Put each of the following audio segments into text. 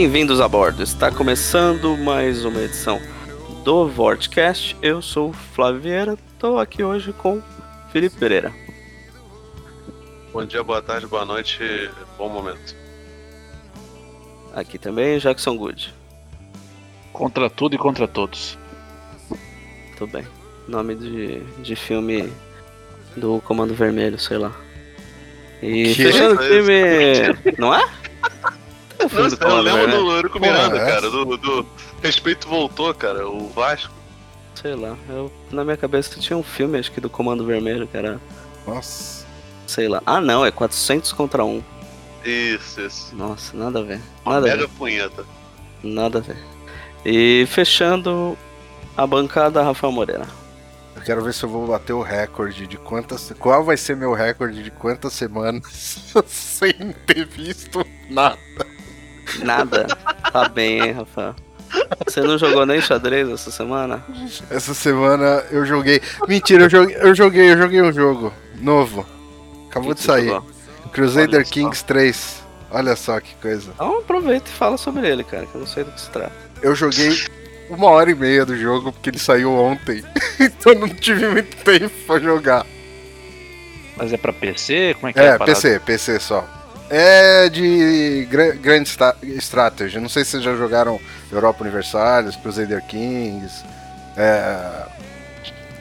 Bem-vindos a bordo. Está começando mais uma edição do Vortcast. Eu sou o Flávio Vieira. Estou aqui hoje com Felipe Pereira. Bom dia, boa tarde, boa noite, bom momento. Aqui também Jackson Good. Contra tudo e contra todos. Tudo bem. Nome de, de filme do Comando Vermelho, sei lá. E Que? fechando o filme. Não é? Nossa, do eu lembro Vermelho? do Eurico Miranda, Porra, cara, do, do Respeito Voltou, cara, o Vasco. Sei lá. Eu, na minha cabeça tinha um filme, acho que do Comando Vermelho, que era. Nossa. Sei lá. Ah, não, é 400 contra 1. Isso, isso. Nossa, nada a ver. Uma Nada a ver. punheta. Nada a ver. E fechando a bancada, Rafael Moreira. Eu quero ver se eu vou bater o recorde de quantas. Qual vai ser meu recorde de quantas semanas sem ter visto nada? Nada. tá bem, hein, Rafael? Você não jogou nem xadrez essa semana? Essa semana eu joguei. Mentira, eu joguei, eu joguei, eu joguei um jogo novo. Acabou Que de sair. jogou? Crusader Olha só. Kings 3. Olha só que coisa. Então aproveita e fala sobre ele, cara, que eu não sei do que se trata. Eu joguei uma hora e meia do jogo porque ele saiu ontem. então não tive muito tempo pra jogar. Mas é pra PC? Como é que é? É? PC, PC só. É de gra Grand Strategy. Não sei se vocês já jogaram Europa Universalis, Crusader Kings, é,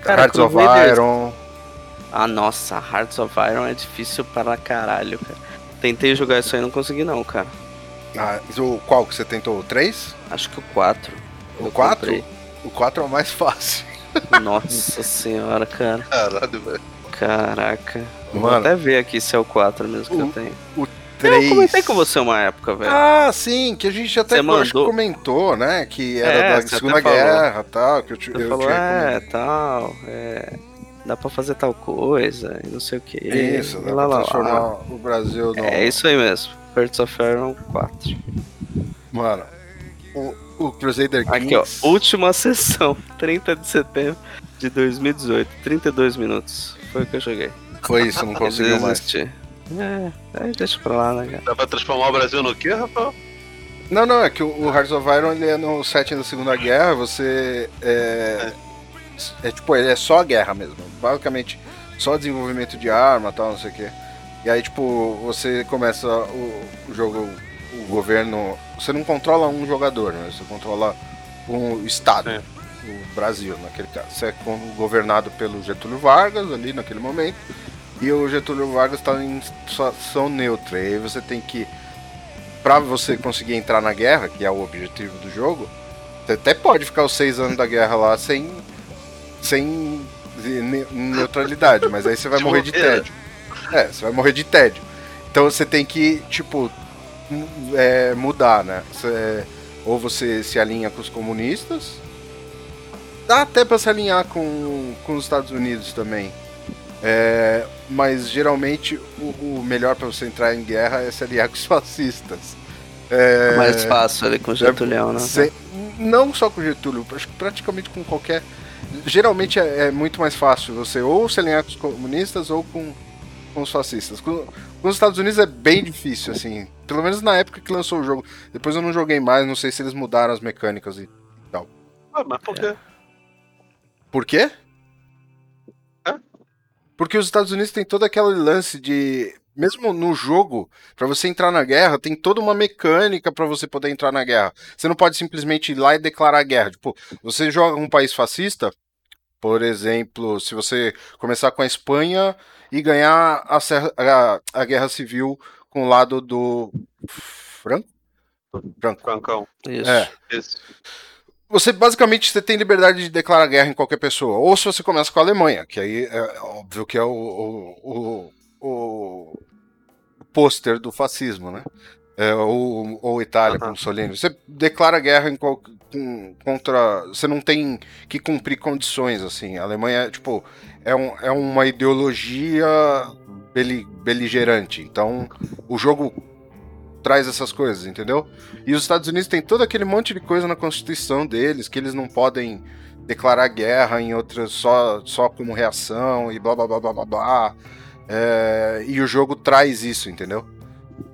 Cara, Hearts of Iron. Ah, nossa, Hearts of Iron é difícil para caralho, cara. Tentei jogar isso aí e não consegui não, cara. Ah, o qual que você tentou? O 3? Acho que o 4. O Eu 4? comprei. O 4 é o mais fácil. Nossa senhora, cara. Caralho, velho. Caraca. Vou Mano. até ver aqui se é o 4 mesmo que eu O- tenho. O 3. Eu comentei com você uma época, velho. Ah, sim, que a gente até eu mandou. comentou, né? Que era É, da Segunda. Guerra e tal. Que eu, te- eu falou, tinha é, tal, é. Dá pra fazer tal coisa e não sei o que. Isso, dá lá, pra lá, transformar lá. o Brasil no. É isso aí mesmo. Hearts of Iron 4. Mano, o, o Crusader Kings. Aqui, ó. Última sessão, 30 de setembro de 2018. 32 minutos. Foi o que eu joguei. Foi isso, não conseguiu mais. Desisti. É, aí deixa pra lá, né, cara? Dá pra transformar o Brasil no quê, Rafael? Não, não, é que o, o Hearts of Iron ele é no setting da Segunda Guerra, você é, é tipo, ele é só a guerra mesmo, basicamente só desenvolvimento de arma, tal, não sei o quê. E aí tipo, você começa o, o jogo, o governo, você não controla um jogador, né? Você controla um estado, Sim. O Brasil naquele caso. Você é governado pelo Getúlio Vargas ali naquele momento. E o Getúlio Vargas está em situação neutra. E aí você tem que Pra você conseguir entrar na guerra, que é o objetivo do jogo, você até pode ficar os seis anos da guerra lá sem. sem ne- neutralidade, mas aí você vai morrer de bobeira. tédio. É, você vai morrer de tédio. Então você tem que, tipo, é, mudar, né? Você- ou você se alinha com os comunistas, dá até pra se alinhar com, com os Estados Unidos também. É, mas geralmente o, o melhor pra você entrar em guerra é se aliar com os fascistas. É, Mais fácil ali com o Getúlio, né? Cê- não só com o Getúlio, acho que praticamente com qualquer. Geralmente é, é muito mais fácil você ou se alinhar com os comunistas ou com, com os fascistas. Com, com os Estados Unidos é bem difícil, assim. Pelo menos na época que lançou o jogo. Depois eu não joguei mais, não sei se eles mudaram as mecânicas e tal. Ah, mas por quê? Por quê? Hã? Porque os Estados Unidos tem todo aquele lance de mesmo no jogo, pra você entrar na guerra, tem toda uma mecânica pra você poder entrar na guerra. Você não pode simplesmente ir lá e declarar guerra. Tipo, você joga um país fascista, por exemplo, se você começar com a Espanha e ganhar a, a- a guerra civil com o lado do Franco? Franco. Francão. Isso. É. Esse. Você basicamente você tem liberdade de declarar guerra em qualquer pessoa. Ou se você começa com a Alemanha, que aí é óbvio que é o, o, o, o pôster do fascismo, né? É, ou, ou Itália, Aham. com Mussolini. Você declara guerra em qual- com- contra. Você não tem que cumprir condições, assim. A Alemanha, tipo, é, um, é uma ideologia beli- beligerante. Então, o jogo traz essas coisas, entendeu? E os Estados Unidos têm todo aquele monte de coisa na Constituição deles, que eles não podem declarar guerra em outras só, só como reação e blá blá blá blá blá blá. É, e o jogo traz isso, entendeu?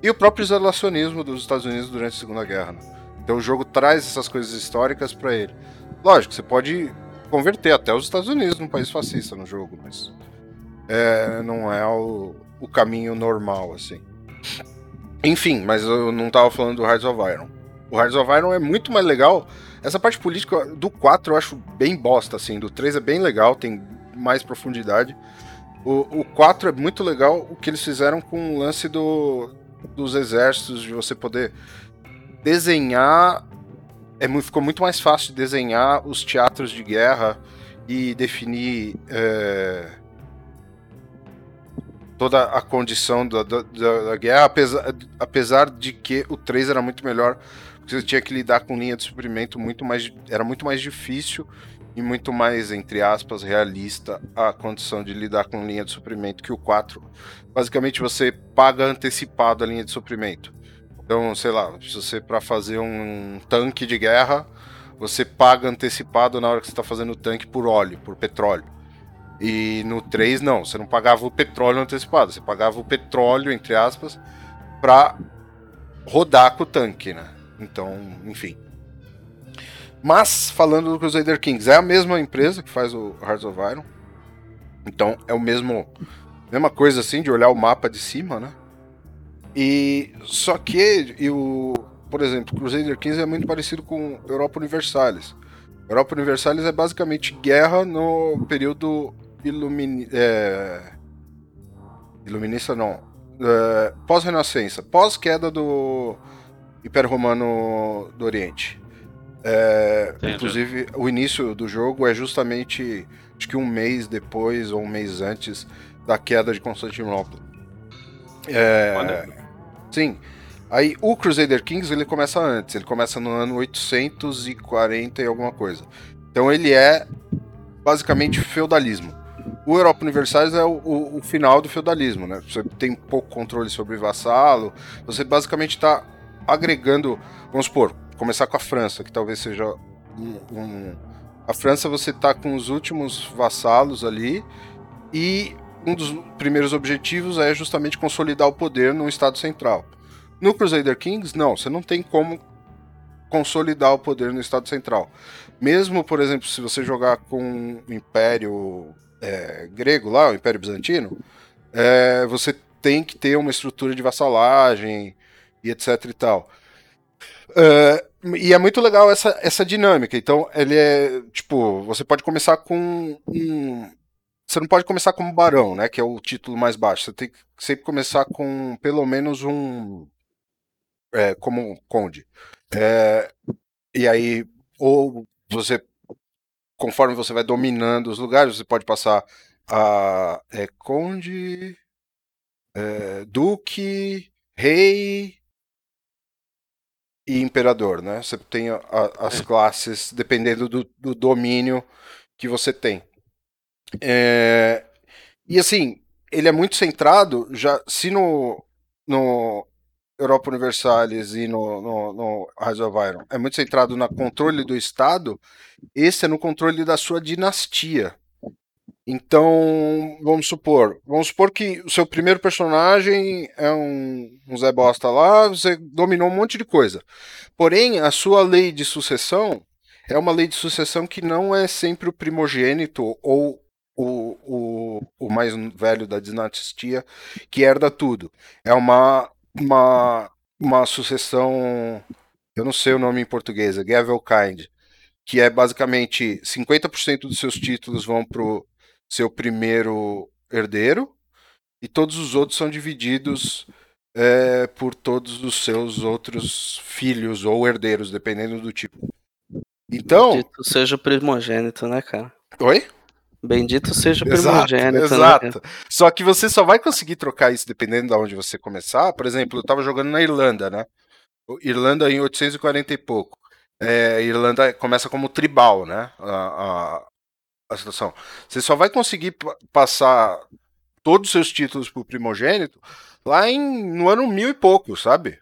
E o próprio isolacionismo dos Estados Unidos durante a Segunda Guerra. né? Então o jogo traz essas coisas históricas pra ele. Lógico, você pode converter até os Estados Unidos num país fascista no jogo, mas é, não é o, o caminho normal, assim. Enfim, mas eu não tava falando do Hearts of Iron. O Hearts of Iron é muito mais legal. Essa parte política do 4 eu acho bem bosta, assim. Do 3 é bem legal, tem mais profundidade. O, o 4 é muito legal o que eles fizeram com o lance do, dos exércitos, de você poder desenhar. É, ficou muito mais fácil de desenhar os teatros de guerra e definir é, toda a condição da, da, da- guerra, apesar, apesar de que o 3 era muito melhor, porque você tinha que lidar com linha de suprimento muito mais. Era muito mais difícil e muito mais, entre aspas, realista a condição de lidar com linha de suprimento que o 4. Basicamente você paga antecipado a linha de suprimento. Então, sei lá, se você para fazer um tanque de guerra, você paga antecipado na hora que você está fazendo o tanque por óleo, por petróleo. E no 3 não, você não pagava o petróleo antecipado, você pagava o petróleo, entre aspas, pra rodar com o tanque, né? Então, enfim. Mas, falando do Crusader Kings, é a mesma empresa que faz o Hearts of Iron. Então, é o mesmo. Mesma coisa assim, de olhar o mapa de cima, né? E. Só que, e o, por exemplo, Crusader Kings é muito parecido com Europa Universalis. Europa Universalis é basicamente guerra no período ilumini, é, iluminista, não. É, pós-renascença, pós-queda do Império Romano do Oriente. É, inclusive, o início do jogo é justamente, acho que um mês depois ou um mês antes da queda de Constantinopla. É, sim. Aí o Crusader Kings ele começa antes, ele começa no ano 840 e alguma coisa. Então ele é basicamente feudalismo. O Europa Universalis é o, o- o final do feudalismo, né? Você tem pouco controle sobre vassalo, você basicamente está agregando, vamos supor, começar com a França, que talvez seja um, um- a França você tá com os últimos vassalos ali e um dos primeiros objetivos é justamente consolidar o poder no estado central. No Crusader Kings, não, você não tem como consolidar o poder no estado central. Mesmo, por exemplo, se você jogar com o Império é, grego lá, o Império Bizantino, é, você tem que ter uma estrutura de vassalagem e etc e tal. É, e é muito legal essa, essa dinâmica. Então, ele é. Tipo, você pode começar com um. Você não pode começar como barão, né? Que é o título mais baixo. Você tem que sempre começar com pelo menos um. É, como conde. É, e aí, ou você. Conforme você vai dominando os lugares, você pode passar a. É, conde. é, duque. Rei e imperador, né? Você tem a- a- as classes dependendo do, do domínio que você tem. É, e assim, ele é muito centrado, já se no, no Europa Universalis e no, no, no Rise of Iron é muito centrado no controle do Estado, esse é no controle da sua dinastia. Então, vamos supor, vamos supor que o seu primeiro personagem é um, um Zé Bosta lá, você dominou um monte de coisa. Porém, a sua lei de sucessão é uma lei de sucessão que não é sempre o primogênito ou o, o, o mais velho da dinastia, que herda tudo. É uma, uma, uma sucessão, eu não sei o nome em português, é Gavelkind, que é basicamente 50% dos seus títulos vão pro seu primeiro herdeiro, e todos os outros são divididos é, por todos os seus outros filhos ou herdeiros, dependendo do tipo. Então. Bendito seja o primogênito, né, cara? Oi? Bendito seja o primogênito, exato. né? Só que você só vai conseguir trocar isso dependendo de onde você começar. Por exemplo, eu tava jogando na Irlanda, né? Irlanda em 840 e pouco. É, Irlanda começa como tribal, né? A, a, a situação. Você só vai conseguir pa- passar todos os seus títulos pro primogênito lá em, no ano mil e pouco, sabe?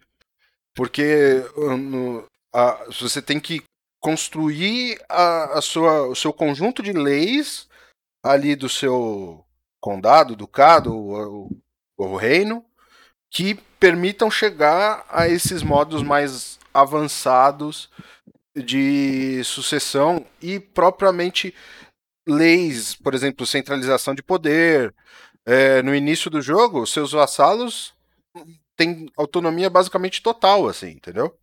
Porque no- a- você tem que construir a, a sua, o seu conjunto de leis ali do seu condado, ducado, o, o, reino, que permitam chegar a esses modos mais avançados de sucessão e propriamente leis, por exemplo, centralização de poder. É, no início do jogo, seus vassalos têm autonomia basicamente total, assim, entendeu?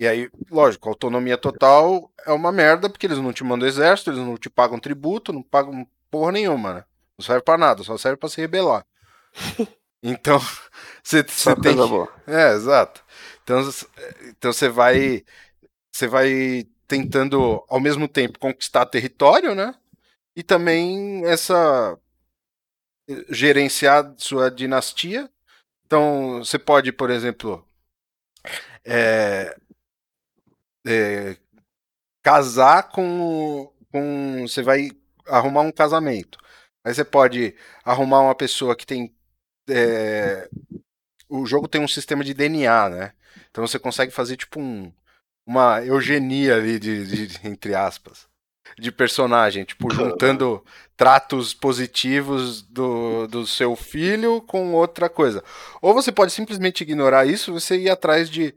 E aí, lógico, autonomia total é uma merda, porque eles não te mandam exército, eles não te pagam tributo, não pagam porra nenhuma, né? Não serve pra nada, só serve pra se rebelar. Então, você tem que... boa. É, exato. Então, então você vai você vai tentando ao mesmo tempo conquistar território, né? E também essa eh, gerenciar sua dinastia. Então, você pode, por exemplo, é, é, casar com, com. Você vai arrumar um casamento. Aí você pode arrumar uma pessoa que tem. é, o jogo tem um sistema de DNA, né? Então você consegue fazer tipo um, uma eugenia ali, de, de- de- entre aspas, de personagem, tipo, juntando tratos positivos do, do seu filho com outra coisa. Ou você pode simplesmente ignorar isso, você ir atrás de,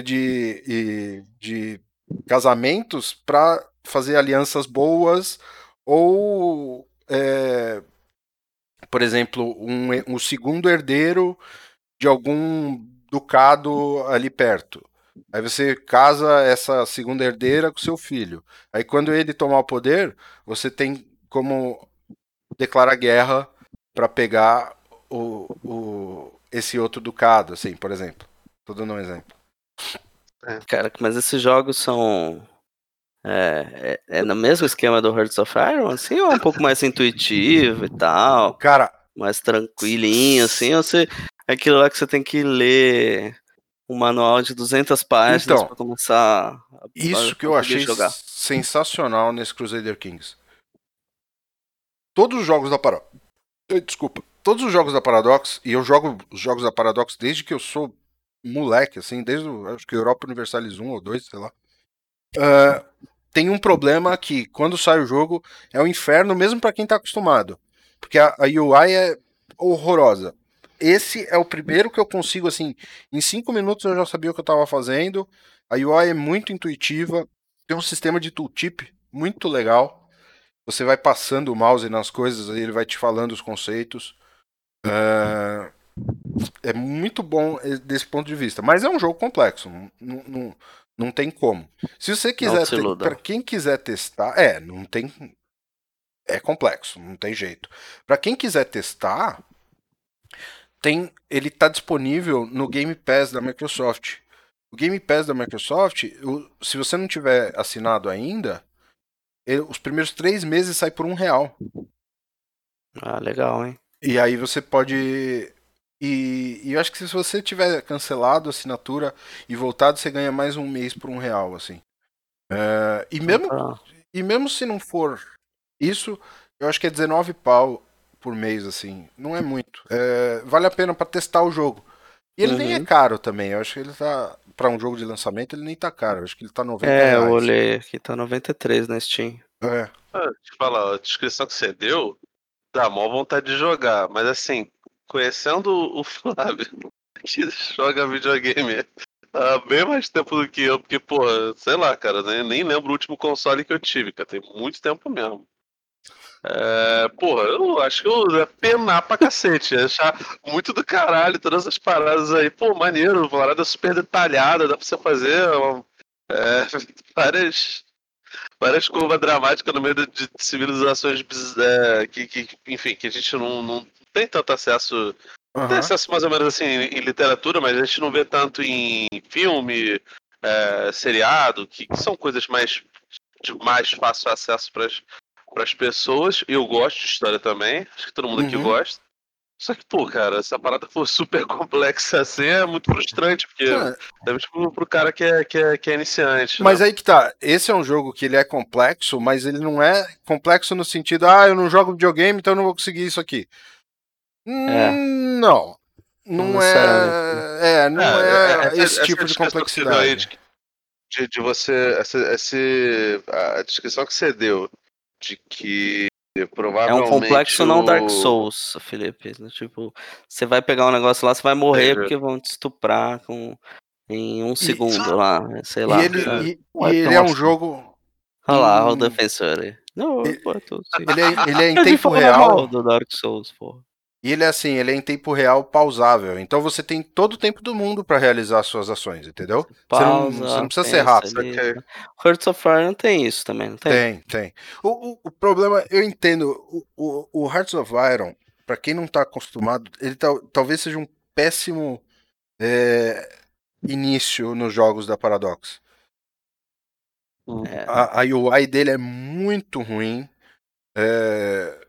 de, de casamentos para fazer alianças boas ou é, por exemplo um, um segundo herdeiro de algum ducado ali perto. Aí você casa essa segunda herdeira com seu filho. Aí quando ele tomar o poder você tem como declarar guerra para pegar o, o esse outro ducado assim por exemplo. Tô dando um exemplo Cara, mas esses jogos são. É, é, é no mesmo esquema do Hearts of Iron, assim, ou é um pouco mais intuitivo e tal, cara mais tranquilinho, assim, ou você. É aquilo lá que você tem que ler um manual de 200 páginas Então, pra começar a, Isso que eu achei jogar. sensacional nesse Crusader Kings. Todos os jogos da Paradox. Desculpa. Todos os jogos da Paradox, e eu jogo os jogos da Paradox desde que eu sou moleque, assim, desde o, acho que Europa Universalis 1 ou 2, sei lá. Ah, tem um problema que quando sai o jogo é um inferno mesmo pra quem tá acostumado. Porque a, a UI é horrorosa. Esse é o primeiro que eu consigo, assim, em 5 minutos eu já sabia o que eu tava fazendo. A UI é muito intuitiva, tem um sistema de tooltip muito legal. Você vai passando o mouse nas coisas, aí ele vai te falando os conceitos. É, é muito bom eh, desse ponto de vista, mas é um jogo complexo, não, não, não, tem como. Se você quiser, para quem quiser testar, é, não tem, é complexo, não tem jeito. Para quem quiser testar, tem, ele está disponível no Game Pass da Microsoft. O Game Pass da Microsoft, o- se você não tiver assinado ainda, ele- os primeiros três meses sai por um real. Ah, legal, hein? E aí você pode. E, e eu acho que se você tiver cancelado a assinatura e voltado, você ganha mais um mês por um real, assim. É, e, mesmo, Ah, e mesmo se não for isso, eu acho que é 19 pau por mês, assim. Não é muito. É, vale a pena pra testar o jogo. E ele nem é Uhum. caro também. Eu acho que ele tá. Pra um jogo de lançamento, ele nem tá caro. Eu acho que ele tá 90 É, reais. eu olhei aqui, tá 93 na Steam. É. Ah, te falar, a descrição que você deu dá mó vontade de jogar, mas assim, conhecendo o Flávio, que joga videogame há bem mais tempo do que eu, porque, pô, sei lá, cara, nem, nem lembro o último console que eu tive, cara, tem muito tempo mesmo. É, porra, eu acho que eu ia penar pra cacete. ia achar muito do caralho todas as paradas aí. Pô, maneiro, parada super detalhada, dá pra você fazer é, várias, várias curvas dramáticas no meio de, civilizações é, que, que, enfim, que a gente não, não tem tanto acesso. Tem Aham. acesso mais ou menos assim em literatura, mas a gente não vê tanto em filme, é, seriado, que, que são coisas mais de mais fácil acesso para as pessoas. Eu gosto de história também, acho que todo mundo aqui Uhum. gosta. Só que, pô, cara, se a parada for super complexa assim, é muito frustrante, porque Ah, deve pro, pro cara que é, que é, que é iniciante. Mas né? aí que tá, esse é um jogo que ele é complexo, mas ele não é complexo no sentido, ah, eu não jogo videogame, então eu não vou conseguir isso aqui. Hum, Não. Não Não é. É, não é, essa- esse essa tipo de descrição que você deu aí complexidade. De, de, de você. Essa, esse, a descrição que você deu de que É provavelmente. um complexo não o- Dark Souls, Felipe. né? Tipo, você vai pegar um negócio lá, você vai morrer porque vão te estuprar com... em um segundo lá, sei lá. E ele, sabe? e- Não é e ele é um jogo. Olha lá, Hum. o defensor aí. Não, Ele- pô, tô. Ele é, ele é em tempo real. do Dark Souls, pô. E ele é assim, ele é em tempo real pausável. Então você tem todo o tempo do mundo pra realizar as suas ações, entendeu? Você não- Pausa, você não precisa ser rápido. né? Hearts of Fire tem isso também, não tem? Tem, tem. O, o, o problema, eu entendo, o, o, Hearts of Iron, pra quem não tá acostumado, ele tal- talvez seja um péssimo é, início nos jogos da Paradox. É. A, a UI dele é muito ruim. é,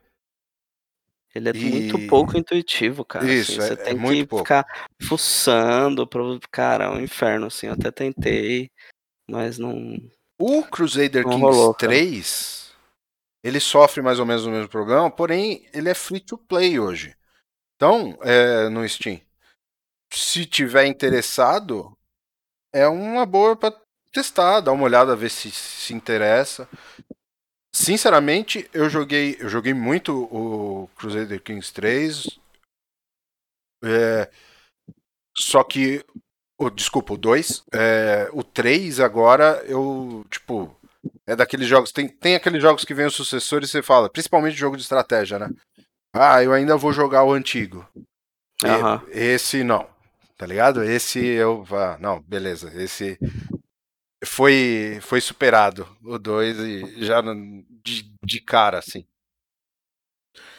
Ele é E- muito pouco intuitivo, cara. Isso, assim, é- você é tem muito que pouco. ficar fuçando. Pro... Cara, é um inferno, assim. Eu até tentei, mas não. o Crusader Não Kings rolou, cara. 3, ele sofre mais ou menos o mesmo problema, porém ele é free to play hoje. Então, é, no Steam. Se tiver interessado, é uma boa pra testar, dar uma olhada, ver se se interessa. Sinceramente, eu joguei, eu joguei muito o Crusader Kings 3. É, só que o desculpa, o 2, é, o 3 agora eu, tipo, é daqueles jogos, tem, tem aqueles jogos que vem o sucessor e você fala, principalmente jogo de estratégia, né? Ah, eu ainda vou jogar o antigo. E- Aham. Esse não, tá ligado? Esse eu, ah, não, beleza, esse foi foi superado, o 2 e já de, de cara assim.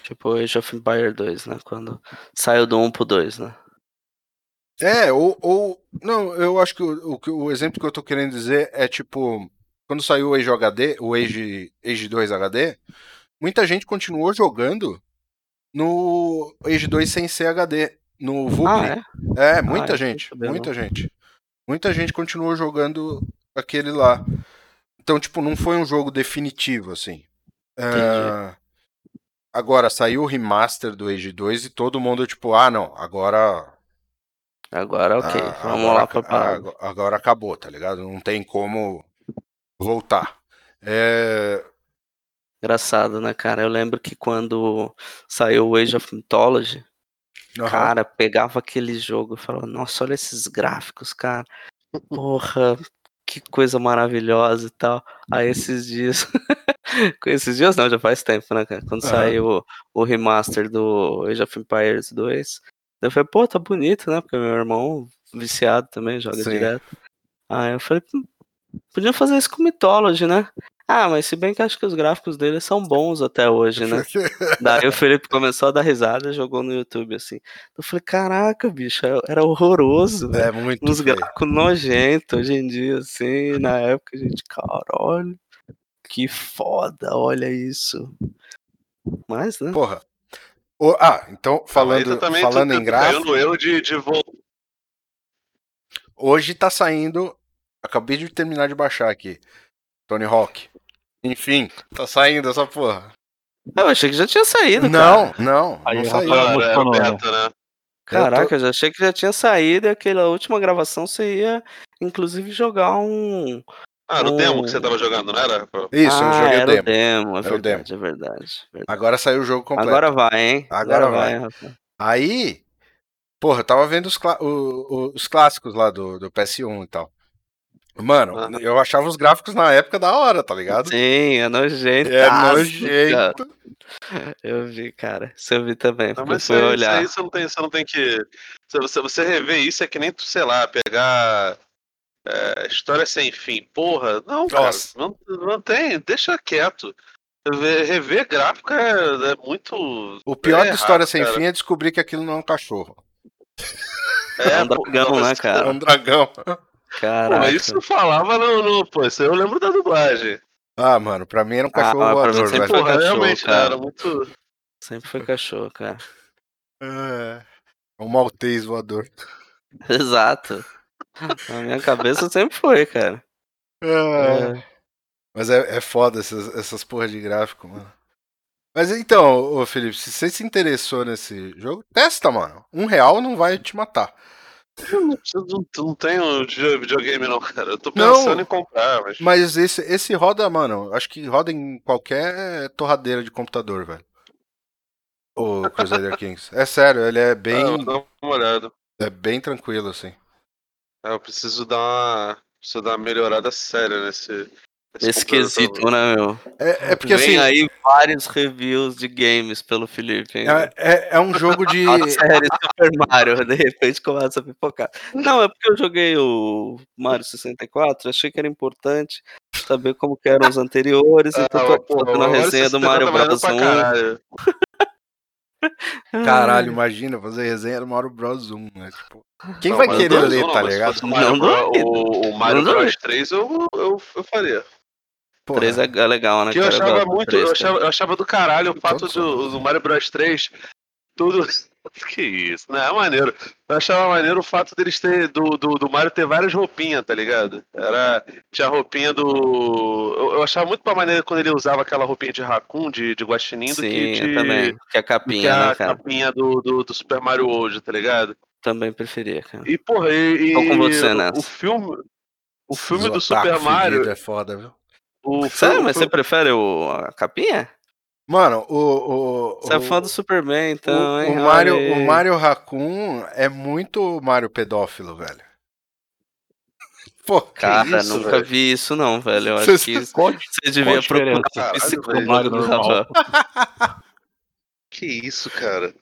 Tipo Age of Empire 2, né? Quando saiu do 1 pro 2, né? É, ou, ou não, eu acho que o, o, o exemplo que eu tô querendo dizer é tipo, quando saiu o Age HD, o Age, Age 2 HD, muita gente continuou jogando no Age 2 sem ser HD, no VUP. Ah, é? É, muita eu não gente, muita gente. Muita gente continuou jogando aquele lá. Então, tipo, não foi um jogo definitivo, assim. É, Agora, saiu o remaster do Age 2 e todo mundo, tipo, ah, não, agora Agora, ok. ah, Vamos agora lá pra parada. agora- acabou, tá ligado? Não tem como voltar. É, Engraçado, né, cara? Eu lembro que quando saiu o Age of Mythology, aham. cara, pegava aquele jogo e falava, nossa, olha esses gráficos, cara. Porra, que coisa maravilhosa e tal. Aí esses dias. com esses dias não, já faz tempo, né, cara? Quando Aham. saiu o, o remaster do Age of Empires 2, eu falei, pô, tá bonito, né? Porque meu irmão, viciado também, joga Sim. direto. Aí eu falei, "Hum, podiam fazer isso com Mythology, né? Ah, mas se bem que acho que os gráficos dele são bons até hoje, né? Daí o Felipe começou a dar risada e jogou no YouTube, assim. Eu falei, caraca, bicho, era- era horroroso. É muito Uns feio. gráficos nojentos hoje em dia, assim. Na época, a gente, caralho, que foda, olha isso. Mas, né? Porra. O- ah, então, falando, falando tu, em caiu gráfico, no erro de, de hoje tá saindo. Acabei de terminar de baixar aqui. Tony Hawk. Enfim, tá saindo essa porra. Eu achei que já tinha saído, Não, cara. não, Aí, não saiu. Tava Era, era o mostrando, beta, né? Caraca, eu já achei que já tinha saído e aquela última gravação você ia, inclusive, jogar um. Ah, era o Um- demo que você tava jogando, não era? Isso, eu ah, joguei o era demo. o demo, é Era o verdade, é verdade. verdade. Agora saiu o jogo completo. Agora vai, hein? Agora vai. rapaz. Aí, porra, eu tava vendo os, o- o- os clássicos lá do, do PS1 e tal. Mano, Aham. eu achava os gráficos na época da hora, tá ligado? Sim, é nojento. É nojento. Eu vi, cara. Isso eu vi também. Não, mas eu isso fui aí, isso olhar. aí você, não tem, você não tem que. Se você, você rever isso é que nem tu, sei lá, pegar. é, história sem fim. Porra, não, cara. Nossa. Não, não tem, deixa quieto. Rever, gráfico é, é muito. O pior é da história errado, sem cara. fim é descobrir que aquilo não é um cachorro. É um pô, dragão, né, mas- É cara? um dragão. Pô, Caraca. mas isso falava no, no. Pô, isso aí eu lembro da dublagem. Ah, mano, pra mim era um Ah, cachorro mim voador, sempre foi cachorro, realmente, né, cara. era muito. Sempre foi cachorro, cara. É. Um maltês voador. Exato. Na minha cabeça sempre foi, cara. É. Mas é, é foda essas, essas porra de gráfico, mano. Mas então, ô Felipe, se você se interessou nesse jogo, testa, mano. Um real não vai te matar. Não, não, não tenho de- videogame, não, cara. Eu tô Não. pensando em comprar, mas. Mas esse, esse roda, mano, acho que roda em qualquer torradeira de computador, velho. O Crusader Kings. É sério, ele é Ah, bem, dar uma olhada. é bem tranquilo, assim. É, eu preciso dar uma. Preciso dar uma melhorada séria nesse. Quesito, né, meu? É, é porque Vem assim, aí vários reviews de games pelo Felipe. hein? é, é, é um jogo de. Série Super Mario, de repente começa a pipocar. Não, é porque eu joguei o Mario 64, achei que era importante saber como que eram os anteriores, então Ah, tô porra, fazendo a agora resenha do tá Mario trabalhando Bros pra 1. caralho. Caralho, imagina fazer resenha do Mario Bros 1, né? Tipo, quem Não, vai querer ler, tá ligado? fosse O Mario, Não o, o Mario Bros duvido. 3 eu, eu, eu faria. Porra, 3 é é legal, né, Porque eu cara? achava muito. 3, eu, achava, eu achava do caralho o fato do, do Mario Bros 3 tudo. Que isso, né? É maneiro. Eu achava maneiro o fato deles ter. Do, do, do Mario ter várias roupinhas, tá ligado? Era. Tinha a roupinha do. Eu, eu achava muito pra maneira quando ele usava aquela roupinha de Raccoon, de, de Guaxinim, do Sim, que de. também. Que é a do que capinha, a né, cara? capinha do, do, do Super Mario World, tá ligado? Também preferia, cara. E, porra, e. e com você o- nessa. O filme. O filme Os do Super Mario. É foda, viu? O Sério, mas você prefere o, a capinha? Mano, o. o Você é o- fã do Superman, então, o, hein? o Mario, Olha o Mario Raccoon é muito Mario pedófilo, velho. Pô, Cara, isso, nunca velho? vi isso não, velho. Eu acho que você devia procurar um psicólogo. normal. Que isso, cara?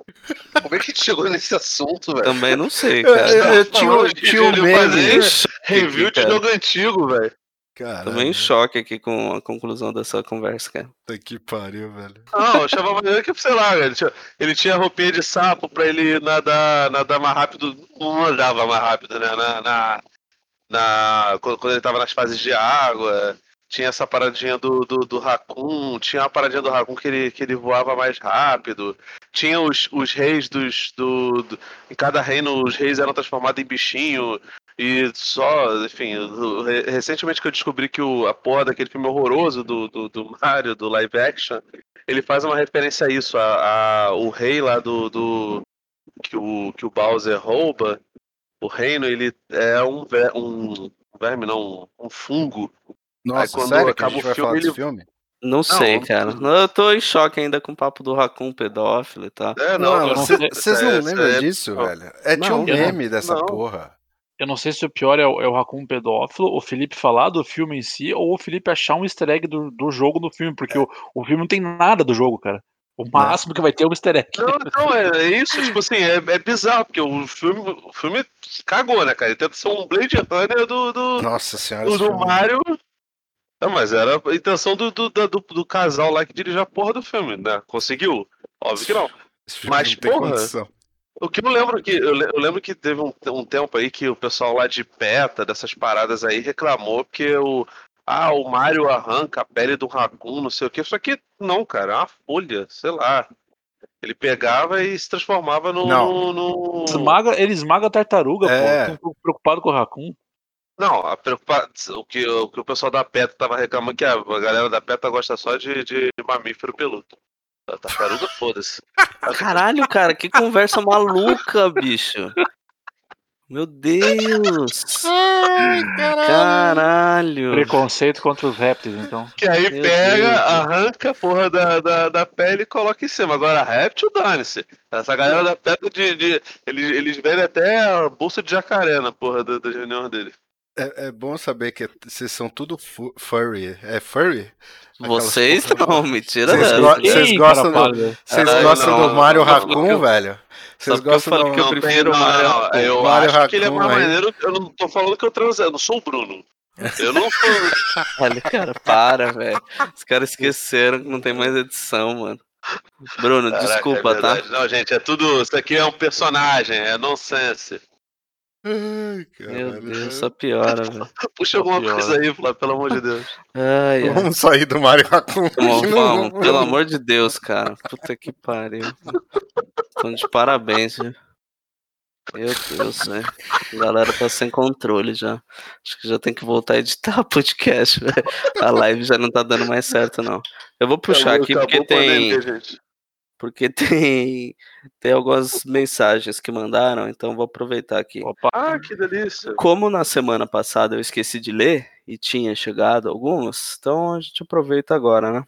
Como é que a gente chegou nesse assunto, velho? Também não sei, eu, cara. eu- eu Tá tinha, um meme. Review de jogo antigo, velho. Caralho, Tô meio em choque aqui com a conclusão dessa conversa, cara. puta que pariu, velho. Não, eu achava maneiro que, sei lá, ele tinha, ele tinha roupinha de sapo pra ele nadar, nadar mais rápido. Não andava mais rápido, né? Na, na, na- quando, quando ele tava nas fases de água. Tinha essa paradinha do, do, do Raccoon, tinha a paradinha do Raccoon que ele, que ele voava mais rápido. Tinha os, os reis dos. Do, do- em cada reino, os reis eram transformados em bichinho. E só, enfim, recentemente que eu descobri que o, a porra daquele filme horroroso do, do, do Mario, do live action, ele faz uma referência a isso, a, a- o rei lá do, do que, o, que o Bowser rouba, o reino, ele é um, ver, um verme, não, um fungo. Nossa, quando sério que a acaba gente o vai filme, falar desse ele- filme? Não sei, não- cara. Eu tô em choque ainda com o papo do Raccoon pedófilo e tal. É, Não, não, eu não cê- vocês não é- lembram é- disso, não. velho? É, tinha um Não, não- meme dessa não. porra. Eu não sei se o pior é o, é o Raccoon pedófilo, o Felipe falar do filme em si, ou o Felipe achar um easter egg do, do jogo no filme, porque o, o filme não tem nada do jogo, cara. O máximo que vai ter é um easter egg. Não, não, é, é isso, tipo assim, é, é bizarro, porque o filme, o filme cagou, né, cara? Ele tenta ser um Blade Runner do, do, Nossa senhora. do, do Mario. Não, mas era a intenção do, do, do, do casal lá que dirige a porra do filme, né? Conseguiu? Óbvio que não. esse filme mas, não tem porra, condição. O que eu lembro que eu, le- eu lembro que teve um, um tempo aí que o pessoal lá de PETA, dessas paradas aí, reclamou porque o ah, o Mario arranca a pele do Raccoon, não sei o que. Só que não, cara, é uma folha, sei lá. Ele pegava e se transformava no. Não. no- Esmaga, ele esmaga a tartaruga, É. pô. Tô preocupado com o Raccoon. Não, a preocupa... o, que, o que o pessoal da PETA tava reclamando que a, a galera da PETA gosta só de, de mamífero peludo. A tartaruga, foda-se. Caralho, cara, que conversa maluca, bicho. Meu Deus. Ai, caralho. Caralho. Preconceito contra os répteis, então. Que aí Meu pega, Deus. arranca a porra da, da, da pele e coloca em cima. Agora, réptil, dane-se. Essa galera da PETA de. de eles, eles vendem até a bolsa de jacaré na porra da, da reunião dele. É, é bom saber que vocês são tudo fu- furry. É furry? Aquelas Vocês não, mentira Vocês go- vocês gostam cara, do-. Vocês Caralho, gostam não, do Mario Raccoon, velho? Vocês eu gostam do... que eu prefiro o Mario não, Raccoon. Eu Mario acho que ele é Raccoon mais maneiro. Eu não tô falando que eu transei, eu não sou o Bruno. Eu não sou. Olha, cara, para, velho. Os caras esqueceram que não tem mais edição, mano. Bruno, Caraca, desculpa, é tá? Não, gente, é tudo. Isso aqui é um personagem, é nonsense. Ai, Meu. Deus, só piora, velho. Puxa alguma pior. coisa aí, Flávio, pelo amor de Deus. Ai, ai. Vamos sair do Mario Raccoon. Vamos, vamos, pelo amor de Deus, cara. Puta que pariu. Tô de parabéns, viu? Meu Deus, velho. A galera tá sem controle já. Acho que já tem que voltar a editar podcast, velho. A live já não tá dando mais certo, não. Eu vou puxar Acabou- aqui acabou porque pandemia, tem. gente. Porque tem. Tem algumas mensagens que mandaram, então vou aproveitar aqui. Opa, Ah, que delícia. Como na semana passada eu esqueci de ler e tinha chegado algumas, então a gente aproveita agora, né?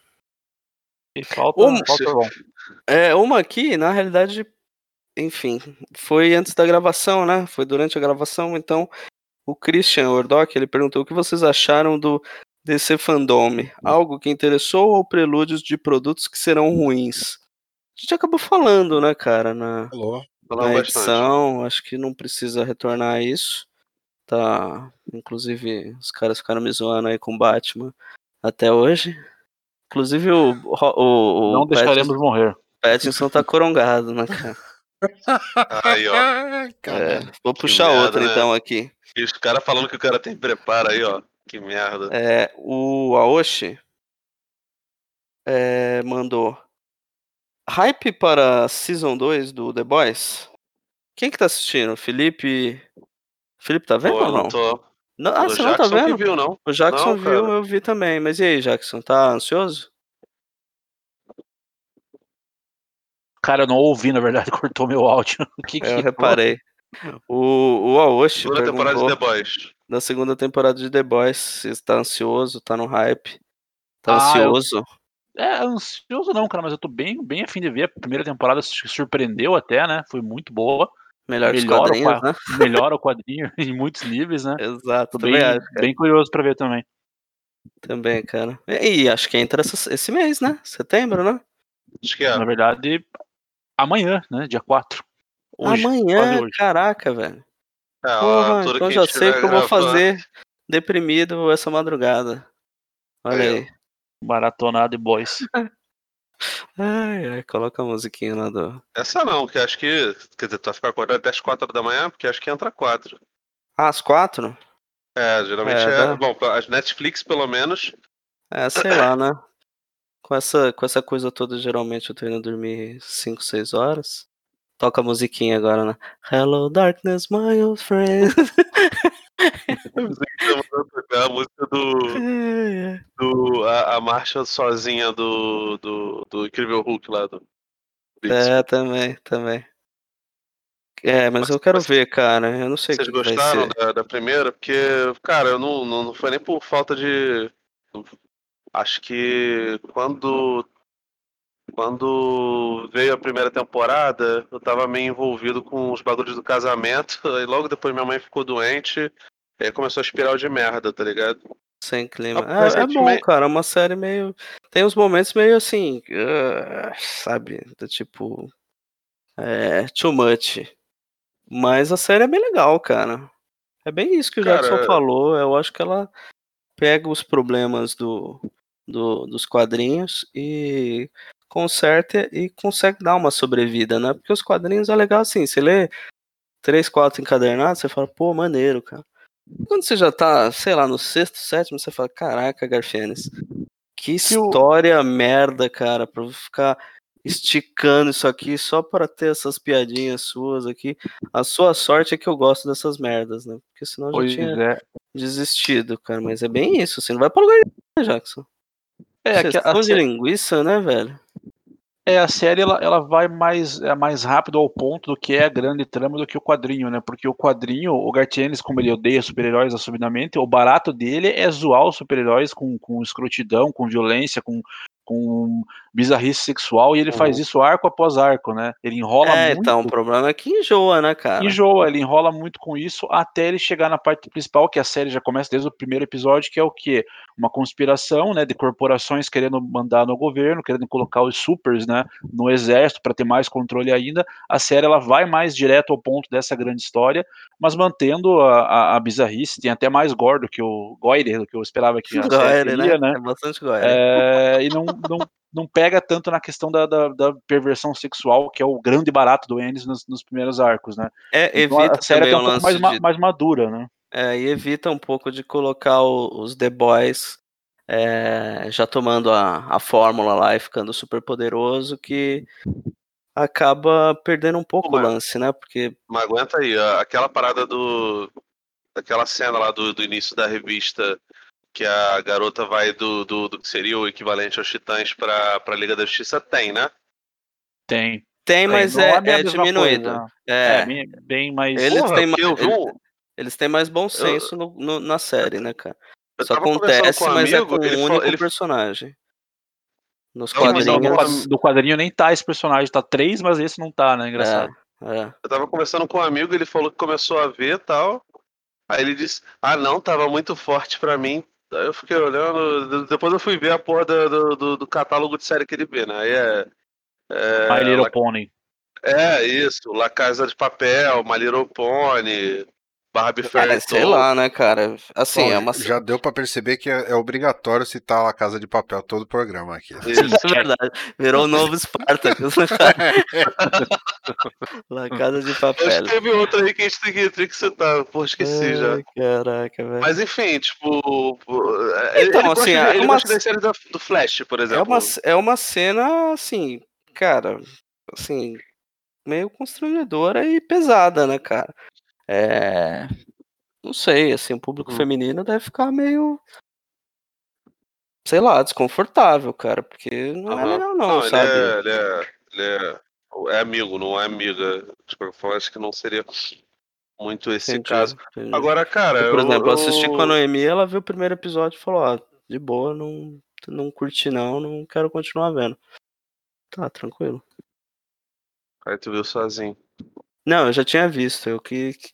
e falta, Um- falta bom. É, uma aqui, na realidade, enfim, foi antes da gravação, né? Foi durante a gravação, então o Christian Ordock, ele perguntou o que vocês acharam do DC Fandom? Algo que interessou ou prelúdios de produtos que serão ruins? A gente acabou falando, né, cara, na, Alô? Falando na bastante. edição, acho que não precisa retornar a isso. Tá, inclusive os caras ficaram me zoando aí com Batman até hoje. Inclusive o, o, o Não deixaremos morrer. Pattinson tá corongado, né, cara? Aí, ó. É, vou puxar merda, outra né? então aqui. E os caras falando que o cara tem preparo aí, ó. Que merda. É, o Aoshi é, mandou hype para Season 2 do The Boys. Quem que tá assistindo? Felipe. Felipe tá vendo Pô, ou eu não? não tô. Não, ah, o você não tá Jackson vendo? viu, não. O Jackson Não, viu, eu vi também. Mas e aí, Jackson, tá ansioso? Cara, eu não ouvi, na verdade, cortou meu áudio. O que que Eu reparei. O, o Aoshi Segunda temporada de The Boys. da segunda temporada de The Boys. Está ansioso, tá no hype. Tá Ah, eu- ansioso? É, ansioso não, cara, mas eu tô bem, bem afim de ver. A primeira temporada su- surpreendeu até, né? Foi muito boa. Melhor Melhora o né? Melhora o quadrinho em muitos níveis, né? Exato, bem, acho, cara. bem curioso pra ver também. Também, cara. E, e acho que entra esse mês, né? Setembro, né? Acho que é. Na verdade, amanhã, né? Dia 4. Hoje, Amanhã, hoje. caraca, velho. É, Porra, então já sei o que eu vou fazer deprimido essa madrugada. Olha Aí, ó. aí. Maratonado e boys. Ai, ai, coloca a musiquinha lá do. Essa não, que acho que. Quer dizer, tu vai ficar acordado até as 4 da manhã, porque acho que entra 4. Ah, às quatro? É, geralmente É, é. dá. Bom, as Netflix, pelo menos. É, sei lá, né? Com essa, com essa coisa toda, geralmente eu tô indo dormir 5, 6 horas. Toca a musiquinha agora, né? Hello, darkness, my old friend. A música do. Do a, a marcha sozinha do, do, do Incrível Hulk lá do. É, também, também. É, mas eu quero ver, cara. Eu não sei o Vocês gostaram da, da primeira? Porque, cara, eu não, não, não foi nem por falta de. Acho que quando. Quando veio a primeira temporada, eu tava meio envolvido com os bagulhos do casamento, e logo depois minha mãe ficou doente, e aí começou a espiral de merda, tá ligado? Sem clima. Ah, É, é bom, recentemente- cara. É uma série meio. Tem uns momentos meio assim. ah, sabe? Do tipo. É. Too much. Mas a série é bem legal, cara. É bem isso que o Cara, Jackson falou. Eu acho que ela pega os problemas do, do- dos quadrinhos e conserta e consegue dar uma sobrevida, né? Porque os quadrinhos é legal assim. Você lê três, quatro encadernados, você fala, pô, maneiro, cara. Quando você já tá, sei lá, no sexto, sétimo, você fala, caraca, Garfienes, que história merda, cara, pra eu ficar esticando isso aqui só para ter essas piadinhas suas aqui. A sua sorte é que eu gosto dessas merdas, né? Porque senão eu já Pois tinha é. desistido, cara. Mas é bem isso, assim, não vai pra lugar nenhum, né, Jackson. É, que a, Questão de sé- linguiça, né, velho? É, a série ela, ela vai mais, é, mais rápido ao ponto do que é a grande trama do que o quadrinho, né? Porque o quadrinho, o Gartienes, como ele odeia super-heróis assumidamente, o barato dele é zoar os super-heróis com, com escrotidão, com violência, com, com bizarrice sexual e ele faz Uhum. isso arco após arco, né? Ele enrola É, muito. então, o problema é que enjoa, né, cara? Enjoa, ele enrola muito com isso até ele chegar na parte principal, que a série já começa desde o primeiro episódio, que é o quê? Uma conspiração, né, de corporações querendo mandar no governo, querendo colocar os supers, né, no exército para ter mais controle ainda. A série ela vai mais direto ao ponto dessa grande história, mas mantendo a, a, a bizarrice, tem até mais gore do que o Goire, do que eu esperava que a série Goire, teria, né? né? É bastante gore. É, e não, não, não pega tanto na questão da, da, da perversão sexual, que é o grande barato do Ennis nos, nos primeiros arcos, né? É, Então, evita a série também tá o um pouco lance mais, ma- de... mais madura, né? É, e evita um pouco de colocar o- os The Boys é, já tomando a, a fórmula lá e ficando super poderoso, que acaba perdendo um pouco o Mas- lance, né? Porque Mas aguenta aí, aquela parada do. Daquela cena lá do, do início da revista que a garota vai do, do, do que seria o equivalente aos titãs pra, pra Liga da Justiça, tem, né? Tem. tem, mas é, a é mesma diminuído. coisa. É, É, bem, mais. Eles Porra, têm eu mais- um- eles têm mais bom senso no- no- na série, né, cara? eu Isso acontece, com um mas é amigo, com ele um falou- único ele- personagem. Nos Não, quadrinhos. quad- do quadrinho nem tá esse personagem, tá três, mas esse não tá, né? Engraçado. É, é. Eu tava conversando com um amigo, ele falou que começou a ver e tal. Aí ele disse, ah não, tava muito forte pra mim. Aí eu fiquei olhando, de- depois eu fui ver a porra do, do, do- do catálogo de série que ele vê, né? Aí é. é My Little La- Pony. É, isso, La Casa de Papel, My Little Pony, Barbie É, Fairy sei lá, né, cara? Assim, Bom, é uma. Já deu pra perceber que é, é obrigatório citar a Casa de Papel todo o programa aqui. Isso. Isso é verdade. Virou o novo Spartacus. né, cara? La Casa de Papel. teve outra aí que a gente tem que, tem que citar, pô, esqueci já. Caraca, velho. Mas enfim, tipo. ele- Então, ele assim, é ele uma- gosta da série do Flash, por exemplo. É uma, é uma cena, assim, cara, assim, meio constrangedora e pesada, né, cara? É. Não sei, assim, o público Hum. feminino deve ficar meio. Sei lá, desconfortável, cara, porque não é Aham. legal, não, ele sabe? é, ele é, ele é, é amigo, não é amiga. De qualquer forma, acho que não seria muito esse Entendi, caso. entendi. Agora, cara, Eu, por eu, exemplo, eu assisti eu- com a Noemi, ela viu o primeiro episódio e falou, ó, de boa, não, não curti não, não quero continuar vendo. Tá, tranquilo. Aí tu viu sozinho. Não, eu já tinha visto, eu que, que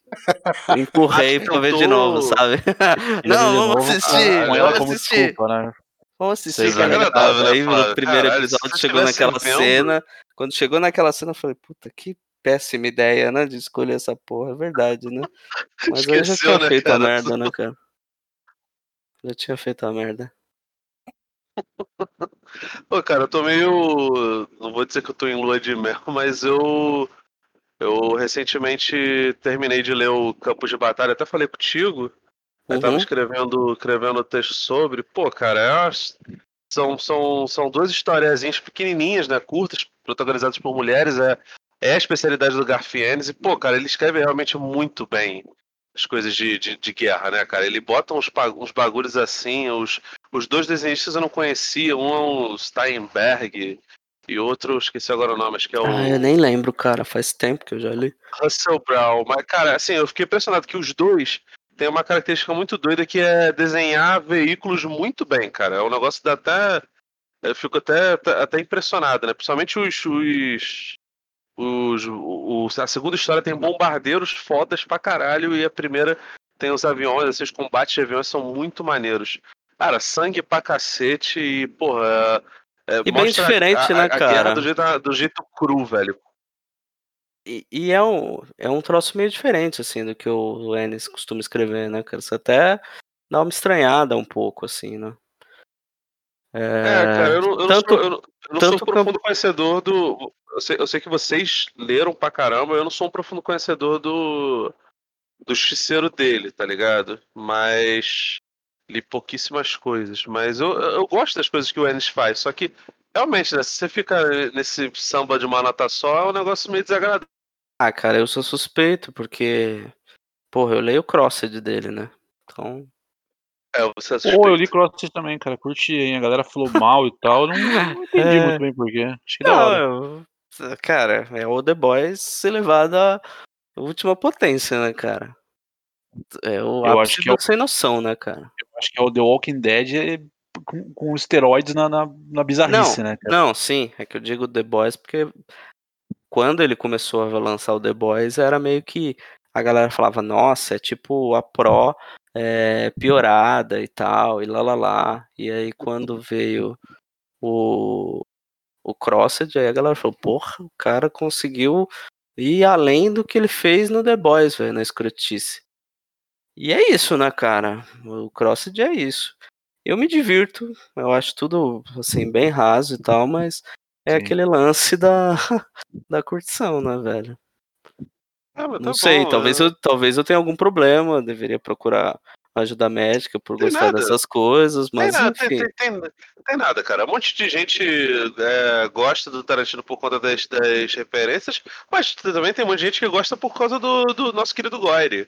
empurrei Ah, pra ver de novo, sabe? Não, vamos novo, assistir, ela vamos como assistir. desculpa, né? Vamos assistir, Sei, cara. desagradável, né, Aí no primeiro se episódio chegou naquela vendo- cena. Quando chegou naquela cena, eu falei, puta, que péssima ideia, né? De escolher essa porra, é verdade, né? Mas eu já Esqueceu, tinha né, feito a cara? merda, né, cara? Já tinha feito a merda. Pô, cara, eu tô meio. Não vou dizer que eu tô em lua de mel, mas eu. Eu recentemente terminei de ler o Campos de Batalha, até falei contigo. Eu tava Uhum. escrevendo, escrevendo texto sobre. Pô, cara, é umas- são, são, são duas historiazinhas pequenininhas, né? Curtas, protagonizadas por mulheres. É, é a especialidade do Garfienes. E, pô, cara, ele escreve realmente muito bem as coisas de, de, de guerra, né, cara? Ele bota uns, uns bagulhos assim. Os, os dois desenhistas eu não conhecia. Um é o Steinberg e outro, esqueci agora o nome, acho que é o. Ah, eu nem lembro, cara. Faz tempo que eu já li. Russell Brown. Mas, cara, assim, eu fiquei impressionado que os dois têm uma característica muito doida que é desenhar veículos muito bem, cara. É um negócio dá até. Eu fico até, até, impressionado, né? Principalmente os. os, os o, o- a segunda história tem bombardeiros fodas pra caralho e a primeira tem os aviões, esses combates de aviões são muito maneiros. Cara, sangue pra cacete e, porra. É, E bem diferente, a, né, a, a cara? do jeito, do jeito cru, velho. E, e é, um, é um troço meio diferente, assim, do que o Ennis costuma escrever, né, cara? Você até dá uma estranhada um pouco, assim, né? É, cara, eu não, eu não tanto- sou, eu não, eu não sou tanto um profundo conhecedor do. Eu sei, eu sei que vocês leram pra caramba, eu não sou um profundo conhecedor do. do justiceiro dele, tá ligado? Mas. Li pouquíssimas coisas. Mas eu, eu gosto das coisas que o Ennis faz, só que. Realmente, né? Se você fica nesse samba de uma nota só, é um negócio meio desagradável. Ah, cara, eu sou suspeito, porque. Porra, eu leio o Crossed dele, né? Então. É, você é Pô, eu li Crossed também, cara. Curti, hein? A galera falou mal e tal. eu Não, não entendi É. muito bem porquê. Acho que da Não, hora. eu- cara, é o The Boys elevado à última potência, né, cara? É o Eu ápice acho que é do sem noção, né, cara? Acho que é o The Walking Dead é com, com esteroides na, na, na bizarrice, né? cara? Não, sim, é que eu digo The Boys porque quando ele começou a lançar o The Boys era meio que a galera falava, nossa, é tipo a Pro é, piorada e tal, e lá lá lá. E aí quando veio o, o Crossed, aí a galera falou, porra, o cara conseguiu ir além do que ele fez no The Boys, velho, na escrotice. E é isso, né, cara? O Crossed é isso. Eu me divirto, eu acho tudo assim bem raso e tal, mas é Sim. aquele lance da, da curtição, né, velho? Ah, mas Não tá sei, bom, talvez eu, talvez eu tenha algum problema, deveria procurar ajuda médica por Tem gostar nada. dessas coisas, Tem mas nada, tem, enfim. tem, tem- tem nada, cara. Um monte de gente é, gosta do Tarantino por conta das, das referências, mas também tem um monte de gente que gosta por causa do, do nosso querido Goire.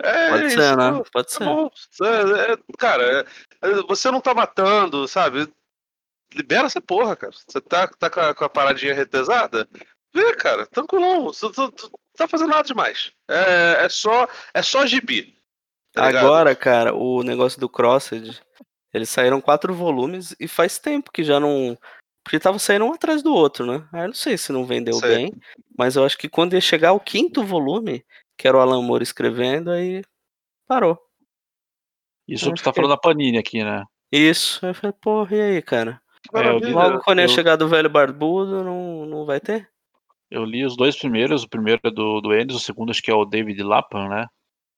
É Pode isso, ser, né? Pode Tá ser. É, é, cara, é, você não tá matando, sabe? Libera essa porra, cara. Você tá, tá com, a, com a paradinha retesada? Vê, cara, tranquilão. Você não tá fazendo nada demais. É, é só é só gibi. tá ligado? Agora, cara, o negócio do Crossed, eles saíram quatro volumes e faz tempo que já não. Porque tava saindo um atrás do outro, né? Aí eu não sei se não vendeu Sei. bem, mas eu acho que quando ia chegar o quinto volume, que era o Alan Moore escrevendo, aí parou. Isso eu tu tá falando da Panini aqui, né? Isso. Aí eu falei, porra, e aí, cara? É, vi Logo quando ia eu- chegar do velho barbudo, não, não vai ter? Eu li os dois primeiros, o primeiro é do, do Ennis, o segundo acho que é o David Lapan, né?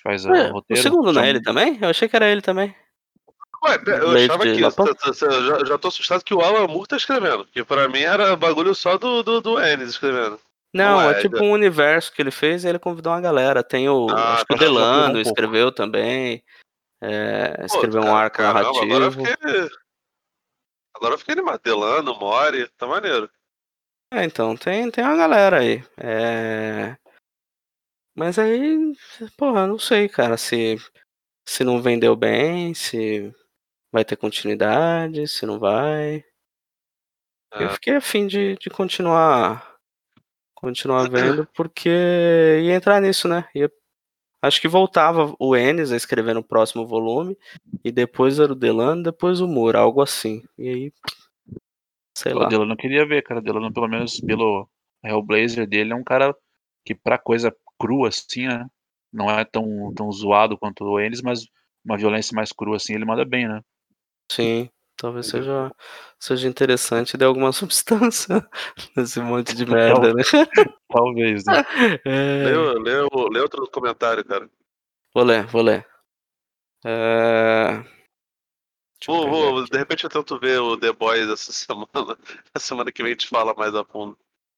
Faz Ué, o o roteiro. segundo não é ele também? Eu achei que era ele também. Ué, eu achava que. Já, já tô assustado que o Alan Moore tá escrevendo. Que pra mim era bagulho só do, do, do Ennis escrevendo. Não, é, é, tipo um universo que ele fez e ele convidou uma galera. Tem o. Ah, acho que o tá, um Delano pouco. escreveu também. é, Pô, escreveu um cara, arco caramba, Agora eu narrativo. fiquei. Agora eu fiquei animado. Delano, Mori, tá maneiro. É, então, tem, tem uma galera aí. É... Mas aí, porra, não sei, cara, se, se não vendeu bem, se vai ter continuidade, se não vai. Eu É. fiquei afim de, de continuar continuar vendo, porque ia entrar nisso, né? Ia, acho que voltava o Enes a escrever no próximo volume, e depois era o Delano, depois o Moore, algo assim. E aí, sei O lá. Delano eu queria ver, cara. O Delano, pelo menos pelo Hellblazer dele, é um cara que pra coisa crua assim, né? Não é tão, tão zoado quanto o Ennis, mas uma violência mais crua assim, ele manda bem, né? Sim, talvez seja, seja interessante dar alguma substância nesse monte de merda, né? Talvez, né? É, Lê, lê, lê outro comentário, cara. Vou ler, vou ler. É... Vou, vou, de repente eu tento ver o The Boys essa semana. A semana que vem a gente fala mais a fundo.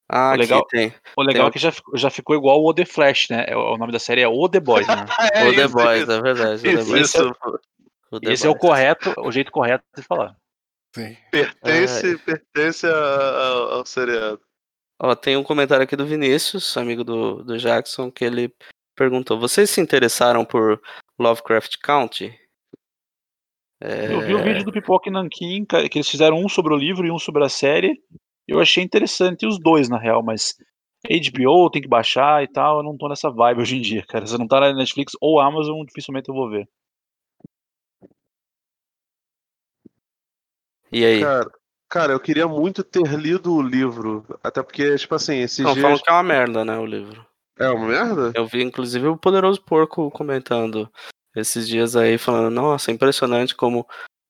Ah, O legal- aqui tem. O legal Tem é que já, ficou- já ficou igual o The Flash, né? É, O nome da série é O The Boys, né? É o The isso, Boys, isso, é verdade. o The Isso, Boys. isso. Esse é o correto, o jeito correto de falar. Sim. Pertence, pertence a- a- ao seriado. Ó, tem um comentário aqui do Vinícius, amigo do, do Jackson, que ele perguntou: Vocês se interessaram por Lovecraft Country? É, Eu vi o vídeo do Pipoca e Nankin, que eles fizeram um sobre o livro e um sobre a série. Eu achei interessante os dois, na real, mas HBO tem que baixar e tal, eu não tô nessa vibe hoje em dia, cara. Se não tá na Netflix ou Amazon, dificilmente eu vou ver. E aí? Cara, cara, eu queria muito ter lido o livro. Até porque, tipo assim, esses Não, dias. falam que é uma merda, né, o livro. É uma merda? Eu vi, inclusive, o Poderoso Porco comentando esses dias aí, falando: Nossa, é impressionante como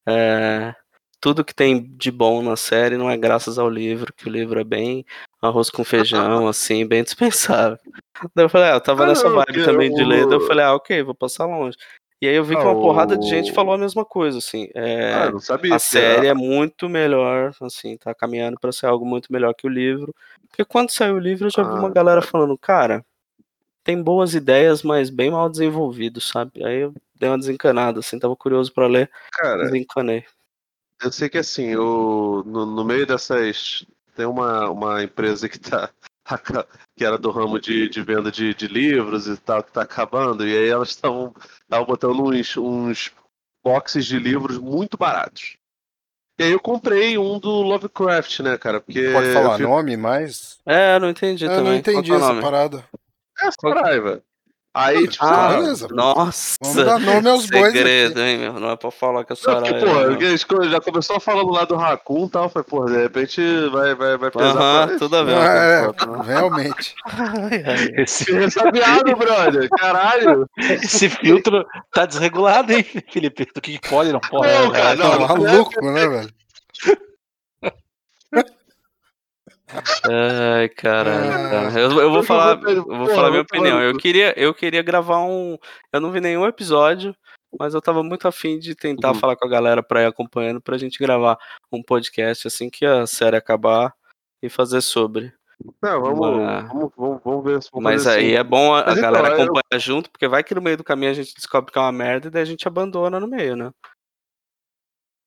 é, tudo que tem de bom na série não é graças ao livro, que o livro é bem arroz com feijão, assim, bem dispensável. Daí eu falei: Ah, eu tava Ah, nessa vibe que também de o- ler, daí eu falei: Ah, ok, vou passar longe. E aí eu vi que Ah, uma porrada de gente o- falou a mesma coisa, assim. é, Ah, não sabia. a série é muito melhor, assim, tá caminhando pra ser algo muito melhor que o livro. Porque quando saiu o livro, eu já vi uma Ah, galera falando, cara, tem boas ideias, mas bem mal desenvolvido, sabe? Aí eu dei uma desencanada, assim, tava curioso pra ler, Cara, desencanei. eu sei que assim, eu, no, no meio dessas. Tem uma, uma empresa que tá. que era do ramo de, de venda de, de livros e tal, que tá acabando, e aí elas estavam estavam botando uns, uns boxes de livros muito baratos. E aí eu comprei um do Lovecraft, né, cara? Porque Pode eu falar fico- nome, mas. É, eu não entendi Eu também. não entendi Qual que é o essa nome? parada. É Saraiva. Aí, tipo, Ah, beleza. Nossa. Vamos dar nome aos bois Segredo, aqui. hein, meu? Não é pra falar que eu Não, sou porque, aranha, porra, não. porque a já começou falando lá do Raccoon e tal. Foi, porra, de repente vai, vai, vai pesar Aham, pra tudo a ver. É, a outra. realmente. Ai, ai. Esse, ressabiado, brother. Caralho. esse filtro tá desregulado, hein, Felipe? Do que pode não pode. Não, cara, Tá não, maluco, né, velho? Ai, caralho, Ah. cara. Eu, eu vou Eu falar, vou- eu vou falar minha opinião. Eu queria, eu queria gravar um. Eu não vi nenhum episódio, mas eu tava muito afim de tentar Uhum. falar com a galera pra ir acompanhando pra gente gravar um podcast assim que a série acabar e fazer sobre. Não, vamos, Mas- vamos, vamos, vamos ver se vamos Mas aí assim. é bom a, então, galera eu- acompanhar junto, porque vai que no meio do caminho a gente descobre que é uma merda e daí a gente abandona no meio, né?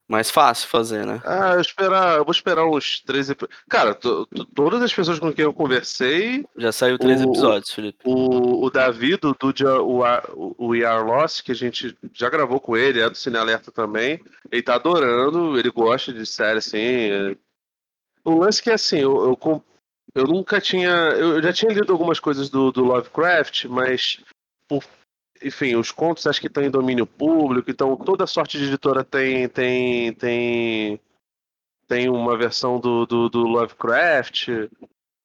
Mais fácil fazer, né? Ah, eu, esperar, eu vou esperar uns três episódios. Cara, to- to- todas as pessoas com quem eu conversei, Já saiu três O- episódios, Felipe. o, o Davi do, do o, o, o We Are Lost, que a gente já gravou com ele, é do Cine Alerta também, ele tá adorando, ele gosta de série assim. é. O lance que é assim, eu, eu, eu nunca tinha. Eu, eu já tinha lido algumas coisas do, do Lovecraft, mas por- enfim, os contos acho que estão em domínio público, então toda sorte de editora tem tem tem tem uma versão do, do, do Lovecraft.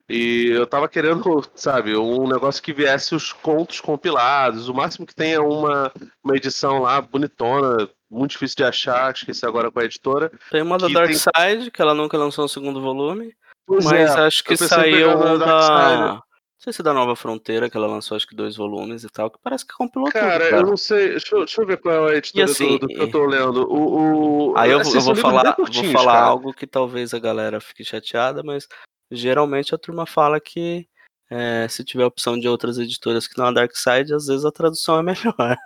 E eu tava querendo, sabe, um negócio que viesse os contos compilados. O máximo que tem é uma, uma edição lá bonitona, muito difícil de achar, esqueci agora com a editora. Tem uma da Dark tem- Side, que ela nunca lançou um segundo volume. Pois Mas é, acho que saiu um da Não sei se é da Nova Fronteira, que ela lançou acho que dois volumes e tal, que parece que compilou Cara, tudo. eu Cara. não sei. Deixa eu, deixa eu ver qual é a editora assim, do, do que eu tô lendo. O, o- Aí eu, assim, eu vou falar, vou falar cara. algo que talvez a galera fique chateada, mas geralmente a turma fala que é, se tiver opção de outras editoras que não a Dark Side, às vezes a tradução é melhor.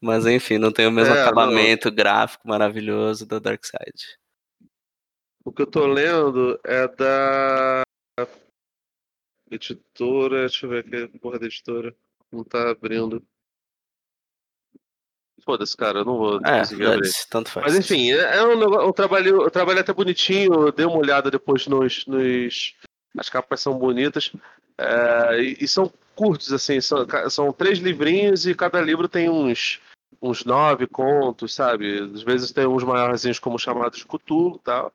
mas enfim, não tem o mesmo É, não. acabamento gráfico maravilhoso da Dark Side. O que eu tô lendo é da editora. Deixa eu ver aqui, porra da editora. Não tá abrindo. Foda-se, cara, eu não vou É, conseguir abrir. tanto faz. Mas enfim, é é um, negócio, um trabalho, um trabalho até bonitinho. Eu dei uma olhada depois nos. nos as capas são bonitas. é, e, e são curtos, assim, são, são três livrinhos e cada livro tem uns, uns nove contos, sabe? Às vezes tem uns maiorzinhos como chamados Cthulhu e tal.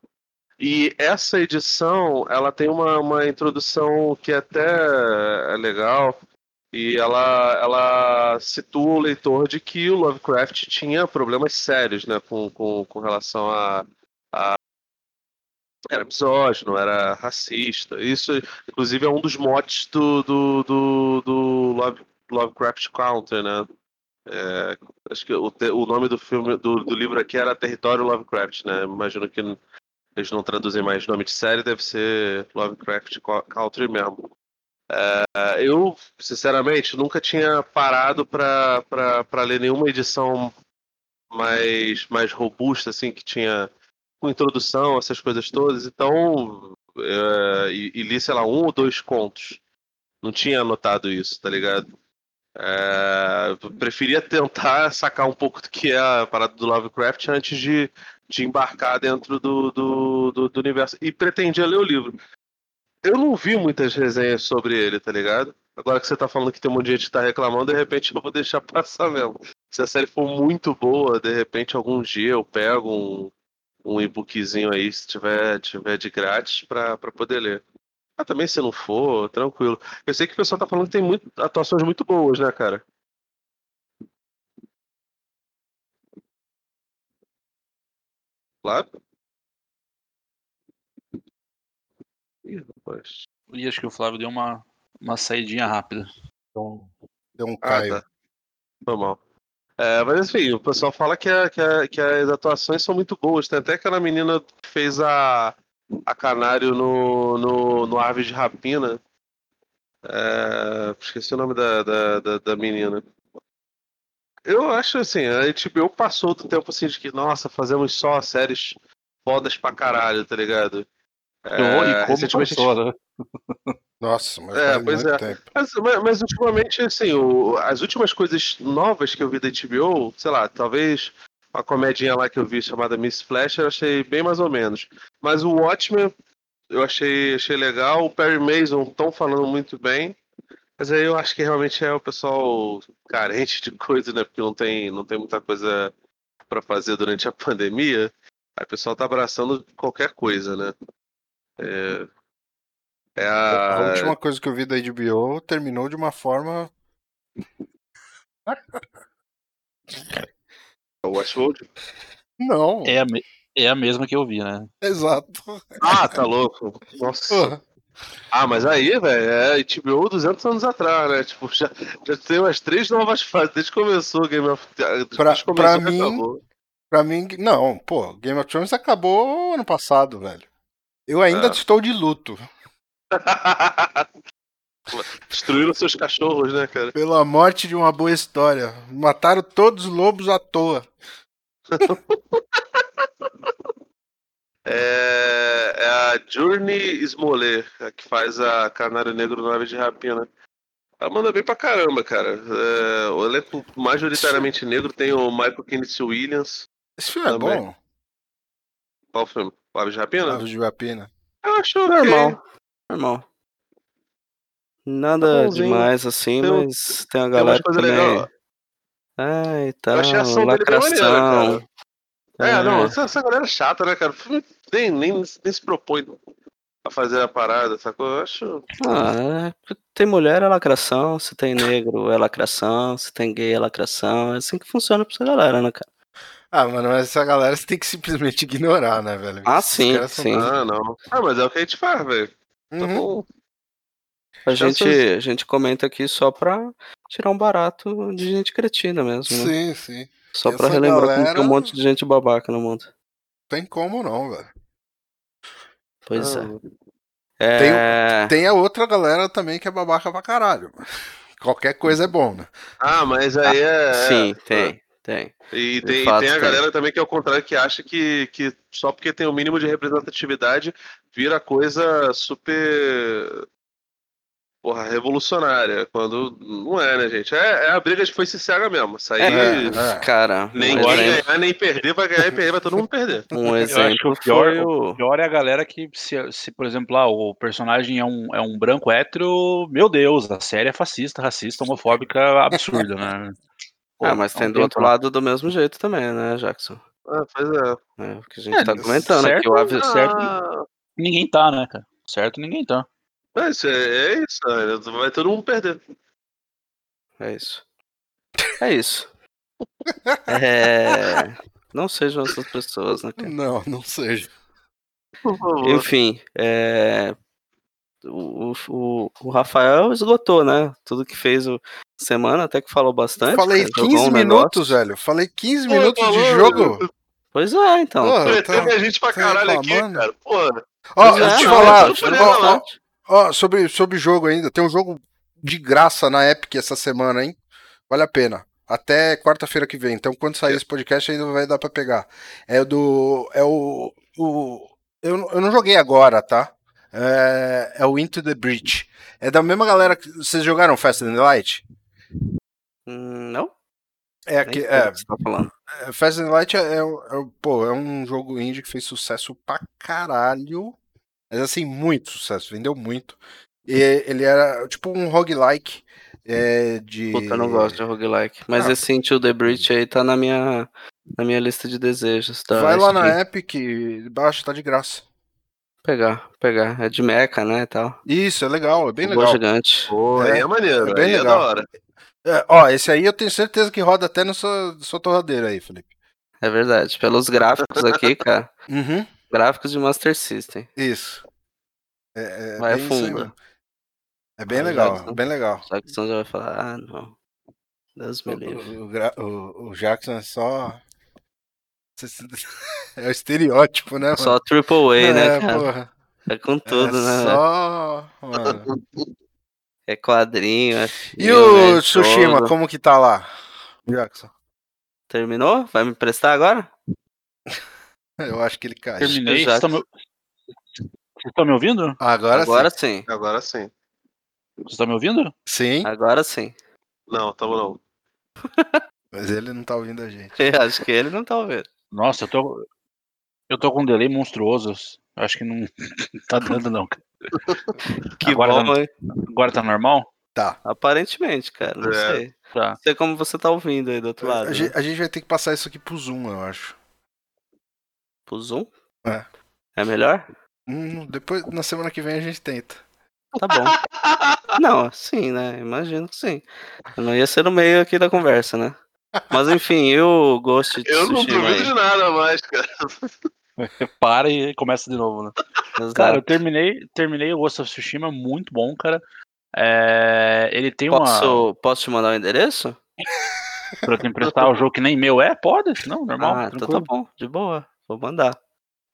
E essa edição, ela tem uma, uma introdução que até é legal. E ela, ela situa o leitor de que o Lovecraft tinha problemas sérios né, com, com, com relação a, a. Era misógino, era racista. Isso, inclusive, é um dos motes do, do, do, do Love- Lovecraft Counter, né? É, acho que o, o nome do filme do, do livro aqui era Território Lovecraft, né? Imagino que eles não traduzem mais nome de série, deve ser Lovecraft Country mesmo. É, eu, sinceramente, nunca tinha parado para ler nenhuma edição mais, mais robusta, assim, que tinha com introdução, essas coisas todas. Então, é, e, e li, sei lá, um ou dois contos. Não tinha anotado isso, tá ligado? É, preferia tentar sacar um pouco do que é a parada do Lovecraft antes de, de embarcar dentro do, do, do, do universo. E pretendia ler o livro. Eu não vi muitas resenhas sobre ele, tá ligado? Agora que você tá falando que tem um monte de gente que tá reclamando, de repente eu vou deixar passar mesmo. Se a série for muito boa, de repente algum dia eu pego um, um e-bookzinho aí, se tiver, tiver de grátis, pra, poder ler. Ah, também se não for, tranquilo. Eu sei que o pessoal tá falando que tem muito, atuações muito boas, né, cara? Claro. Ih, rapaz. E acho que o Flávio deu uma, uma saidinha rápida. Então, deu um Ah, caio. tá. Foi mal. É, mas enfim, o pessoal fala que, a- que, a- que as atuações são muito boas. Tem até aquela menina que fez a, a Canário no, no, no Árvore de Rapina. É, esqueci o nome da, da, da, da menina. Eu acho assim, a HBO passou do tempo assim de que, nossa, fazemos só séries fodas pra caralho, tá ligado? É, e como recentemente passou, né? Nossa, mas É, faz pois muito é. tempo. Mas, mas- mas ultimamente, assim, o- as últimas coisas novas que eu vi da HBO, sei lá, talvez uma comedinha lá que eu vi chamada Miss Flash, eu achei bem mais ou menos. Mas o Watchmen eu achei, achei legal. O Perry Mason estão falando muito bem. Mas aí eu acho que realmente é o pessoal carente de coisa, né? Porque não tem, não tem muita coisa pra fazer durante a pandemia. Aí o pessoal tá abraçando qualquer coisa, né? É, é A a. última coisa que eu vi da HBO terminou de uma forma. o Westworld. Não, É a, me- é a mesma que eu vi, né? exato. Ah, tá louco. Nossa. Ah, mas aí, velho, é HBO 200 anos atrás, né? Tipo, já, já tem umas três novas fases desde que começou o Game of Thrones. Pra- pra mim- acabou. Pra mim, não, pô, Game of Thrones acabou ano passado, velho. Eu ainda É. estou de luto. Destruíram seus cachorros, né, cara? Pela morte de uma boa história. Mataram todos os lobos à toa. É, é a Journey Smollett, a que faz a Canário Negro na Ave de Rapina. Ela manda bem pra caramba, cara. É, o elenco majoritariamente negro tem o Michael Kenneth Williams. Esse filme é Também. bom. Qual filme? O Ave de Rapina? Aves de Rapina. Eu acho. Normal. Normal. Nada Tá demais assim, Tem mas tem a galera coisas também. Ai, tá. Eu achei a ação dele bem maneira, Lacração. cara. É, não, essa, essa galera é chata, né, cara? Nem, nem, nem se propõe a fazer a parada, sacou? Eu acho. Ah, é, tem mulher é lacração, se tem negro é lacração, se tem gay é lacração. É assim que funciona pra essa galera, né, cara? Ah, mano, mas essa galera você tem que simplesmente ignorar, né, velho? Ah, Esses sim, são- sim. Ah, não. Ah, mas é o que a gente faz, velho. Tá Uhum. bom. A gente, Essas- a gente comenta aqui só pra tirar um barato de gente cretina mesmo, né? Sim, sim. Só Essa pra relembrar como galera- tem um monte de gente babaca no mundo. Tem como não, velho. Pois Ah, é. É. Tem a outra galera também que é babaca pra caralho. Qualquer coisa é bom, né? Ah, mas aí é. Sim, é, tem, tem. E tem, e fato, tem a tem. galera também que é o contrário, que acha que, que só porque tem o mínimo de representatividade vira coisa super. Porra, revolucionária. Quando não é, né, gente? É, é a briga de foi se cega mesmo. Isso aí. É, É. Cara, Nem um ganhar, nem perder, vai ganhar e perder, vai todo mundo perder. um Eu acho que exemplo o pior, foi o o. pior é a galera que, se, se, por exemplo, lá, o personagem é um, é um branco hétero, meu Deus, a série é fascista, racista, homofóbica, absurda, né? Pô, Ah, mas é tem do outro lado do mesmo jeito também, né, Jackson? Ah, pois é. É o que a gente É, tá comentando certo, aqui. O certo. Ah, Ninguém tá, né, cara? Certo, ninguém tá. Mas é, é isso, né? vai todo mundo perder. É isso. É isso. É... Não sejam essas pessoas, né, cara? Não, não seja. Enfim, é... o, o, o Rafael esgotou, né? Tudo que fez o semana, até que falou bastante. Falei cara, jogou 15 um minutos, negócio. velho. Falei 15 Pô, minutos de falou, jogo. Pois é, então. Pô, tá- a gente pra tá caralho aqui, cara. Porra. Ó, é, deixa eu te não, falar. ó, ó, ó, sobre, sobre jogo ainda. Tem um jogo de graça na Epic essa semana, hein? Vale a pena. Até quarta-feira que vem. Então, quando sair esse podcast, ainda vai dar pra pegar. É o do. É o. o eu, não- eu não joguei agora, tá? É, é o Into the Breach. É da mesma galera que. Vocês jogaram Fast and Light? Hum, não? É, aqui, é, o que você tá falando. é, Fast and Light é, é, é- pô, é um jogo indie que fez sucesso pra caralho. Mas assim, muito sucesso, vendeu muito. E ele era tipo um roguelike é, de. Puta, eu não gosto de roguelike. Mas Ah. esse Into the Breach aí tá na minha, na minha lista de desejos. Tá? Vai lá na Epic, baixa, tá de graça. Pegar, pegar. É de mecha, né, e tal. Isso, é legal, é bem Robô legal. gigante. Pô, É, aí é maneiro. é bem aí é legal. da hora. É, ó, esse aí eu tenho certeza que roda até na sua, sua torradeira aí, Felipe. É verdade. Pelos gráficos aqui, cara. Uhum, Gráficos de Master System. isso. É, é Vai bem fundo. É bem legal, Jackson. bem legal. Só que você já vai falar, ah, não. Deus me livre. O, o, o- o Jackson é só. É o estereótipo, né? Só Triple A, né, é, cara? porra. É com tudo, é né? Só. Mano. É quadrinho, é E filme, o é Tsushima, jogo. como que tá lá? Jackson. Terminou? Vai me emprestar agora? Eu acho que ele caiu. Terminei. Vocês estão me... Estão me ouvindo? Agora, Agora sim. Agora sim. Vocês estão me ouvindo? sim. Sim, Agora sim. Não, tamo não. mas ele não tá ouvindo a gente. Eu acho que ele não tá ouvindo. Nossa, eu tô. Eu tô com um delay monstruoso. Acho que não tá dando, não. cara. Que Agora bom, hein? Agora tá normal? Tá. Aparentemente, cara. Não É. sei. Tá. Não sei como você tá ouvindo aí do outro lado. A, né? gente, a gente vai ter que passar isso aqui pro Zoom, eu acho. Pro Zoom? É. É melhor? Hum, depois, na semana que vem a gente tenta. Tá bom. Não, sim, né? Imagino que sim. Eu não ia ser no meio aqui da conversa, né? Mas enfim, e o Ghost Eu não duvido aí? de nada mais, cara. Para e começa de novo, né? Exato. Cara, eu terminei, terminei o Ghost of Tsushima, muito bom, cara. É, ele tem uma. posso, posso te mandar o endereço? Pra te emprestar o jogo que nem meu é? Pode? Não, normal. ah, então tá bom, de boa. Vou mandar.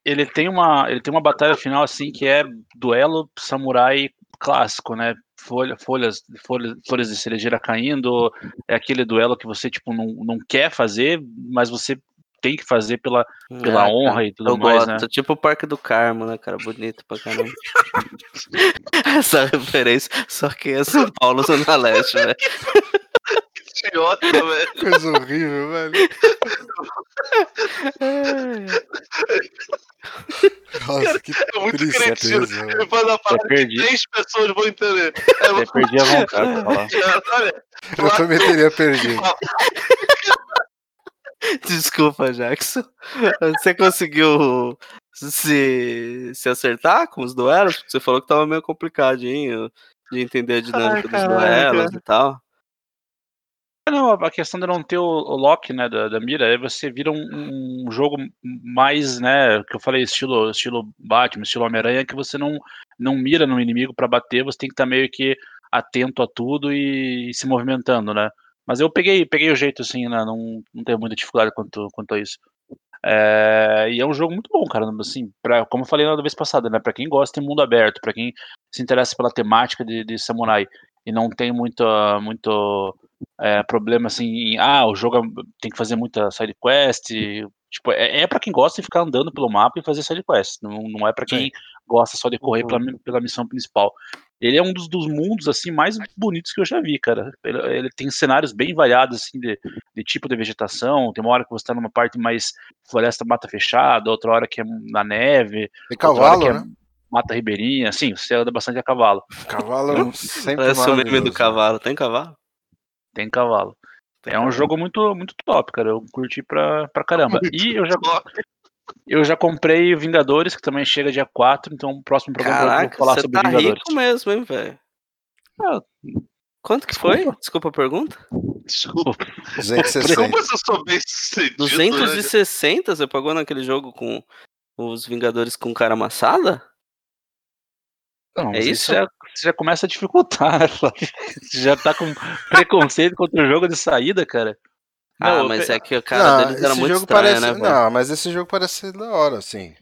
Ele tem uma. Ele tem uma batalha final assim que é duelo samurai clássico, né? Folha, folhas, folhas, folhas de cerejeira caindo. É aquele duelo que você, tipo, não, não quer fazer, mas você tem que fazer pela, pela Ah, honra cara, e tudo eu mais, gosto. né? Tipo o Parque do Carmo, né, cara? Bonito pra caramba. Essa referência, só que é São Paulo, Zona Leste, velho. Idiota, velho. Coisa horrível, velho. Nossa, que É muito tristeza. cretino. Ele faz a parada que perdi. três pessoas vão entender. É Até muito perdi a vontade de falar. Olha, Eu também teria perdido. Desculpa, Jackson. Você conseguiu se, se acertar com os duelos? Porque você falou que tava meio complicadinho de entender a dinâmica dos caralho, duelos e tal. Não, a questão de não ter o, lock, né, da, da mira, aí você vira um, um jogo mais, né, que eu falei, estilo, estilo Batman, estilo Homem-Aranha, que você não, não mira no inimigo pra bater, você tem que estar meio que atento a tudo e, se movimentando, né. Mas eu peguei, peguei o jeito, assim, né, não, não tenho muita dificuldade quanto, quanto a isso. É, e é um jogo muito bom, cara, assim, pra, como eu falei na vez passada, né, pra quem gosta de mundo aberto, pra quem se interessa pela temática de, de samurai e não tem muito, muito é, problema assim, em, ah, o jogo é- tem que fazer muita side quest, tipo, é, é para quem gosta de ficar andando pelo mapa e fazer side quest, não, não é para quem gosta só de correr pela, mi- pela missão principal. Ele é um dos, dos mundos assim mais bonitos que eu já vi, cara. Ele, ele tem cenários bem variados assim de, de tipo de vegetação. Tem uma hora que você tá numa parte mais floresta mata fechada, outra hora que é na neve, Tem outra hora cavalo, que é né? mata ribeirinha. Sim, você anda bastante a cavalo. Cavalo sempre Parece o meme do cavalo. Tem cavalo? Tem cavalo. É um jogo muito, muito top, cara. Eu curti pra, pra caramba. E eu já, eu já comprei Vingadores, que também chega dia 4, então o próximo programa eu vou Caraca, falar você sobre tá Vingadores. rico mesmo, hein, velho? Ah, Quanto que foi? Desculpa a pergunta. Desculpa. 260. Como se eu sou bem sucedido, né? 260 você pagou naquele jogo com os Vingadores com cara amassada? Não, É isso? Você já começa a dificultar, né, Flávio? Você já tá com preconceito contra o jogo de saída, cara. ah, Não, mas pe- é que o cara Não, deles era muito jogo estranho, parece. né, não, mas esse jogo parece ser da hora, assim.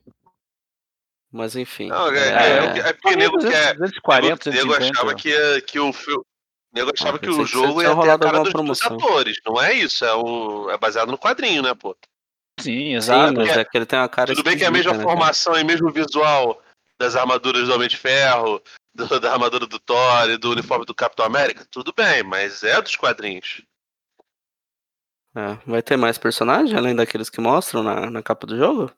Mas enfim. Não, é, é, é, é porque nego quer. 240, nego 250. achava que, que o filme. Nego achava Ah, que o jogo ia ter a cara dos, dos promoção. atores. Não é isso, é, o, é baseado no quadrinho, né, pô? Sim, Sim, exato. mas é- é que ele tem uma cara Tudo bem que é a mesma né, formação e mesmo visual das armaduras do Homem de Ferro, do- da armadura do Thor e do uniforme do Capitão América. Tudo bem, mas é dos quadrinhos. É, vai ter mais personagem além daqueles que mostram na, na capa do jogo?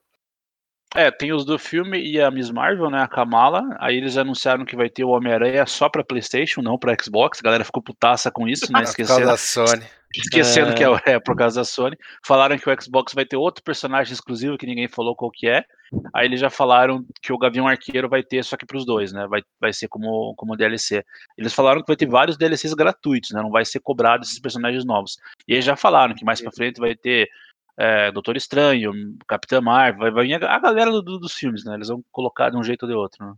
É, tem os do filme e a Miss Marvel, né, a Kamala. Aí eles anunciaram que vai ter o Homem-Aranha só pra PlayStation, não pra Xbox. A galera ficou putaça com isso, né, Por causa da Sony. Esquecendo É. que é, é por causa da Sony. Falaram que o Xbox vai ter outro personagem exclusivo que ninguém falou qual que é. Aí eles já falaram que o Gavião Arqueiro vai ter só que pros dois, né, vai, vai ser como, como DLC. Eles falaram que vai ter vários DLCs gratuitos, né, não vai ser cobrado esses personagens novos. E eles já falaram que mais pra frente vai ter é, Doutor Estranho, Capitã Marvel, vai, vai vir a, a galera do- do- dos filmes, né? Eles vão colocar de um jeito ou de outro, né?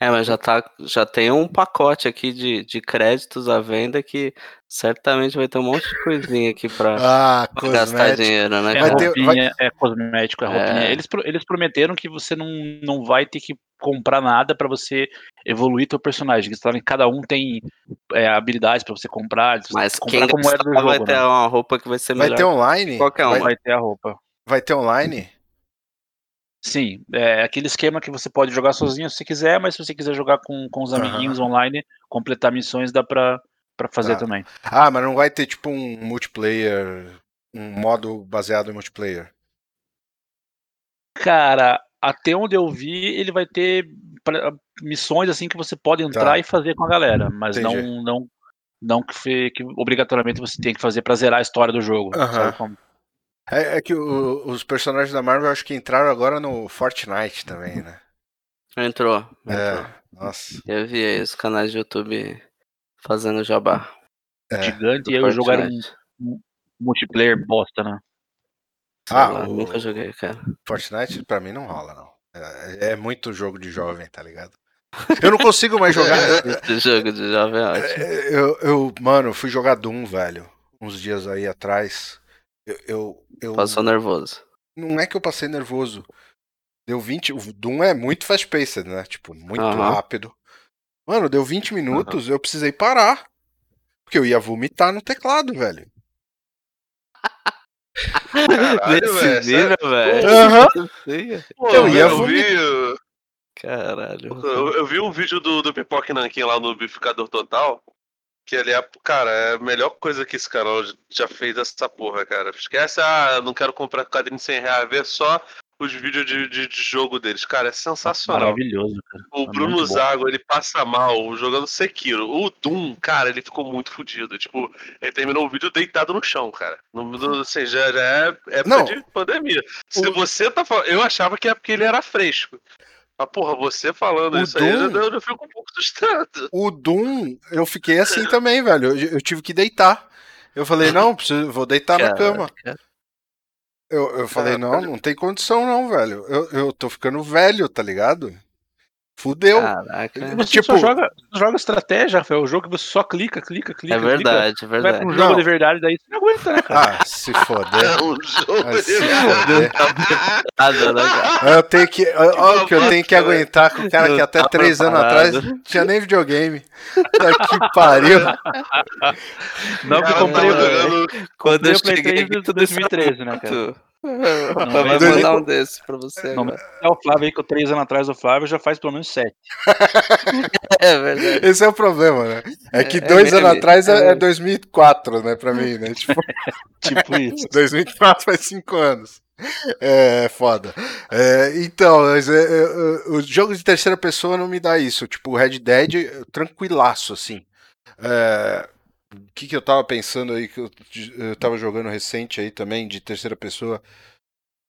É, mas já, tá, já tem um pacote aqui de, de créditos à venda que certamente vai ter um monte de coisinha aqui pra, Ah, pra gastar dinheiro, né, É Vai cara? ter- roupinha, é cosmético, é roupinha. É. Eles, eles prometeram que você não, não vai ter que comprar nada pra você evoluir teu personagem. Que cada um tem é, habilidades pra você comprar, você Mas comprar quem como era do gastar vai jogo, ter né? uma roupa que vai ser Vai melhor ter online? que qualquer Vai, uma. vai ter a roupa. Vai ter online? Sim, é aquele esquema que você pode jogar sozinho se quiser, mas se você quiser jogar com, com os amiguinhos online, completar missões, dá pra, pra fazer Tá. também. Ah, mas não vai ter tipo um multiplayer, um modo baseado em multiplayer. Cara, até onde eu vi, ele vai ter missões assim que você pode entrar Tá. e fazer com a galera, mas Entendi. não não não que, que obrigatoriamente você tem que fazer pra zerar a história do jogo. Aham. sabe como? É, é que o- os personagens da Marvel eu acho que entraram agora no Fortnite também, né? Entrou. entrou. É, nossa. Eu vi aí os canais de YouTube fazendo jabá. É. Gigante e aí o jogo era um Fortnite. multiplayer bosta, né? Sei Ah, lá, o- nunca joguei, cara. Fortnite pra mim não rola, não. É, é muito jogo de jovem, tá ligado? Eu não consigo mais jogar. Esse jogo de jovem é ótimo. É, Eu, eu, mano, eu fui jogar Doom, velho, uns dias aí atrás. Eu, eu, eu- Passou nervoso. não é que eu passei nervoso. Deu 20. O Doom é muito fast-paced, né? Tipo, muito Aham. rápido. Mano, deu 20 minutos, eu precisei parar. Porque eu ia vomitar no teclado, velho. Caralho, Nesse nível, velho. Aham. Eu ia vi, Caralho. eu, eu vi um vídeo do, do Pipoque Nankin lá no Bificador Total. Que ele é, cara, é a melhor coisa que esse canal já fez essa porra, cara. Esquece, ah, não quero comprar quadrinho de 100 reais, ver só os vídeos de, de, de jogo deles. Cara, é sensacional. Maravilhoso, cara. O É Bruno. Zago, ele passa mal jogando Sekiro. O Doom, cara, ele ficou muito fodido. Tipo, ele terminou o vídeo deitado no chão, cara. No, no, assim, já, já é época Não. de pandemia. Se O- você tá falando. Eu achava que é porque ele era fresco. Mas, porra, você falando O isso aí, eu, Doom- eu, eu fico um pouco assustado. O Doom, eu fiquei assim também, velho. Eu, eu tive que deitar. Eu falei, não, preciso, vou deitar na cama. Eu, eu falei, Ah, não, não tem condição não, velho. Eu, eu tô ficando velho, tá ligado? Fudeu. Caraca. Você Tipo- só joga, joga estratégia, Rafael. O jogo que você só clica, clica, clica. É clica. verdade, é Vai verdade. pra um jogo Não. de verdade, daí você não aguenta, né, cara? Ah, se foder. É um jogo. Ah, se foder. Nada, né, cara? Eu tenho que. Ó, que eu tenho que aguentar com o cara que até tá três anos atrás não tinha nem videogame. Que pariu. Não, que eu Cara, comprei, Quando eu comprei o Play cheguei 3 de tudo 2013, né, isso muito. Vai mandar um desse pra você. Não. É o Flávio aí, que eu três anos atrás do Flávio já faz pelo menos sete. É verdade. Esse é o problema, né? É que É- é dois anos meme, atrás é é, é meme. 2004, né, pra mim, né? Tipo, Tipo isso. 2004 faz cinco anos. É foda. É, então, mas, é, é, é, o jogo de terceira pessoa não me dá isso. Tipo, o Red Dead, é, tranquilaço, assim. É, o que, que eu tava pensando aí que eu, eu tava jogando recente aí também, de terceira pessoa?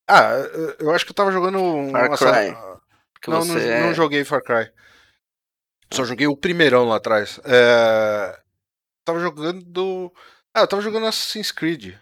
Ah, eu- acho que eu tava jogando um. Far Cry. Não, não, é... não joguei Far Cry. Só joguei o primeirão lá atrás. É... Tava jogando. Ah, eu tava jogando Assassin's Creed.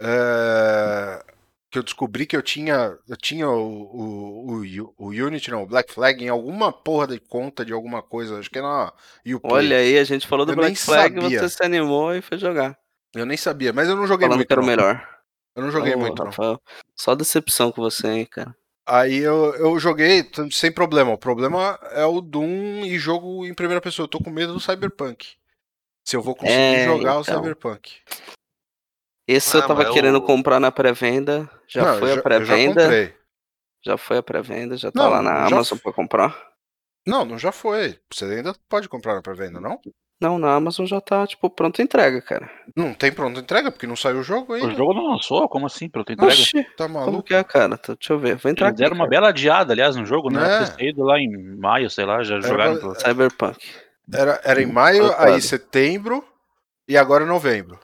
É... Que eu descobri que eu tinha. Eu tinha o, o, o, o Unity, não, o Black Flag em alguma porra de conta de alguma coisa. Acho que era na Uplay. Olha aí, a gente falou do Eu Black Flag, sabia. você se animou e foi jogar. Eu nem sabia, mas eu não joguei Falando muito. que era o não. melhor. Eu não joguei Ô, muito, não. Rafael, Só decepção com você, hein, cara. Aí eu, eu joguei sem problema. O problema é o Doom e jogo em primeira pessoa. Eu tô com medo do Cyberpunk. Se eu vou conseguir É, jogar o então. Cyberpunk. Esse Ah, eu tava mas querendo o- comprar na pré-venda. Já Não, foi eu a eu pré-venda. Já. Já foi a pré-venda, já tá lá na já Amazon f- pra comprar. Não, não já foi. Você ainda pode comprar na pré-venda, não? Não, na Amazon já tá, tipo, pronta entrega, cara. Não tem pronta entrega, porque não saiu o jogo O ainda. jogo não lançou? Como assim? Pronto, entrega? Oxi, Tá como maluco? que é, cara? Tá- Deixa eu ver. Vou entrar Eles aqui, deram uma bela adiada, aliás, no jogo, né? Era pra ter saído lá em maio, sei lá, já jogaram. pra- Cyberpunk. Era, era em maio, aí setembro e agora novembro.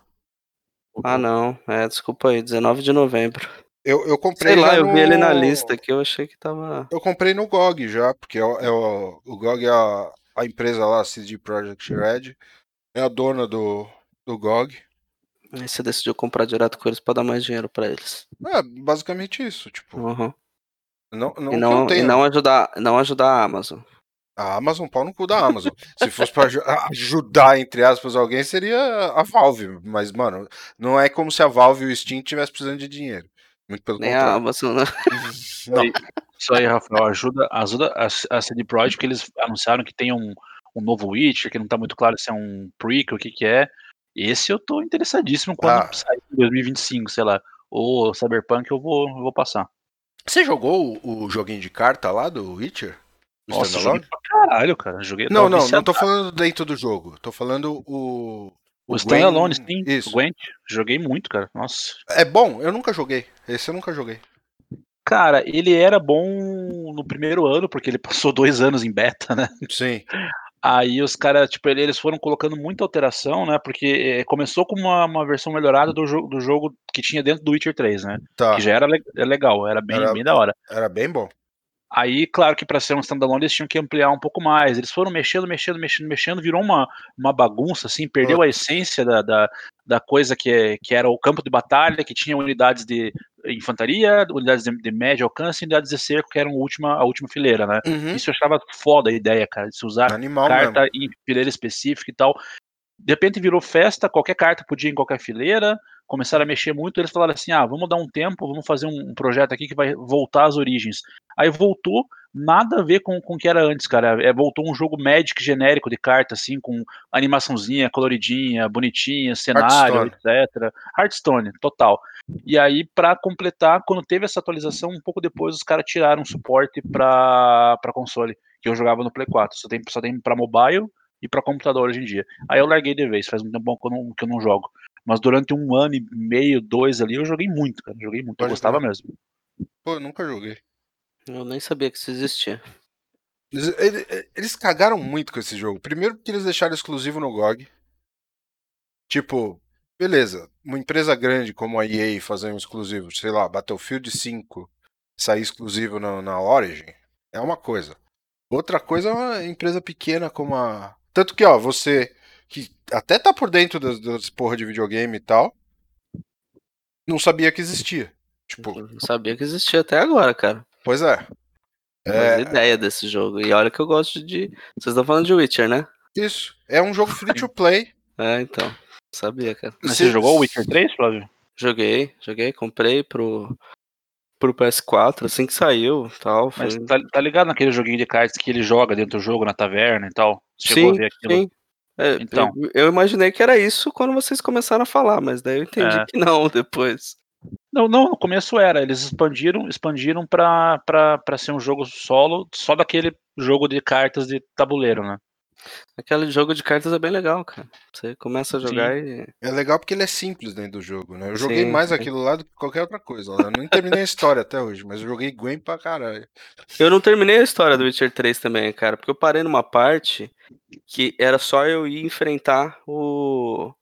Ah, não. É, desculpa aí, 19 de novembro. Eu, eu comprei Sei lá, eu vi ele na no- lista aqui, eu achei que tava. Eu comprei no GOG já, porque é o, é o, o GOG é a, a empresa lá, CD Projekt Red. É a dona do, do GOG. Aí você decidiu comprar direto com eles pra dar mais dinheiro pra eles. É basicamente isso. Tipo, Uhum. não, não, E que não, e não ajudar, não ajudar a Amazon. A Amazon, pau no cu da Amazon. Se fosse pra aju- ajudar, entre aspas, alguém, seria a Valve. Mas, mano, não é como se a Valve e o Steam tivessem precisando de dinheiro. Muito pelo Nem a contrário. Amazon, né? Não. Isso aí, Rafael, ajuda, ajuda a, a CD Projekt, que eles anunciaram que tem um, um novo Witcher, que não tá muito claro se é um prequel, o que que é. Esse eu tô interessadíssimo quando Ah. sair em 2025, sei lá. Ou Cyberpunk eu vou, eu vou passar. Você jogou o, o joguinho de carta lá do Witcher? O Nossa, standalone? joguei pra caralho, cara. Joguei, Não, não, não viciado. tô falando dentro do jogo. Tô falando o. O Standalone, Gwen- sim. Isso. O Gwent. Joguei muito, cara. Nossa. É bom, eu nunca joguei. Esse eu nunca joguei. Cara, ele era bom no primeiro ano, porque ele passou dois anos em beta, né? Sim. Aí os caras, tipo, ele- eles foram colocando muita alteração, né? Porque eh, começou com uma, uma versão melhorada do, jo do jogo que tinha dentro do Witcher 3, né? Tá. Que já era le- é legal, era bem, Era- bem da hora. Era bem bom. Aí, claro que para ser um standalone eles tinham que ampliar um pouco mais. Eles foram mexendo, mexendo, mexendo, mexendo, virou uma, uma bagunça, assim, perdeu a essência da, da, da coisa que, é, que era o campo de batalha, que tinha unidades de infantaria, unidades de, de médio alcance e unidades de cerco, que eram a última, a última fileira, né? Uhum. Isso eu achava foda a ideia, cara, de se usar Animal mesmo. carta em fileira específica e tal. De repente virou festa, qualquer carta podia ir em qualquer fileira, começaram a mexer muito, eles falaram assim, ah, vamos dar um tempo, vamos fazer um, projeto aqui que vai voltar às origens. Aí voltou, nada a ver com com o que era antes, cara, é, voltou um jogo Magic genérico de carta, assim, com animaçãozinha, coloridinha, bonitinha, cenário, Hearthstone. etc. Hearthstone, total. E aí, pra completar, quando teve essa atualização, um pouco depois os caras tiraram suporte pra, pra console, que eu jogava no Play 4, só tem, só tem pra mobile e pra computador hoje em dia. Aí eu larguei de vez, faz um tempo que eu não, que eu não jogo. Mas durante um ano e meio, dois ali, eu joguei muito, cara. Joguei muito, eu gostava mesmo. Pô, eu nunca joguei. Eu nem sabia que isso existia. Eles, ele- eles cagaram muito com esse jogo. Primeiro porque eles deixaram exclusivo no GOG. Tipo, beleza, uma empresa grande como a EA fazer um exclusivo, sei lá, Battlefield 5 sair exclusivo na, na Origin, é uma coisa. Outra coisa é uma empresa pequena como a. Tanto que, ó, você que até tá por dentro das, das porra de videogame e tal, não sabia que existia. Tipo, não sabia que existia até agora, cara. pois é. Não É, ideia desse jogo. E olha que eu gosto de. Vocês estão falando de Witcher, né? isso. É um jogo free to play. É, então. Sabia, cara. Mas você jogou o Witcher 3, Flávio? Joguei, joguei, comprei pro, pro PS4 assim que saiu tal. Foi... Mas tá, tá ligado naquele joguinho de cartas que ele joga dentro do jogo, na taverna e tal? Chegou Sim, a ver aquilo? sim. É, Então. eu, eu imaginei que era isso quando vocês começaram a falar, mas daí eu entendi É. que não depois. Não, não, no começo era. Eles expandiram, expandiram pra ser um jogo solo, só daquele jogo de cartas de tabuleiro, né? Aquele jogo de cartas é bem legal, cara. Você começa a jogar e. É legal porque ele é simples dentro do jogo, né? Eu joguei Sim, mais sim. aquilo lá do que qualquer outra coisa. Eu nem terminei a história até hoje, mas eu joguei Gwen pra caralho. Eu não terminei a história do Witcher 3 também, cara, porque eu parei numa parte que era só eu ir enfrentar o.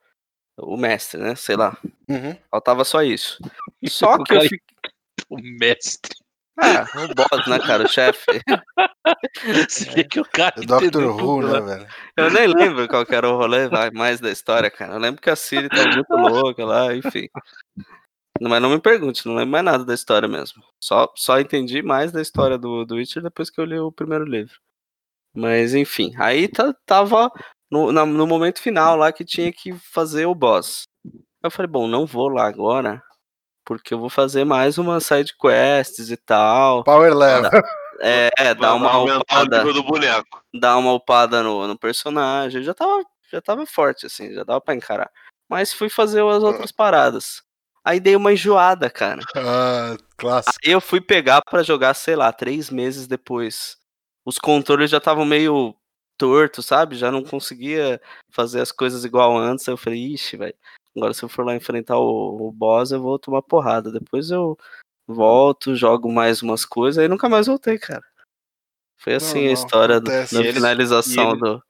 O mestre, né? Sei lá. Uhum. Faltava só isso. Só que eu fiquei. O mestre. Ah, o boss, né, cara? O chefe. Você vê que o cara. É Doctor entendeu Who, tudo, né, velho? Eu nem lembro qual que era o rolê vai, mais da história, cara. Eu lembro que a Siri tava muito louca lá, enfim. Mas não me pergunte, não lembro mais nada da história mesmo. Só, só entendi mais da história do, do Witcher depois que eu li o primeiro livro. Mas enfim, aí tá- tava no, na- no momento final lá que tinha que fazer o boss. Eu falei, bom, não vou lá agora, porque eu vou fazer mais umas side quests e tal. Power level. É, é, Vai uma upada do boneco. dar uma upada no, no personagem. Já tava, já tava forte, assim, já dava pra encarar. Mas fui fazer as outras paradas. Aí dei uma enjoada, cara. Ah, clássico. Aí eu fui pegar pra jogar, sei lá, três meses depois. Os controles já estavam meio tortos, sabe? Já não conseguia fazer as coisas igual antes. Aí eu falei, ixi, velho. Agora se eu for lá enfrentar o, o boss, eu vou tomar porrada. Depois eu volto, jogo mais umas coisas. Aí nunca mais voltei, cara. Foi assim a Normal, história do- acontece. da E finalização e ele- do.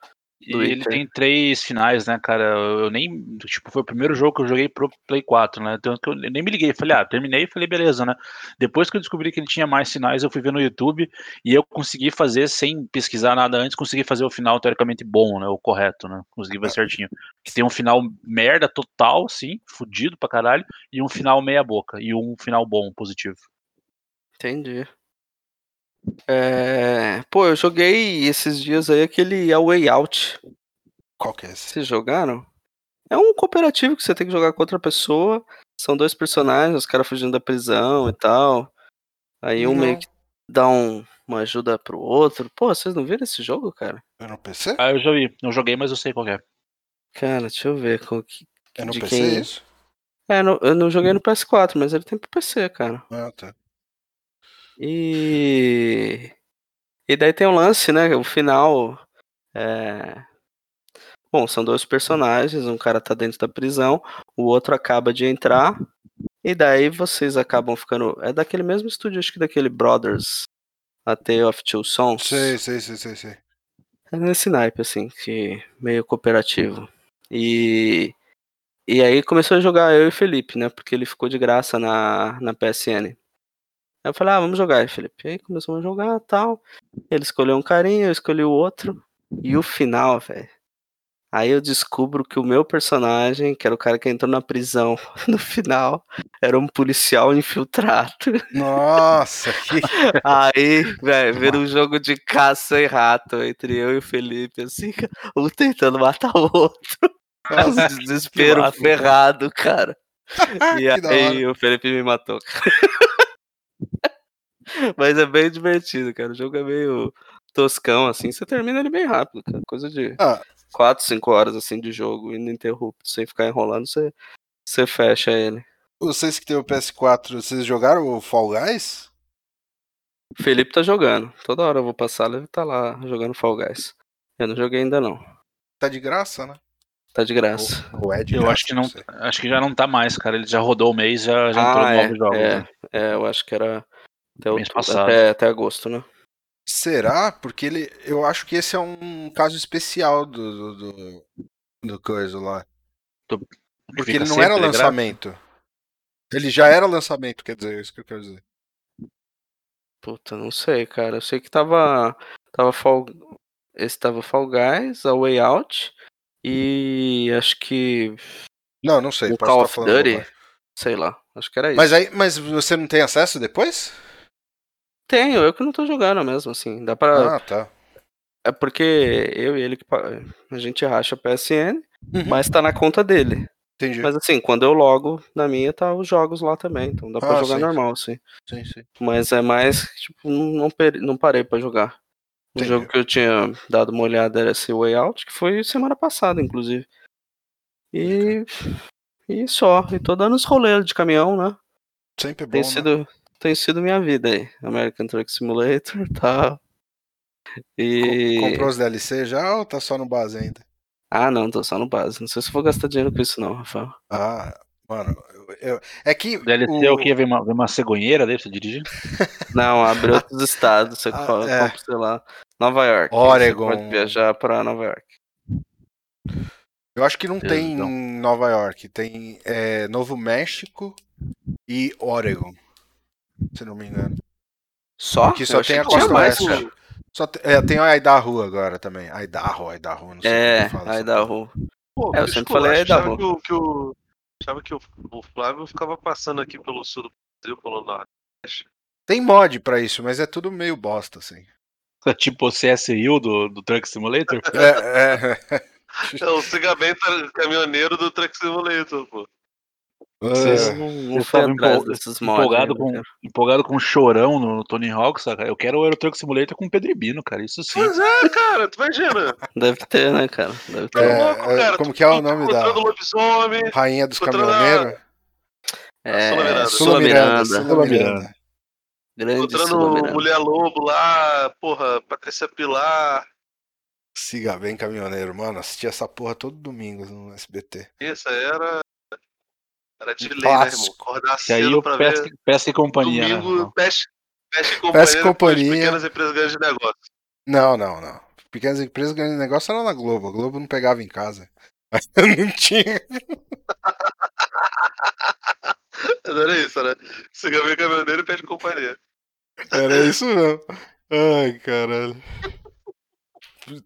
E ele tem três finais, né, cara? Eu, nem. Tipo, foi o primeiro jogo que eu joguei pro Play 4, né? Então eu nem me liguei. Falei, ah, terminei falei, beleza, né? Depois que eu descobri que ele tinha mais finais, eu fui ver no YouTube e eu consegui fazer, sem pesquisar nada antes, consegui fazer o final teoricamente bom, né? O correto, né? Consegui fazer certinho. Que tem um final merda total, sim, fudido pra caralho, e um final meia-boca. E um final bom, positivo. Entendi. É... Pô, eu joguei esses dias aí aquele A Way Out. Qual que é esse? Vocês jogaram? É um cooperativo que você tem que jogar com outra pessoa. São dois personagens, os caras fugindo da prisão e tal. Aí um meio Não. que dá um- uma ajuda pro outro. Pô, vocês não viram esse jogo, cara? É no PC? Ah, eu já vi. Não joguei, mas eu sei qual é. Cara, deixa eu ver. Qual que... É no de PC quem- isso? É, no- eu não joguei no PS4, mas ele tem pro PC, cara. Ah, tá. E. E daí tem o lance, né? O final. É... Bom, são dois personagens, um cara tá dentro da prisão, o outro acaba de entrar, E daí vocês acabam ficando. É daquele mesmo estúdio, acho que daquele Brothers, A Tale of Two Sons. Sei, sei, sei, sei, sei. É nesse naipe, assim, que meio cooperativo. E. E aí começou a jogar eu e o Felipe, né? Porque ele ficou de graça na, na PSN. Aí eu falei, ah, vamos jogar Felipe. Aí começamos a jogar tal. Ele escolheu um carinha, eu escolhi o outro. E o final, velho. Aí eu descubro que o meu personagem, que era o cara que entrou na prisão no final, era um policial infiltrado. Nossa, que. Aí, velho, vira um jogo de caça e rato entre eu e o Felipe, assim, um tentando matar o outro. Nossa, desespero ferrado, cara. E aí o Felipe me matou. Mas é bem divertido, cara. O jogo é meio toscão, assim. Você termina ele bem rápido, cara. Coisa de Ah, 4, 5 horas, assim, de jogo, ininterrupto, sem ficar enrolando, você, você fecha ele. vocês que tem o PS4, vocês jogaram o Fall Guys? O Felipe tá jogando. Toda hora eu vou passar, ele tá lá jogando Fall Guys. Eu não joguei ainda não. Tá de graça, né? Tá de graça. Ou é de Eu graça, acho que não, sei. acho que já não tá mais, cara. Ele já rodou o mês, já, já entrou ah, no é, novos jogos. é, né? é, eu acho que era até, Mês passado. até, até agosto, né? Será? Porque ele. Eu acho que esse é um caso especial do. do, do, do coisa lá. Porque Fica ele não era graça. lançamento. Ele já era lançamento, quer dizer, é isso que eu quero dizer. Puta, não sei, cara. Eu sei que tava. Tava Fall. Esse tava Fall Guys, A Way Out. E acho que. Não, não sei, o Call estar of falando Duty. Sei lá. Acho que era isso. Mas aí, mas você não tem acesso depois? Tenho, eu que não tô jogando mesmo, assim. Dá pra. Ah, tá. É porque eu e ele que a gente racha PSN, Uhum. mas tá na conta dele. Entendi. Mas assim, quando eu logo na minha, tá os jogos lá também. Então dá pra Ah, jogar sim. normal, assim. Sim, sim. Mas é mais, tipo, não, não parei pra jogar. O Entendi. jogo que eu tinha dado uma olhada era esse Way Out, que foi semana passada, inclusive. E. E só. E tô dando os rolês de caminhão, né? Sempre bom. Tem né? Tem sido minha vida aí. American Truck Simulator, tá. E. Com- Comprou os DLC já ou tá só no base ainda? Ah, não, tô só no base. Não sei se vou gastar dinheiro com isso, não, Rafael. Ah, mano. eu- é que. DLC é o que? Vem uma, vem uma cegonheira dele você dirigir? Não, abre outros estados. Você Ah, é. compra, sei lá, Nova York. Oregon. Você pode viajar pra Nova York. Eu acho que não Deus, tem então. Nova York. Tem é, Novo México e Oregon. Se não me engano. Só? Aqui só Eu tem a Costa mais, Oeste. cara. Só te- é, tem a Idaho agora também. Idaho, Idaho, não sei É, como fala rua. Pô, É, eu que sempre falei aí esculacho. da achava que o, que o achava que o, o Flávio ficava passando aqui pelo sul do Brasil, pelo norte. Tem mod pra isso, mas é tudo meio bosta, assim. tipo o CSU do, do Truck Simulator? É, é. É o cigamento caminhoneiro do Truck Simulator, pô. Vocês- É. Não, estavam empol- desses mods. empolgado, com, empolgado com um chorão no, Tony Hawk, saca? Eu quero o Euro Truck Simulator com o Pedribino, cara. Isso sim. Pois é, cara, tu imagina. Deve ter, né, cara? Deve ter. É, louco, cara. como Tu que é o nome da lobisomem. rainha dos a- caminhoneiros? É, Sula Miranda. Sula Miranda. Sula Miranda. Grande Sula Encontrando Miranda. Mulher Lobo lá, porra, Patrícia Pilar. Siga bem, caminhoneiro. Mano, assisti essa porra todo domingo no SBT. Isso aí era. Era de lei, né, irmão? Acordar Que aí cedo o pra pesca, ver. pesca e companhia, Domingo, né? Pesca Pesca e Companhia. Pesca e Companhia. Pequenas empresas grandes de negócio. Não, não, não. Pequenas empresas ganhando negócio era na Globo. A Globo não pegava em casa. não tinha. Mas era isso, era. Cigaminho caminhoneiro e Pesca e Companhia. Era isso não. Ai, caralho.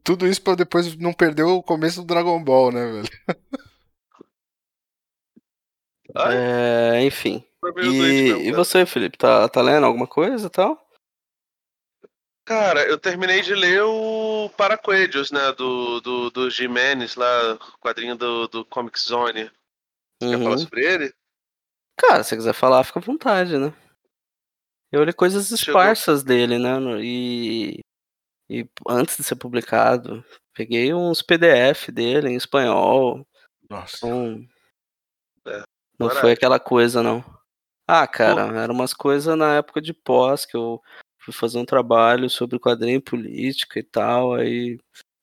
Tudo isso pra depois não perder o começo do Dragon Ball, né, velho? É, enfim. E, mesmo, e cara. você, Felipe, tá, tá lendo alguma coisa e tal? Cara, eu terminei de ler o Paracoelhos, né? Do, do, do Jimenez lá, quadrinho do, do Comic Zone. Você quer Uhum. falar sobre ele? Cara, se você quiser falar, fica à vontade, né? Eu li coisas Chegou. esparsas dele, né? E, e antes de ser publicado, peguei uns PDF dele em espanhol. Nossa. Então, É, não coragem. foi aquela coisa, não. Ah, cara, eram umas coisas na época de pós que eu fui fazer um trabalho sobre quadrinho política e tal. Aí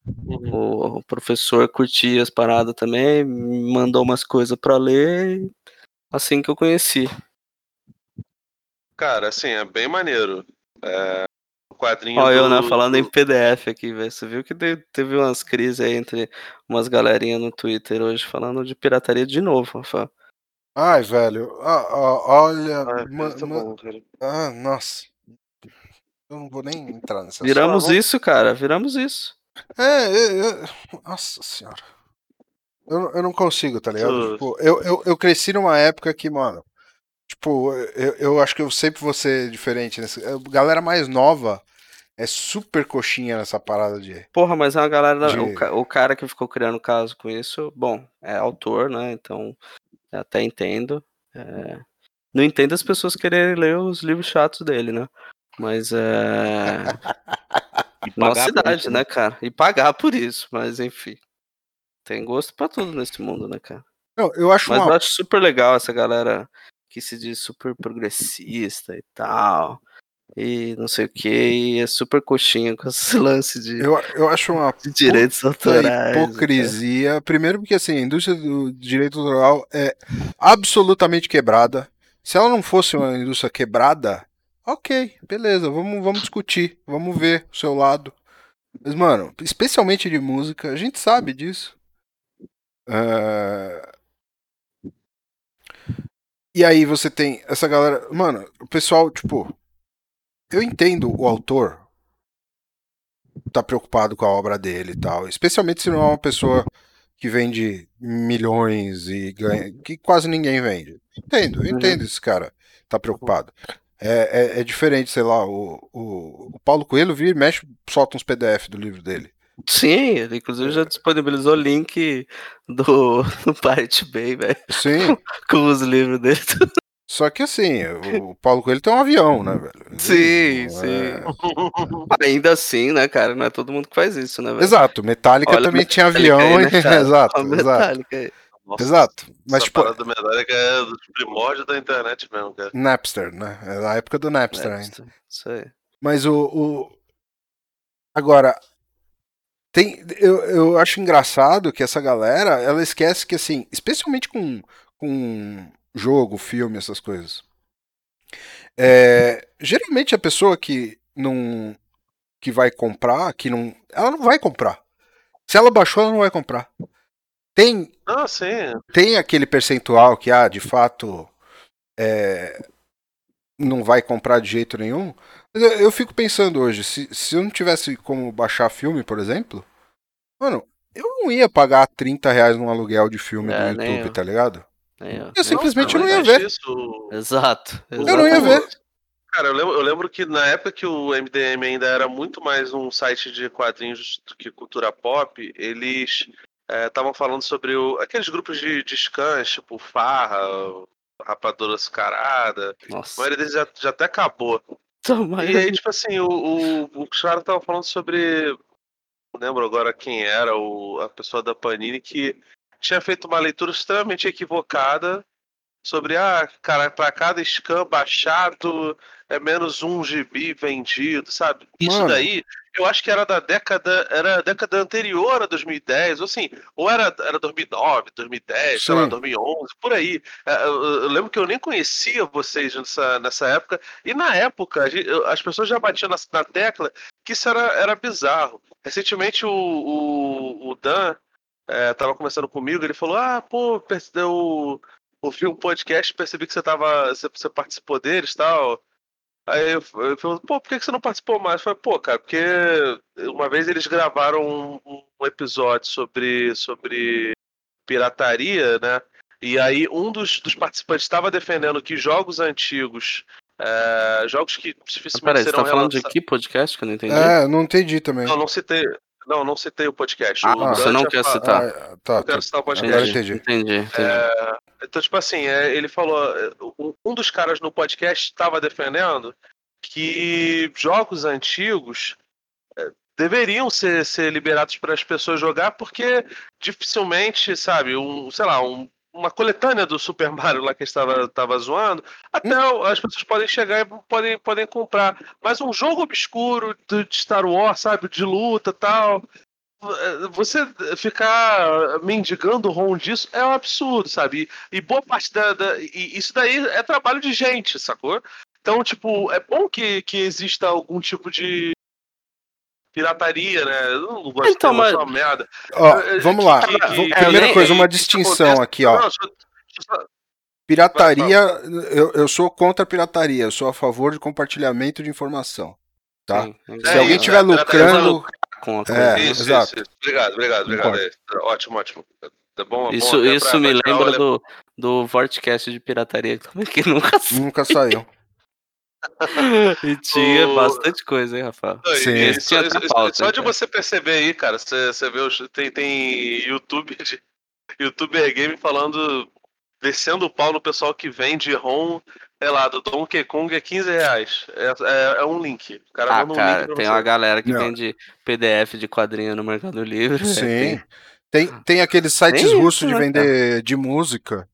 Uhum. o, o professor curtia as paradas também, me mandou umas coisas pra ler e assim que eu conheci. Cara, assim, é bem maneiro. É, o quadrinho. Ó, eu, né, do- falando em do- PDF aqui, velho. Você viu que te- teve umas crises aí entre umas galerinhas no Twitter hoje falando de pirataria de novo, Rafael. Ai, velho. ah, ah, olha. Ah, ma- ma- bom, cara. ah, nossa. Eu não vou nem entrar nessa Viramos isso, cara. Viramos isso. É, é, é, nossa senhora. Eu, não- eu não consigo, tá ligado? Tipo, eu, eu, eu cresci numa época que, mano. Tipo, eu, eu acho que eu sempre vou ser diferente. Nessa, a galera mais nova é super coxinha nessa parada de. Porra, mas é uma galera. De- O, ca- o cara que ficou criando caso com isso, bom, é autor, né? Então, até entendo. É, Não entendo as pessoas quererem ler os livros chatos dele, né? Mas é. E Nossa pagar por cidade, isso, né, cara? E pagar por isso, mas enfim. Tem gosto pra tudo nesse mundo, né, cara? Não, eu acho Mas uma. eu acho super legal essa galera que se diz super progressista e tal. E não sei o que, e é super coxinha com esse lance de, Eu, eu acho uma de direitos autorais. né, hipocrisia. Primeiro porque assim, a indústria do direito autoral é absolutamente quebrada. Se ela não fosse uma indústria quebrada, ok, beleza, vamos, vamos discutir, vamos ver o seu lado. Mas, mano, especialmente de música, a gente sabe disso. Ah, E aí você tem essa galera. Mano, o pessoal, tipo. Eu entendo o autor tá preocupado com a obra dele e tal. Especialmente se não é uma pessoa que vende milhões e ganha. que quase ninguém vende. Entendo, eu Uhum. entendo esse cara tá preocupado. É, é, é diferente, sei lá, o, o, o Paulo Coelho vira e mexe, solta uns PDF do livro dele. Sim, ele inclusive já disponibilizou o link do, do Pirate Bay, velho, Sim, com os livros dele. só que assim, o Paulo Coelho tem um avião, né, velho? Sim, Não sim. é- Ainda assim, né, cara? Não é todo mundo que faz isso, né, velho? Exato, Metallica Olha, também tinha Metallica avião. aí, né, cara? exato, Olha a exato. Nossa, Exato. Mas, essa tipo, parada Metallica é dos primórdios da internet mesmo, cara. Napster, né? É da época do Napster ainda. Napster, Isso aí. Mas o. o- Agora. Tem, eu, eu acho engraçado que essa galera, ela esquece que, assim, especialmente com, com jogo, filme, essas coisas. É, geralmente a pessoa que não. que vai comprar, que não. Ela não vai comprar. Se ela baixou, ela não vai comprar. Tem Ah, sim. tem aquele percentual que, ah, de fato, é, não vai comprar de jeito nenhum. Eu, eu fico pensando hoje, se, se eu não tivesse como baixar filme, por exemplo, mano, eu não ia pagar 30 reais num aluguel de filme É, YouTube, eu. tá ligado? Aí, ó. Eu simplesmente Nossa, não ia ver. Isso, Exato. Eu não ia ver. exatamente. Cara, eu lembro, eu lembro que na época que o MDM ainda era muito mais um site de quadrinhos do que cultura pop, eles estavam falando sobre o- aqueles grupos de, de scans, tipo Farra, Rapadura Açucarada. A Nossa. maioria deles já, já até acabou. Toma E aí, tipo assim, o, o, o cara tava falando sobre. Não lembro agora quem era, o, a pessoa da Panini, que tinha feito uma leitura extremamente equivocada sobre, ah, cara, pra cada scan baixado é menos um GB vendido, sabe? Isso Mano. daí, eu acho que era da década, era a década anterior a 2010, ou assim, ou era, era 2009, 2010, sei lá, Sim. 2011, por aí. É, Eu, lembro que eu nem conhecia vocês nessa, nessa época, e na época as pessoas já batiam na, na tecla que isso era, era bizarro. Recentemente o, o, o Dan é, tava conversando comigo, ele falou: Ah, pô, eu ouvi um podcast, percebi que você tava. Você, você participou deles e tal. Aí eu, eu falei, pô, por que que você não participou mais? Eu falei, pô, cara, porque uma vez eles gravaram um, um episódio sobre, sobre pirataria, né? E aí um dos, dos participantes estava defendendo que jogos antigos, é, jogos que dificilmente Peraí, você tá falando de que podcast que eu não entendi? É, não entendi também. Não, não citei. Não, não citei o podcast. Ah, O você não quer fa- citar. Ah, tá, Eu quero tá. citar o podcast. Agora entendi. Entendi, entendi. É, então, tipo assim, é, ele falou. é, um- Um dos caras no podcast estava defendendo que jogos antigos é, deveriam ser, ser liberados para as pessoas jogar, porque dificilmente, sabe, um, sei lá, um- uma coletânea do Super Mario lá que estava tava zoando, até o- as pessoas podem chegar e podem, podem comprar. Mas um jogo obscuro do- de Star Wars, sabe, de luta tal. você ficar mendigando ROM disso é um absurdo, sabe? E, boa parte da, da- isso daí é trabalho de gente, sacou? Então, tipo, é bom que, que exista algum tipo de pirataria, né? Eu não gosto Então, de mas- uma merda. Ó, É, vamos lá. que- que- Primeira que- coisa, uma que isso distinção aqui, ó. Não, deixa deixa Pirataria, eu, eu sou contra a pirataria, eu sou a favor de compartilhamento de informação. Tá. Sim, Se É alguém estiver é, lucrando. coisa. É, Isso, exato. isso, isso. Obrigado, obrigado, obrigado. É, ótimo, ótimo. Tá bom, é Isso, bom isso pra- me pra lembra do, do Vortcast de pirataria que nunca Nunca saiu. E tinha O- bastante coisa, hein, Rafael? Não, e- Sim. e tinha só, pauta, só de cara. você perceber aí, cara, você, você vê os, tem, tem YouTube de YouTuber Game falando, descendo o pau no pessoal que vende ROM, sei lá, do Donkey Kong é 15 reais. É, é, é um link. O cara Ah, manda um cara, link pra tem você. uma galera que Não. vende PDF de quadrinho no Mercado Livre. Sim. Tem- Tem, tem aqueles sites Tem russos isso, de né, vender de música.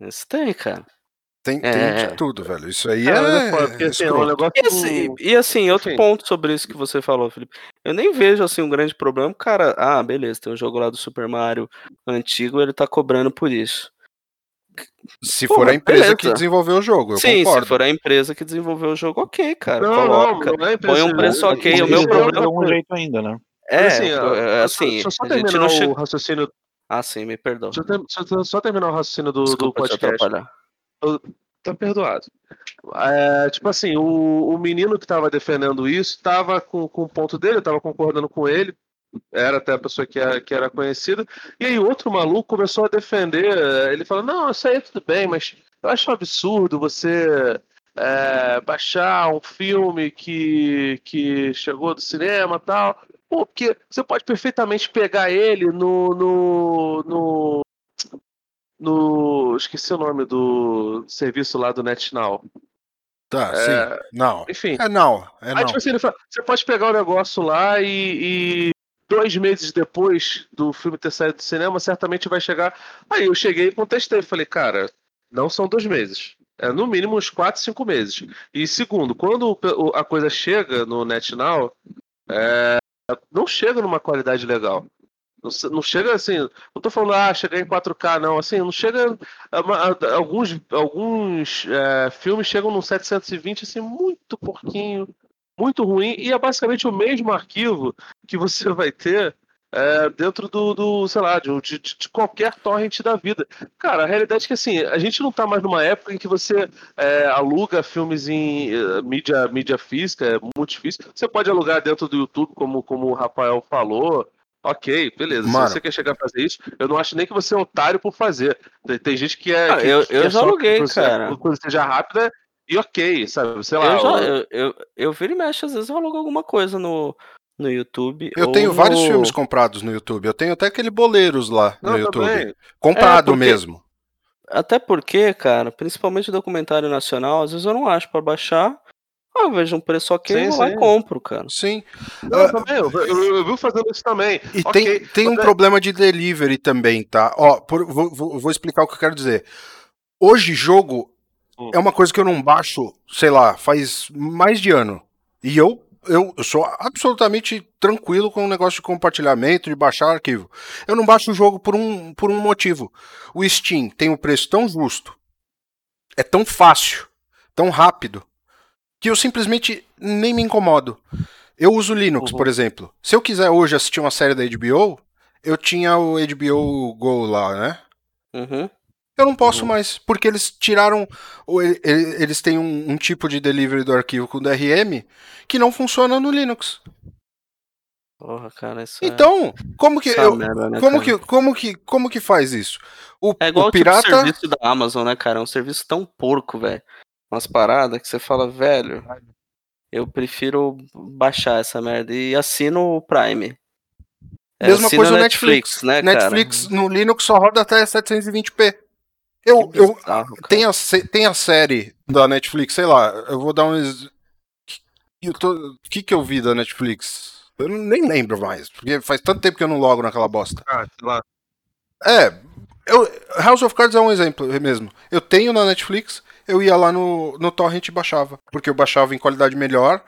Isso tem, cara. Tem, tem É. de tudo, velho. Isso aí é. é porque assim, é um negócio. E assim, e assim, outro Enfim. ponto sobre isso que você falou, Felipe. Eu nem vejo assim um grande problema. Cara, ah, beleza, tem um jogo lá do Super Mario antigo, ele tá cobrando por isso. Se Pô, for a empresa beleza. que desenvolveu o jogo, eu Sim, concordo. se for a empresa que desenvolveu o jogo, ok, cara. Não, coloca. não, não é põe um preço ok, o meu problema de algum jeito ainda, né? É, assim, assim, eu só a gente não o chegou. raciocínio. Ah, sim, me perdoa. Eu, ter- só terminar o raciocínio do, do Desculpa te podcast. atrapalhar. Tá perdoado. É, tipo assim, o, o menino que tava defendendo isso tava com, com o ponto dele, tava concordando com ele, era até a pessoa que era, que era conhecida, e aí outro maluco começou a defender, eh, ele falou, não, isso aí é tudo bem, mas eu acho um absurdo você é, baixar um filme que, que chegou do cinema tal, Pô, porque você pode perfeitamente pegar ele no, no, no no. Esqueci o nome do serviço lá do NetNow. Tá, É, sim. Não. Enfim. É não. É Aí, não. tipo assim, ele fala, você pode pegar o negócio lá e, e dois meses depois do filme ter saído do cinema, certamente vai chegar. Aí eu cheguei e contestei. Falei, cara, não são dois meses. É no mínimo uns quatro, cinco meses. E segundo, quando a coisa chega no NetNow, é, não chega numa qualidade legal. Não, não chega assim, não tô falando, ah, chegar em 4K, não. Assim, não chega. Alguns, alguns é, filmes chegam no 720, assim, muito porquinho, muito ruim, e é basicamente o mesmo arquivo que você vai ter é, dentro do, do, sei lá, de, de, de qualquer torrent da vida. Cara, a realidade é que assim, a gente não tá mais numa época em que você é, aluga filmes em eh, mídia, mídia física, é muito difícil. Você pode alugar dentro do YouTube, como, como o Rafael falou. Ok, beleza. Mano. Se você quer chegar a fazer isso, eu não acho nem que você é otário por fazer. Tem, tem gente que é. Ah, que, eu- que eu é já aluguei, você- cara. Coisa seja rápida e ok, sabe? Sei lá. Eu, já, eu- eu, eu, viro e mexo, às vezes eu alugo alguma coisa no, no YouTube. Eu ou tenho vários no- filmes comprados no YouTube. Eu tenho até aquele Boleiros lá no Não, YouTube. também. Comprado É, porque- mesmo. Até porque, cara, principalmente documentário nacional, às vezes eu não acho pra baixar. Ah, eu vejo um preço ok, Sim, eu vou lá e compro, cara. Sim. Não, Ah, também, eu, eu, eu vi fazendo isso também. E Ok, tem, tem um é- problema de delivery também, tá? Ó, por- vou, vou- vou explicar o que eu quero dizer. Hoje, jogo Hum. é uma coisa que eu não baixo, sei lá, faz mais de ano. E eu, eu, eu sou absolutamente tranquilo com o negócio de compartilhamento, de baixar arquivo. Eu não baixo o jogo por um, por um motivo. O Steam tem um preço tão justo, é tão fácil, tão rápido, que eu simplesmente nem me incomodo. Eu uso Linux, Uhum. por exemplo. Se eu quiser hoje assistir uma série da HBO, eu tinha o HBO Go lá, né? Uhum. Eu não posso Uhum. mais, porque eles tiraram. o- Eles têm um, um tipo de delivery do arquivo com DRM que não funciona no Linux. Porra, cara, isso é- Então, como que é eu, merda, né, como cara? que como que como que faz isso? O, É igual o o tipo pirata, serviço da Amazon, né, cara? É um serviço tão porco, velho. Umas paradas que você fala, velho, eu prefiro baixar essa merda e assino o Prime. É, mesma coisa o Netflix. né, Netflix no Linux só roda até 720p. Eu, cara? eu Bizarro, cara. tem a, tem a série da Netflix, sei lá, eu vou dar um. Eu tô- O que, que eu vi da Netflix? Eu nem lembro mais, porque faz tanto tempo que eu não logo naquela bosta. Ah, sei lá. É, eu, House of Cards é um exemplo mesmo. Eu tenho na Netflix, eu ia lá no, no Torrent e baixava, porque eu baixava em qualidade melhor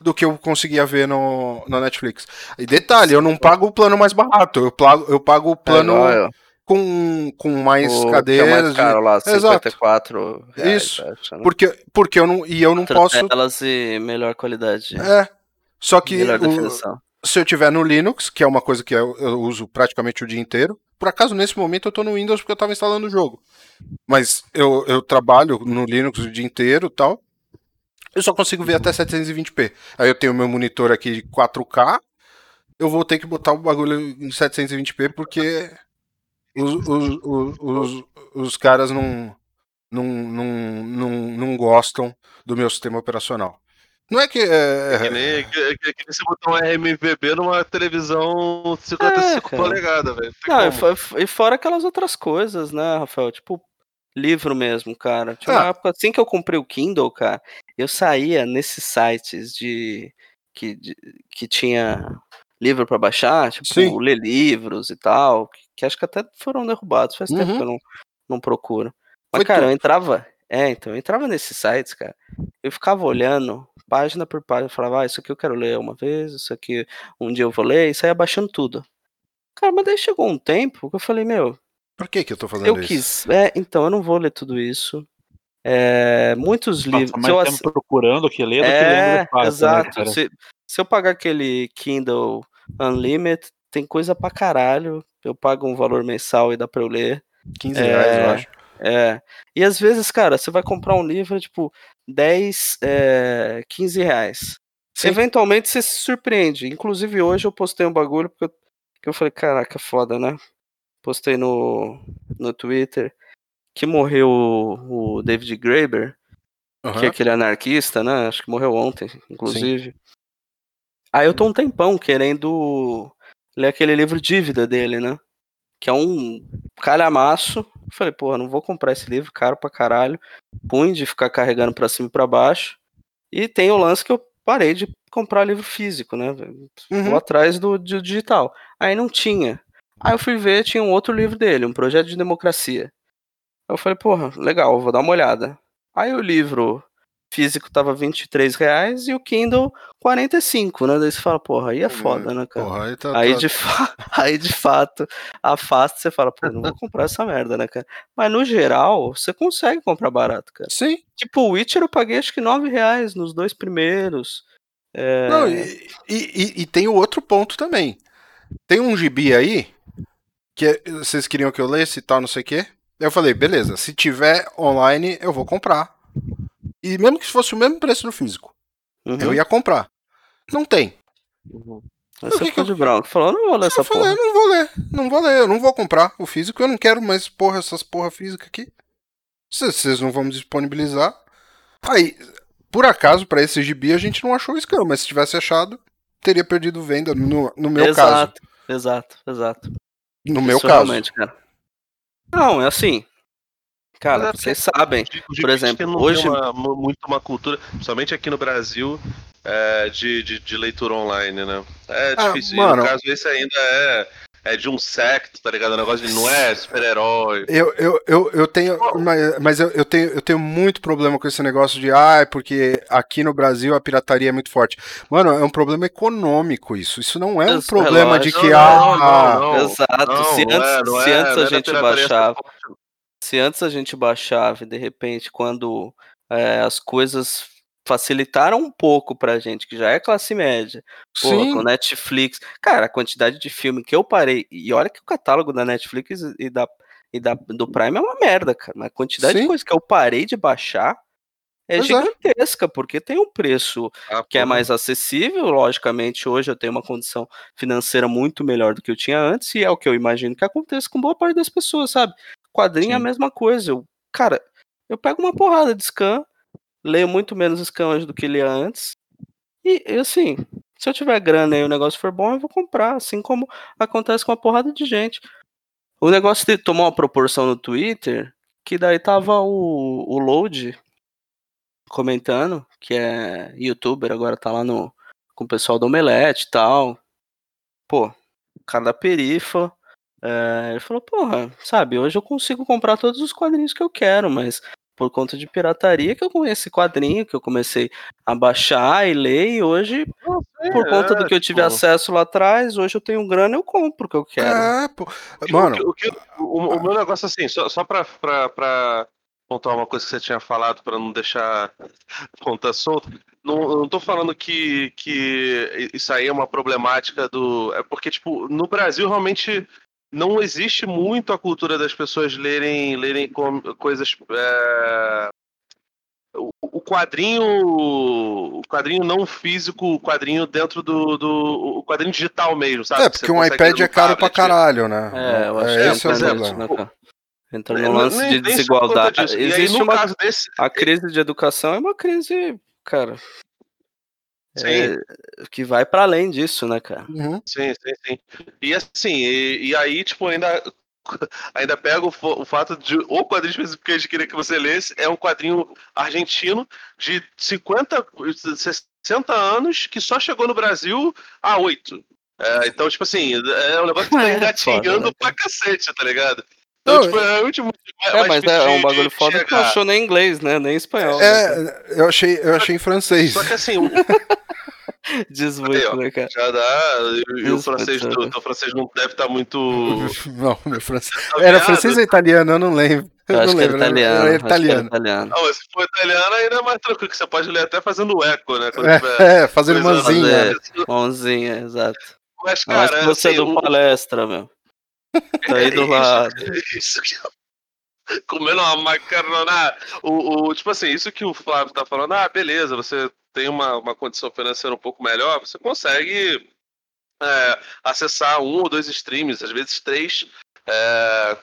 do que eu conseguia ver no, no Netflix. E detalhe, eu não pago o plano mais barato, eu pago, eu pago o plano É, igual eu. com, com mais O que é cadeiras. mais caro lá, Exato. 54 reais, Isso. acho, né? Porque, porque eu não. E eu não posso. telas e melhor qualidade. É. Só que melhor o- se eu tiver no Linux, que é uma coisa que eu, eu uso praticamente o dia inteiro. Por acaso, nesse momento, eu tô no Windows porque eu tava instalando o jogo. Mas eu, eu trabalho no Linux o dia inteiro e tal. Eu só consigo ver até 720p. Aí eu tenho meu monitor aqui de 4K. Eu vou ter que botar o bagulho em 720p porque os, os, os, os, os caras não, não, não, não, não gostam do meu sistema operacional. Não é que. é- Que nem, que, que, que nem você botar um RMVB numa televisão 55 É, polegadas, velho. E, e fora aquelas outras coisas, né, Rafael? Tipo, livro mesmo, cara. Tinha Ah. uma época assim que eu comprei o Kindle, cara, eu saía nesses sites de que, de- que tinha livro pra baixar, tipo, Sim. ler livros e tal, que, que acho que até foram derrubados, faz tempo Uhum. que eu não, não procuro. Mas, Foi cara, eu tudo. entrava, é, então, eu entrava nesses sites, cara, eu ficava olhando página por página, eu falava, ah, isso aqui eu quero ler uma vez, isso aqui um dia eu vou ler, e saía baixando tudo. Cara, mas daí chegou um tempo que eu falei, meu, Por que, que eu tô fazendo eu isso? quis. É, então, eu não vou ler tudo isso. É, muitos Passa livros. mais se eu ass- procurando que lendo que lendo É, né, exato. cara? se, se eu pagar aquele Kindle Unlimited, tem coisa pra caralho. Eu pago um valor mensal e dá pra eu ler. 15 reais, eu É, acho. É. E às vezes, cara, você vai comprar um livro, tipo, 10, é, 15 reais. Sim. Eventualmente você se surpreende. Inclusive hoje eu postei um bagulho porque eu, que eu falei, caraca, foda, né? Postei no, no Twitter que morreu o, o David Graeber, que é aquele anarquista, né? Acho que morreu ontem, inclusive. Aí eu tô um tempão querendo ler aquele livro Dívida dele, né? Que é um calhamaço. Falei, porra, não vou comprar esse livro, caro pra caralho. Ruim de ficar carregando pra cima e pra baixo. E tem o lance que eu parei de comprar livro físico, né? Uhum. Vou atrás do, do digital. Aí não tinha. Aí eu fui ver, tinha um outro livro dele, um projeto de democracia. Eu falei, porra, legal, vou dar uma olhada. Aí o livro físico tava 23 reais e o Kindle 45, né? Daí você fala, porra, aí é foda, né, cara? Porra, aí tá. Aí tá- de, fa- aí de fato, afasta você fala, pô, não vou comprar essa merda, né, cara? Mas no geral, você consegue comprar barato, cara. Sim. Tipo, o Witcher eu paguei acho que 9 reais nos dois primeiros. É, Não, e, e- e- e tem o outro ponto também. Tem um gibi aí que vocês queriam que eu lesse e tal, não sei o quê. Eu falei, beleza, se tiver online, eu vou comprar. E mesmo que fosse o mesmo preço do físico, uhum, eu ia comprar. Não tem. uhum. Aí você ficou de branco. Falou, não vou ler essa eu falei, porra. eu não vou ler, não vou ler, eu não vou comprar o físico, eu não quero mais porra, essas porra física aqui. Se vocês não vão me disponibilizar. Aí, por acaso, pra esse gibi a gente não achou o scan, mas se tivesse achado, teria perdido venda no, no meu caso. exato, exato, exato. No meu Isso caso. cara. Não, é assim. Cara, é vocês sabem. De- de- Por exemplo, não hoje- uma, mu- muito uma cultura, principalmente aqui no Brasil, é, de, de, de leitura online, né? É Ah, difícil. E mano. no caso, esse ainda é, é de um secto, tá ligado? O negócio de não é super-herói. Eu, eu, eu, eu tenho. Mas, mas eu, eu tenho, eu tenho muito problema com esse negócio de ah, é porque aqui no Brasil a pirataria é muito forte. Mano, é um problema econômico isso. Isso não é um Isso, problema de relógio. que Não, ah. não, não. Exato. Não, se não antes, é, se é, antes não a é gente baixava. Se antes a gente baixava e de repente, quando é, as coisas facilitaram um pouco pra gente, que já é classe média, pô, Sim, com Netflix. Cara, a quantidade de filme que eu parei, e olha que o catálogo da Netflix e da, e da do Prime é uma merda, cara. Mas a quantidade Sim. de coisa que eu parei de baixar é Pois é. gigantesca, porque tem um preço ah, que é mais acessível, logicamente, hoje eu tenho uma condição financeira muito melhor do que eu tinha antes, e é o que eu imagino que aconteça com boa parte das pessoas, sabe? Quadrinho é a Sim. mesma coisa. Eu, cara, eu pego uma porrada de scan, leio muito menos scan hoje do que lia antes, e, assim, se eu tiver grana e o negócio for bom, eu vou comprar, assim como acontece com uma porrada de gente. O negócio de tomar uma proporção no Twitter, que daí tava o, o Load comentando, que é youtuber, agora tá lá no, com o pessoal do Omelete e tal. Pô, cara da perifa. é, ele falou, porra, sabe, hoje eu consigo comprar todos os quadrinhos que eu quero, mas, por conta de pirataria que eu conheci quadrinho, que eu comecei a baixar e ler, e hoje, por conta do que eu tive tipo- acesso lá atrás, hoje eu tenho grana, eu compro o que eu quero. É, pô. Mano, o, que- o, que- o- o meu negócio assim, só, só pra, pra, pra pontuar uma coisa que você tinha falado, pra não deixar ponta solta, não, não tô falando que, que isso aí é uma problemática do. É porque, tipo, no Brasil realmente não existe muito a cultura das pessoas lerem, lerem com- coisas. é, O o quadrinho, o quadrinho não físico, o quadrinho dentro do, do o quadrinho digital mesmo, sabe? é, Que porque um iPad é caro pra tablet. caralho, né? É, eu acho é, que esse é o problema. né? Entra no lance de desigualdade. aí, Existe no uma. caso desse, A crise de educação é uma crise, cara. É, que vai pra além disso, né, cara? Uhum. Sim, sim, sim. E assim, e, e aí, tipo, ainda, ainda pega o, o fato de o quadrinho específico que a gente queria que você lesse é um quadrinho argentino de 50, 60 anos que só chegou no Brasil há 8. então, tipo assim, é um negócio que tá É, engatinhando foda, né, pra cacete, tá ligado? Então, Não, tipo, é realmente muito mais É, mas difícil é um bagulho foda que não chegar. achou nem em inglês, né? Nem em espanhol. né? É, eu achei, eu achei em francês. Só que assim, o- Diz Aí, muito, ó. né, cara? já dá. E, e o francês, pode do, francês não deve estar muito. Não, meu francês. Tá Era francês ou italiano? Eu não lembro. Eu, Eu não acho que era lembro. italiano. Era acho que era italiano. italiano. Mas se for italiano ainda é mais tranquilo, que você pode ler até fazendo eco, né? Tiver É, é, fazendo manzinha. fazer. Mãozinha, exato. Mas, Não, acho cara, que você é assim, do o- palestra, meu. Tá aí do isso- lado. Isso que Comendo uma macarronada. O, o, tipo assim, isso que o Flávio tá falando, ah, beleza, você tem uma, uma condição financeira um pouco melhor, você consegue é, acessar um ou dois streams, às vezes três. é,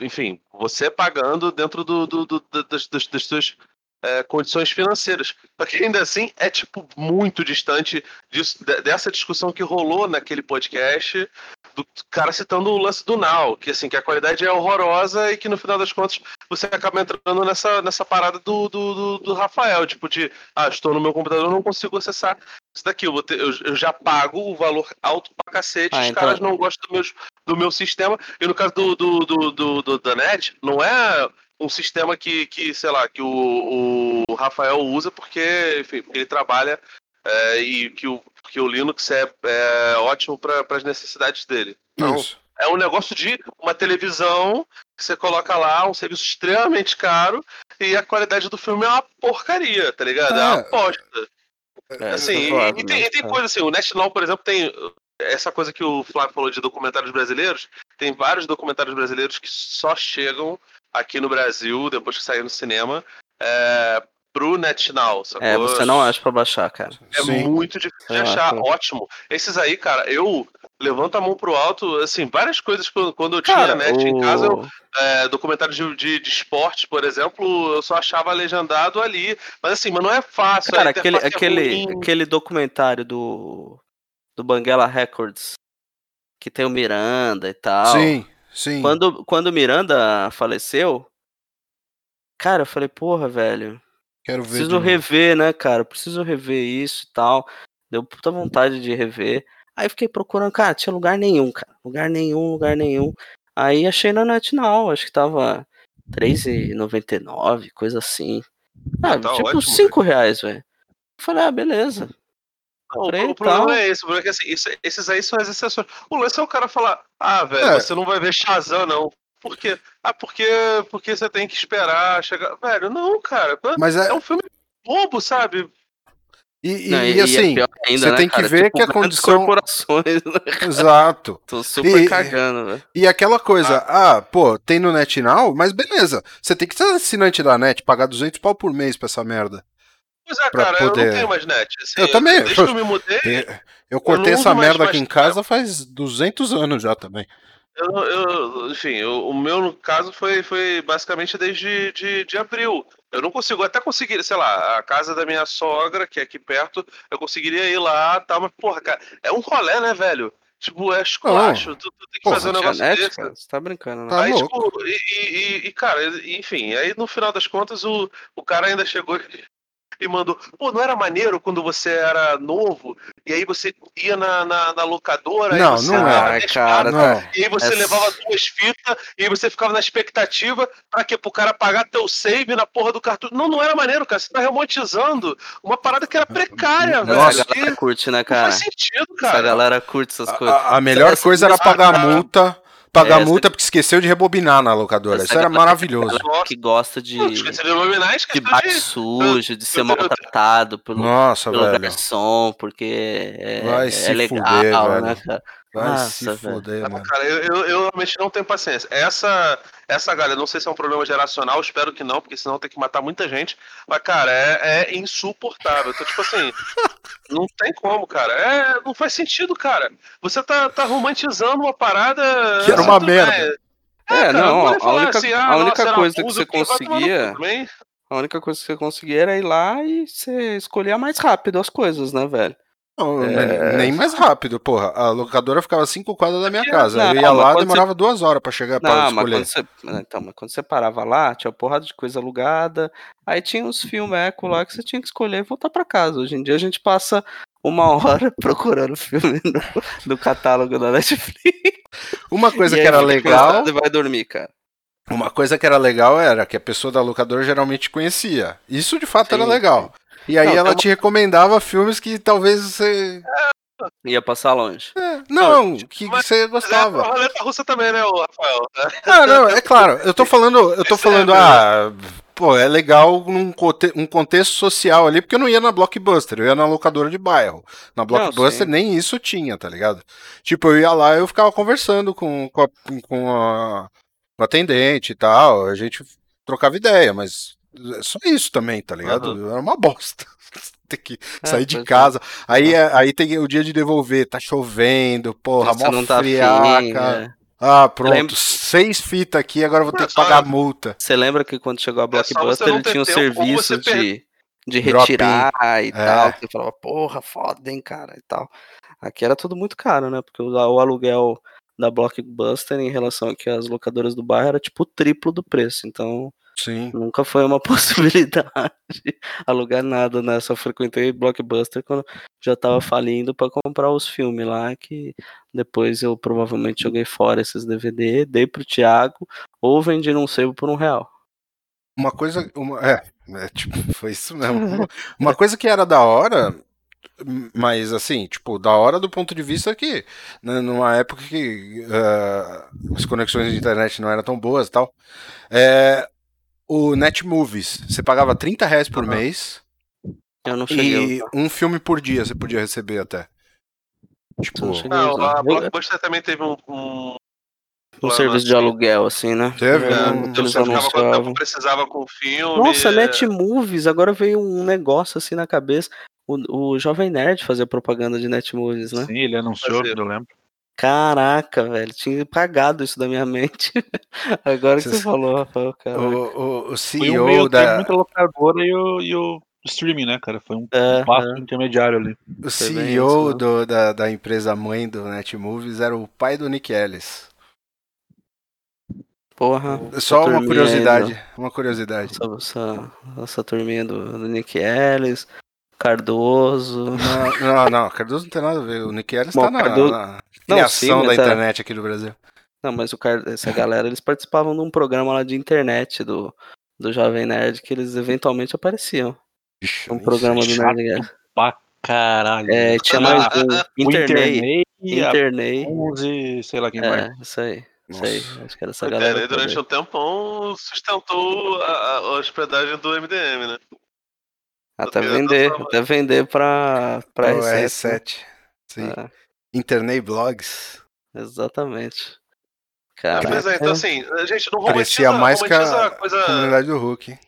enfim, você pagando dentro do, do- do- das, das, das suas é, condições financeiras. Só que ainda assim é tipo muito distante disso, de- dessa discussão que rolou naquele podcast do cara citando o lance do Now, que assim, que a qualidade é horrorosa e que no final das contas você acaba entrando nessa, nessa parada do, do, do, do Rafael, tipo de, ah, estou no meu computador, não consigo acessar isso daqui, eu, ter- eu, eu já pago o valor alto pra cacete, Ah, os então- caras não gostam do meu, do meu sistema, e no caso do, do, do, do, do da NET, não é um sistema que, que sei lá, que o, o Rafael usa porque, enfim, porque ele trabalha é, e que o, que o Linux é, é ótimo para as necessidades dele. Não, Isso. é um negócio de uma televisão que você coloca lá, um serviço extremamente caro, e a qualidade do filme é uma porcaria, tá ligado? É, uma É. aposta. É, Assim, e, concordo, e tem, mas e tem coisa assim, o National, por exemplo, tem essa coisa que o Flávio falou de documentários brasileiros, tem vários documentários brasileiros que só chegam aqui no Brasil, depois que saem no cinema, é, pro NetNow, sacou? É, você não acha pra baixar, cara. É Sim. muito difícil de achar, acho. ótimo. Esses aí, cara, eu levanto a mão pro alto, assim, várias coisas que quando eu tinha Cara, net em o- casa, eu, é, documentários de, de, de esporte, por exemplo, eu só achava legendado ali. Mas assim, mas não é fácil. Cara, aquele, é aquele, aquele documentário do, do Banguela Records, que tem o Miranda e tal. Sim, sim. Quando, quando o Miranda faleceu, cara, eu falei, porra, velho, Quero ver. preciso rever, né, cara? Preciso rever isso e tal. Deu puta vontade de rever. Aí fiquei procurando, cara, tinha lugar nenhum, cara. Lugar nenhum, lugar nenhum. Aí achei na NetNow, acho que tava R$3,99, coisa assim. Ah, tá tipo ótimo, 5 reais, velho. Falei, ah, beleza. Não, o, comprei e o problema tal. é esse, o problema é que assim, isso- esses aí são as exceções. O lance é o cara falar, ah, velho, É. você não vai ver Shazam, não. Por quê? Ah, porque, porque você tem que esperar chegar. Velho, não, cara. Mas é. É um filme bobo, sabe? E, e- Não, e assim, pior ainda, você né, tem que cara? ver Tipo, que a condição- corporações, né? exato. Tô super E- cagando, velho. E aquela coisa, ah, pô, tem no NetNow, mas beleza. Você tem que ser assinante da Net, pagar 200 pau por mês pra essa merda. Pois é, Pra cara, eu poder- não tenho mais net. assim, Eu também, Desde que eu me mudei, Tem- Eu cortei essa uso mais merda aqui em mais- casa faz 200 anos já também. Eu, eu- enfim, eu- o meu no caso foi, foi basicamente desde de, de abril. Eu não consigo, até conseguir, sei lá, a casa da minha sogra, que é aqui perto, eu conseguiria ir lá tal, mas, porra, cara, é um rolê, né, velho? Tipo, é esculacho, tu, tu tem que Porra, fazer um Tinha negócio desse. cara? Você tá brincando, né? Tá aí, tipo, e, e- e- e, cara, enfim, aí no final das contas o, o cara ainda chegou e e mandou, pô, não era maneiro quando você era novo, e aí você ia na, na, na locadora, Não, aí você não dava é. 10 Cara, pratas, Não. e aí você Essa- levava duas fitas, e aí você ficava na expectativa pra quê? Pro cara pagar teu save na porra do cartucho. Não, não era maneiro, cara. Você tá romantizando uma parada que era precária, velho. Essa que galera curte, né, não cara? faz sentido, Essa cara. galera curte essas coisas. A, a melhor Essa- coisa era essa- pagar multa. Pagar Essa- multa porque esqueceu de rebobinar na locadora. Isso era maravilhoso. que gosta de, Não, esqueci de iluminar, de esqueci baixo de... sujo, de ser maltratado pelo, Nossa, pelo velho. garçom, porque é, Vai é se legal, fuder, né, velho. cara? Vai Nossa, se velho. fuder, Não, mano. cara, eu, eu, eu realmente não tenho paciência. Essa, essa galera, não sei se é um problema geracional, espero que não, porque senão tem que matar muita gente. Mas, cara, é, é insuportável. Então, tipo assim, não tem como, cara. É, não faz sentido, cara. Você tá, tá romantizando uma parada. Que era assim, uma tudo merda. bem. É, cara, não, pode a falar única, assim, ah, a única nossa, coisa que você conseguia, a única coisa que você conseguia era ir lá e você escolhia mais rápido as coisas, né, velho? Não, É. Nem mais rápido, porra. A locadora ficava cinco quadras da minha casa. Não, eu ia mas lá, demorava duas horas pra chegar mas escolher. quando você, então, mas quando você parava lá, tinha uma porrada de coisa alugada, aí tinha uns filmecos lá que você tinha que escolher e voltar pra casa. Hoje em dia a gente passa uma hora procurando filme no, no catálogo da Netflix. Uma coisa E que era legal, e vai dormir, cara. uma coisa que era legal era que a pessoa da locadora geralmente conhecia. Isso de fato era Sim, legal. E aí Não, ela uma- te recomendava filmes que talvez você. Ia passar longe. É, não, que Mas- você Mas é a gostava. roleta russa também, né, o Rafael? Ah, não, é claro. Eu tô falando, eu tô Esse falando, é, ah, pô, é legal num conte- um contexto social ali, porque eu não ia na Blockbuster, eu ia na locadora de bairro. Na Blockbuster sim. nem isso tinha, tá ligado? Tipo, eu ia lá, eu ficava conversando com, com, a, com a- com a atendente e tal, a gente trocava ideia, mas é só isso também, tá ligado? Era uma bosta. Ter que É, sair de é. casa. Aí, é- aí tem o dia de devolver, tá chovendo, porra, Você mó não tá friaca. afim, né? Ah, pronto. Lembra- Seis fitas aqui, agora eu vou ter que pagar multa. Você lembra que quando chegou a É Blockbuster ele tinha um serviço per- de, de retirar e É. tal. Você falava, porra, foda, hein, cara, e tal. Aqui era tudo muito caro, né? Porque o, o aluguel da Blockbuster em relação aqui às locadoras do bairro era tipo o triplo do preço. Então Sim. nunca foi uma possibilidade alugar nada, né? Só frequentei Blockbuster quando já tava falindo pra comprar os filmes lá, que depois eu provavelmente joguei fora esses DVD, dei pro Thiago ou vendi num sebo por um real. Uma coisa. Uma, é, é, tipo, foi isso mesmo. Uma- coisa que era da hora, mas assim, tipo, da hora do ponto de vista que, né, numa época que ah, as conexões de internet não eram tão boas e tal, é, o Netmovies. Você pagava 30 reais por Aham. mês Eu não cheguei. e um filme por dia você podia receber até. Tipo, não Não, a Blockbuster também teve um, um Um plano serviço de assim. aluguel, assim, né? Teve, né? que Então você ficava quanto tempo anunciavam. precisava com o filme. Nossa, é, Netmovies, agora veio um negócio assim na cabeça. O, o Jovem Nerd fazia propaganda de Netmovies, né? Sim, ele anunciou, eu lembro. Caraca, velho, tinha apagado isso da minha mente. Agora que Cês- você falou, Rafael, cara. o, o, o Foi CEO termo da. entre a locadora e o, e o streaming, né, cara? Foi um É, passo é. intermediário ali. O Foi CEO isso, né? do, da, da empresa mãe do Netmovies era o pai do Nick Ellis. Porra. Só uma curiosidade, aí uma curiosidade. Essa, essa, essa turminha do, do Nick Ellis, Cardoso. Não, não, não, Cardoso não tem nada a ver. O Nick Ellis Bom, tá na, Cardoso- na Não, criação sim, da é- internet aqui do Brasil. Não, mas o Car... essa galera, eles participavam de um programa lá de internet do, do Jovem Nerd que eles eventualmente apareciam. Ixi, Um nem programa do. Nerd. Pra caralho. É, tinha mais um. o Internei. Internei, a Internei. 11, sei lá quem mais. É, isso aí. Isso aí. Acho que era essa O galera. Internet durante um tempão sustentou a, a- a hospedagem do MDM, né? Até eu vender, até vender pra, pra O R7. né? R7. Sim. É, Internei blogs. exatamente. Caraca. Cara, Mas é, então assim, a gente não romantiza, Parecia mais que romantiza a a coisa... comunidade do Hulk.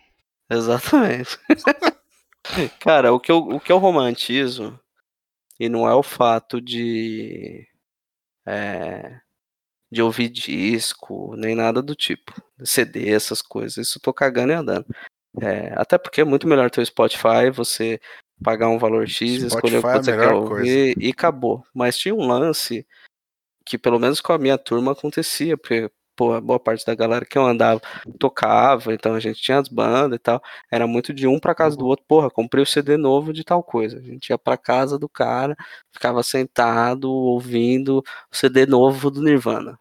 Exatamente. Cara, o que, eu, o que eu romantizo, e não é o fato de. é, de ouvir disco, nem nada do tipo. CD, essas coisas. Isso eu tô cagando e andando. É, até porque é muito melhor ter o Spotify, você pagar um valor X, escolher o que Spotify é você quer melhor ouvir e acabou. Mas tinha um lance que, pelo menos com a minha turma, acontecia, porque pô, boa parte da galera que eu andava tocava, então a gente tinha as bandas e tal. Era muito de um pra casa do outro, porra, comprei o CD novo de tal coisa. A gente ia pra casa do cara, ficava sentado ouvindo o CD novo do Nirvana.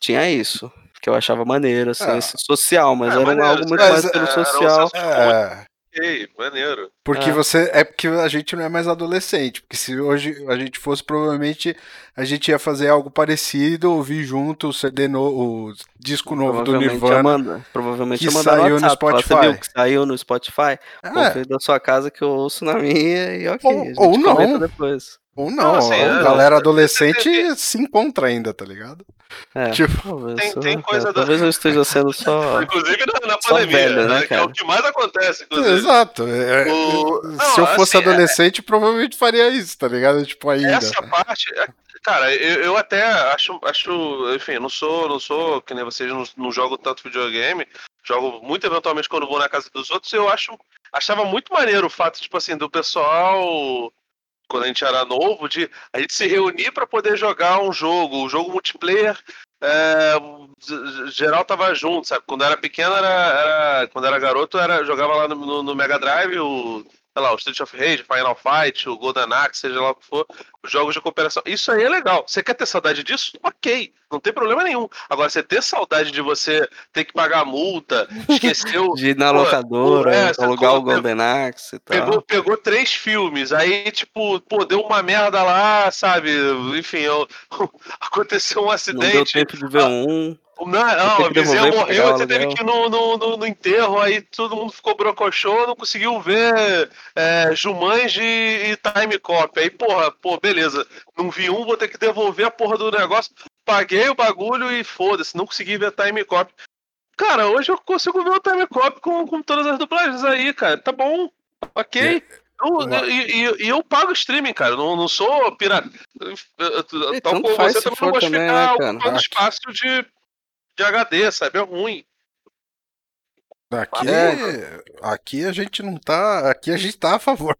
Tinha isso, que eu achava maneiro, assim, esse social, mas É, era maneiro, algo muito mais pelo é, um social. É, Ok, maneiro. porque É. você. É porque a gente não é mais adolescente. Porque se hoje a gente fosse, provavelmente a gente ia fazer algo parecido, ouvir junto o CD no, o disco novo do Nirvana. mandar, provavelmente que saiu no WhatsApp, Você Spotify." viu que saiu no Spotify? É, Confio da sua casa que eu ouço na minha e ok. Ou- a gente ou não. comenta depois. Ou não, Não, assim, a é, galera é, adolescente se encontra ainda, tá ligado? É, Tipo, talvez, tem- sei tem coisa cara, da- talvez eu esteja sendo só. Inclusive na, na Só pandemia, velho, né, né? Que é cara? o que mais acontece, inclusive. Exato. é- O- se Não, eu fosse assim, é- adolescente, provavelmente faria isso, tá ligado? Tipo, ainda. Essa parte, é- cara, eu, eu até acho, acho, enfim, eu não sou, não sou, que nem vocês, não, não jogo tanto videogame, jogo muito eventualmente quando vou na casa dos outros, eu acho, achava muito maneiro o fato, tipo assim, do pessoal, quando a gente era novo, de a gente se reunir pra poder jogar um jogo, um jogo multiplayer, é, geral tava junto, sabe? Quando era pequeno, era, era- quando era garoto, era, jogava lá no- no Mega Drive o, sei lá, o Street of Rage, Final Fight, o Golden Axe, seja lá o que for, os jogos de cooperação. Isso aí é legal. Você quer ter saudade disso? Ok, não tem problema nenhum. Agora, você ter saudade de você ter que pagar multa, esqueceu. De ir na locadora, é, alugar o falou, Golden Axe e tal. Pegou, pegou três filmes, aí, tipo, pô, deu uma merda lá, sabe? Enfim, eu- aconteceu um Não deu acidente. tempo de ver um. Não, não ter a vizinha morreu, você teve aluguel. que ir no, no, no- no enterro, aí todo mundo ficou brocochô, não conseguiu ver é, Jumanji e Time Cop. Aí, porra, pô, beleza, não vi um, vou ter que devolver a porra do negócio. Paguei o bagulho e foda-se, não consegui ver Time Cop. Cara, hoje eu consigo ver o Time Cop com, com todas as dublagens aí, cara. Tá bom, ok. Eu- uma- e, e- e eu pago streaming, cara. eu Não, não sou pirata. Eu- eu- eu- E Tal como você também não gosto de ficar né, ocupando espaço de, de HD, sabe? É ruim. Aqui, É. aqui a gente não tá. Aqui a gente tá a favor.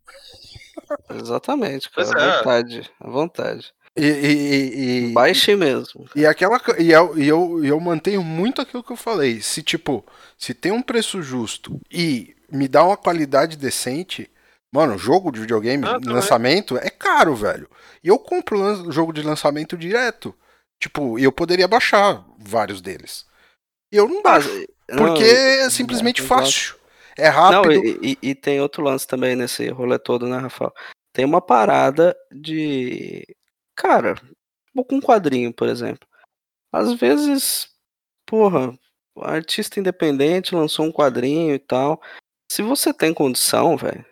Exatamente, cara. À é. vontade. À vontade. E, e, e, e- Baixe mesmo. E aquela co- e eu, e eu, eu mantenho muito aquilo que eu falei. Se tipo, se tem um preço justo e me dá uma qualidade decente, mano, jogo de videogame, Ah, lançamento é caro, velho. E eu compro lan- jogo de lançamento direto. Tipo, eu poderia baixar vários deles. E eu não baixo, não, porque e- é simplesmente exato. fácil. É Não, rápido. e, e- e tem outro lance também nesse rolê todo, né, Rafael? Tem uma parada de. Cara, com um quadrinho, por exemplo. Às vezes, porra, o artista independente lançou um quadrinho e tal. Se você tem condição, velho,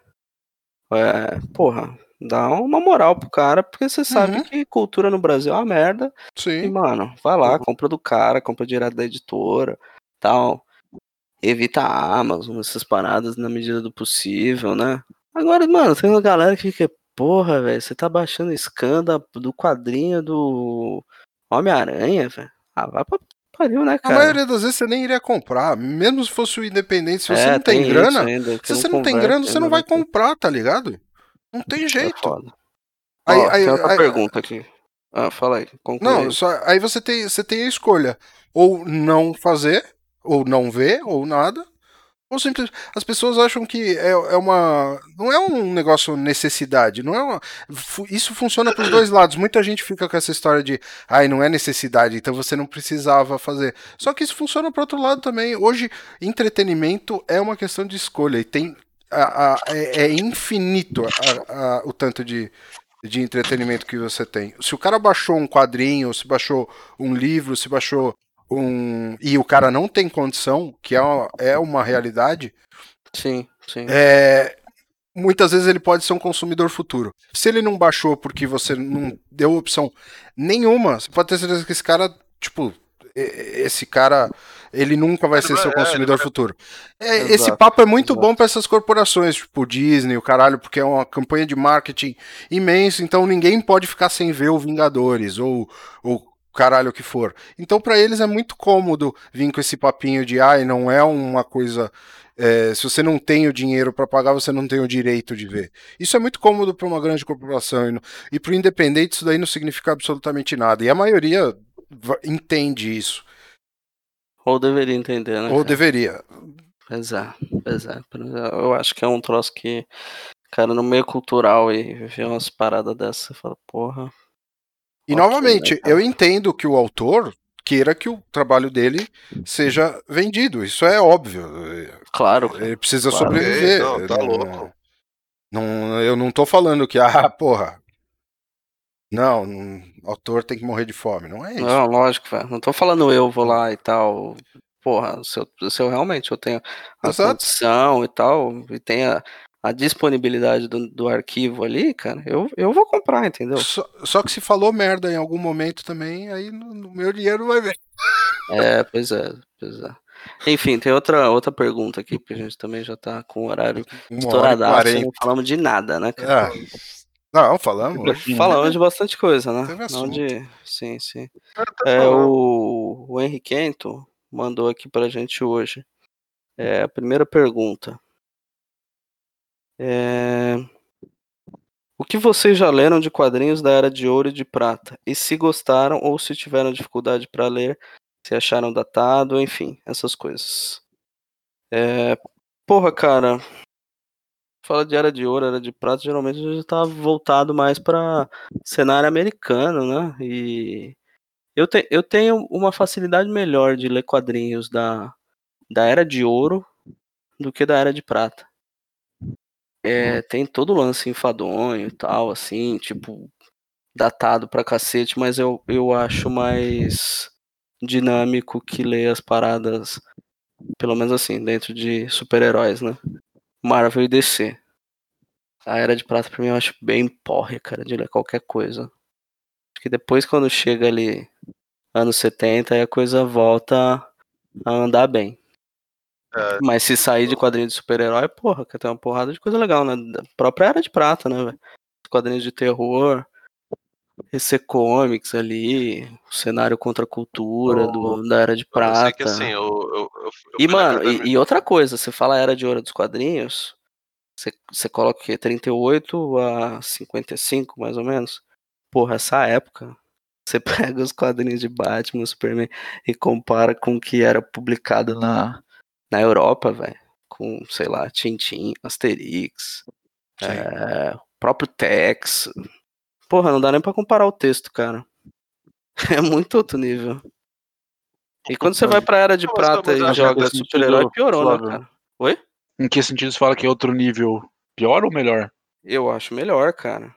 é, porra, dá uma moral pro cara, porque você sabe Uhum. que cultura no Brasil é uma merda. E, Sim. mano, vai lá, compra do cara, compra direto da editora, tal. Evita a Amazon, essas paradas na medida do possível, né? Agora, mano, tem uma galera que fica, porra, velho, você tá baixando scan da- do quadrinho do Homem-Aranha, velho. Ah, vai pra pariu, né, A cara? maioria das vezes você nem iria comprar. Mesmo se fosse o independente, se você É, não tem, isso grana, ainda, se você não tem grana, você não vai né, comprar, tá ligado? Não tem É jeito. foda. Aí- Ó, aí- tem outra aí- pergunta aqui. Ah, fala aí, conclui Não, só, aí você tem, você tem a escolha. Ou não fazer, ou não ver, ou nada. Ou simplesmente. As pessoas acham que é, é uma. Não é um negócio necessidade. Não é uma, isso funciona pros dois lados. Muita gente fica com essa história de. Ai, não é necessidade, então você não precisava fazer. Só que isso funciona pro outro lado também. Hoje, entretenimento é uma questão de escolha. E tem. A- a- é, é infinito a- o tanto de, de entretenimento que você tem. Se o cara baixou um quadrinho, se baixou um livro, se baixou um. E o cara não tem condição, que é uma, é uma realidade, Sim, sim. é, muitas vezes ele pode ser um consumidor futuro. Se ele não baixou porque você não deu opção nenhuma, você pode ter certeza que esse cara, tipo, esse cara, ele nunca vai ser seu é, consumidor futuro. É, esse papo é muito exato. bom para essas corporações, tipo Disney, o caralho, porque é uma campanha de marketing imenso, então ninguém pode ficar sem ver o Vingadores ou ou caralho o que for. Então para eles é muito cômodo vir com esse papinho de ai, não é uma coisa é, se você não tem o dinheiro para pagar, você não tem o direito de ver. Isso é muito cômodo para uma grande corporação e, no- e para o independente isso daí não significa absolutamente nada. E a maioria entende isso. Ou deveria entender, né? Ou cara? deveria. Pois é, pois é. Eu acho que é um troço que, cara, no meio cultural e ver umas paradas dessas, você fala, porra. E Ok, novamente, né, eu entendo que o autor queira que o trabalho dele seja vendido. Isso é óbvio. Claro, cara. Ele precisa Claro. sobreviver. Não, tá louco. Não, eu não tô falando que, ah, porra. Não, autor tem que morrer de fome. Não é isso. Não, lógico, velho. Não tô falando eu vou lá e tal. Porra, se eu, se eu realmente eu tenho a Exato. condição e tal, e tenho a, a disponibilidade do, do arquivo ali, cara, eu, eu vou comprar, entendeu? Só, só que se falou merda em algum momento também, aí no, no meu dinheiro vai ver. É, pois é, pois é. Enfim, tem outra, outra pergunta aqui, porque a gente também já tá com o horário estouradaço, não falamos de nada, né, cara? Ah, não, falamos. Falamos de bastante coisa, né? Teve Não de... Sim, sim. É, o, o Henrique Ento mandou aqui pra gente hoje. É, a primeira pergunta. É, O que vocês já leram de quadrinhos da Era de Ouro e de Prata? E se gostaram ou se tiveram dificuldade para ler, se acharam datado, enfim, essas coisas. É, Porra, cara. Fala de Era de Ouro, Era de Prata, geralmente a gente tá voltado mais para cenário americano, né? E eu, te- eu tenho uma facilidade melhor de ler quadrinhos da, da Era de Ouro do que da Era de Prata. É, tem todo o lance enfadonho e tal, assim, tipo, datado pra cacete, mas eu, eu acho mais dinâmico que ler as paradas, pelo menos assim, dentro de super-heróis, né? Marvel e DC. A Era de Prata pra mim eu acho bem porre, cara, de ler qualquer coisa. Acho que depois quando chega ali anos 70, aí a coisa volta a andar bem. É. Mas se sair de quadrinho de super-herói, porra, que tem uma porrada de coisa legal, né? Da própria Era de Prata, né, velho? Quadrinhos de terror, EC Comics ali, o cenário contra a cultura do, da Era de Prata. que assim, eu, eu, eu, E, mano, e, e outra coisa, você fala Era de Ouro dos quadrinhos, você, você coloca o quê? 38 a 55, mais ou menos? Porra, essa época, você pega os quadrinhos de Batman, Superman e compara com o que era publicado na, na Europa, velho. Com, sei lá, Tintin, Asterix, é, o próprio Tex. Porra, não dá nem pra comparar o texto, cara. É muito outro nível. E quando você vai pra Era de Prata e joga super-herói, piorou, né, cara? Oi? Em que sentido você fala que é outro nível? Pior ou melhor? Eu acho melhor, cara.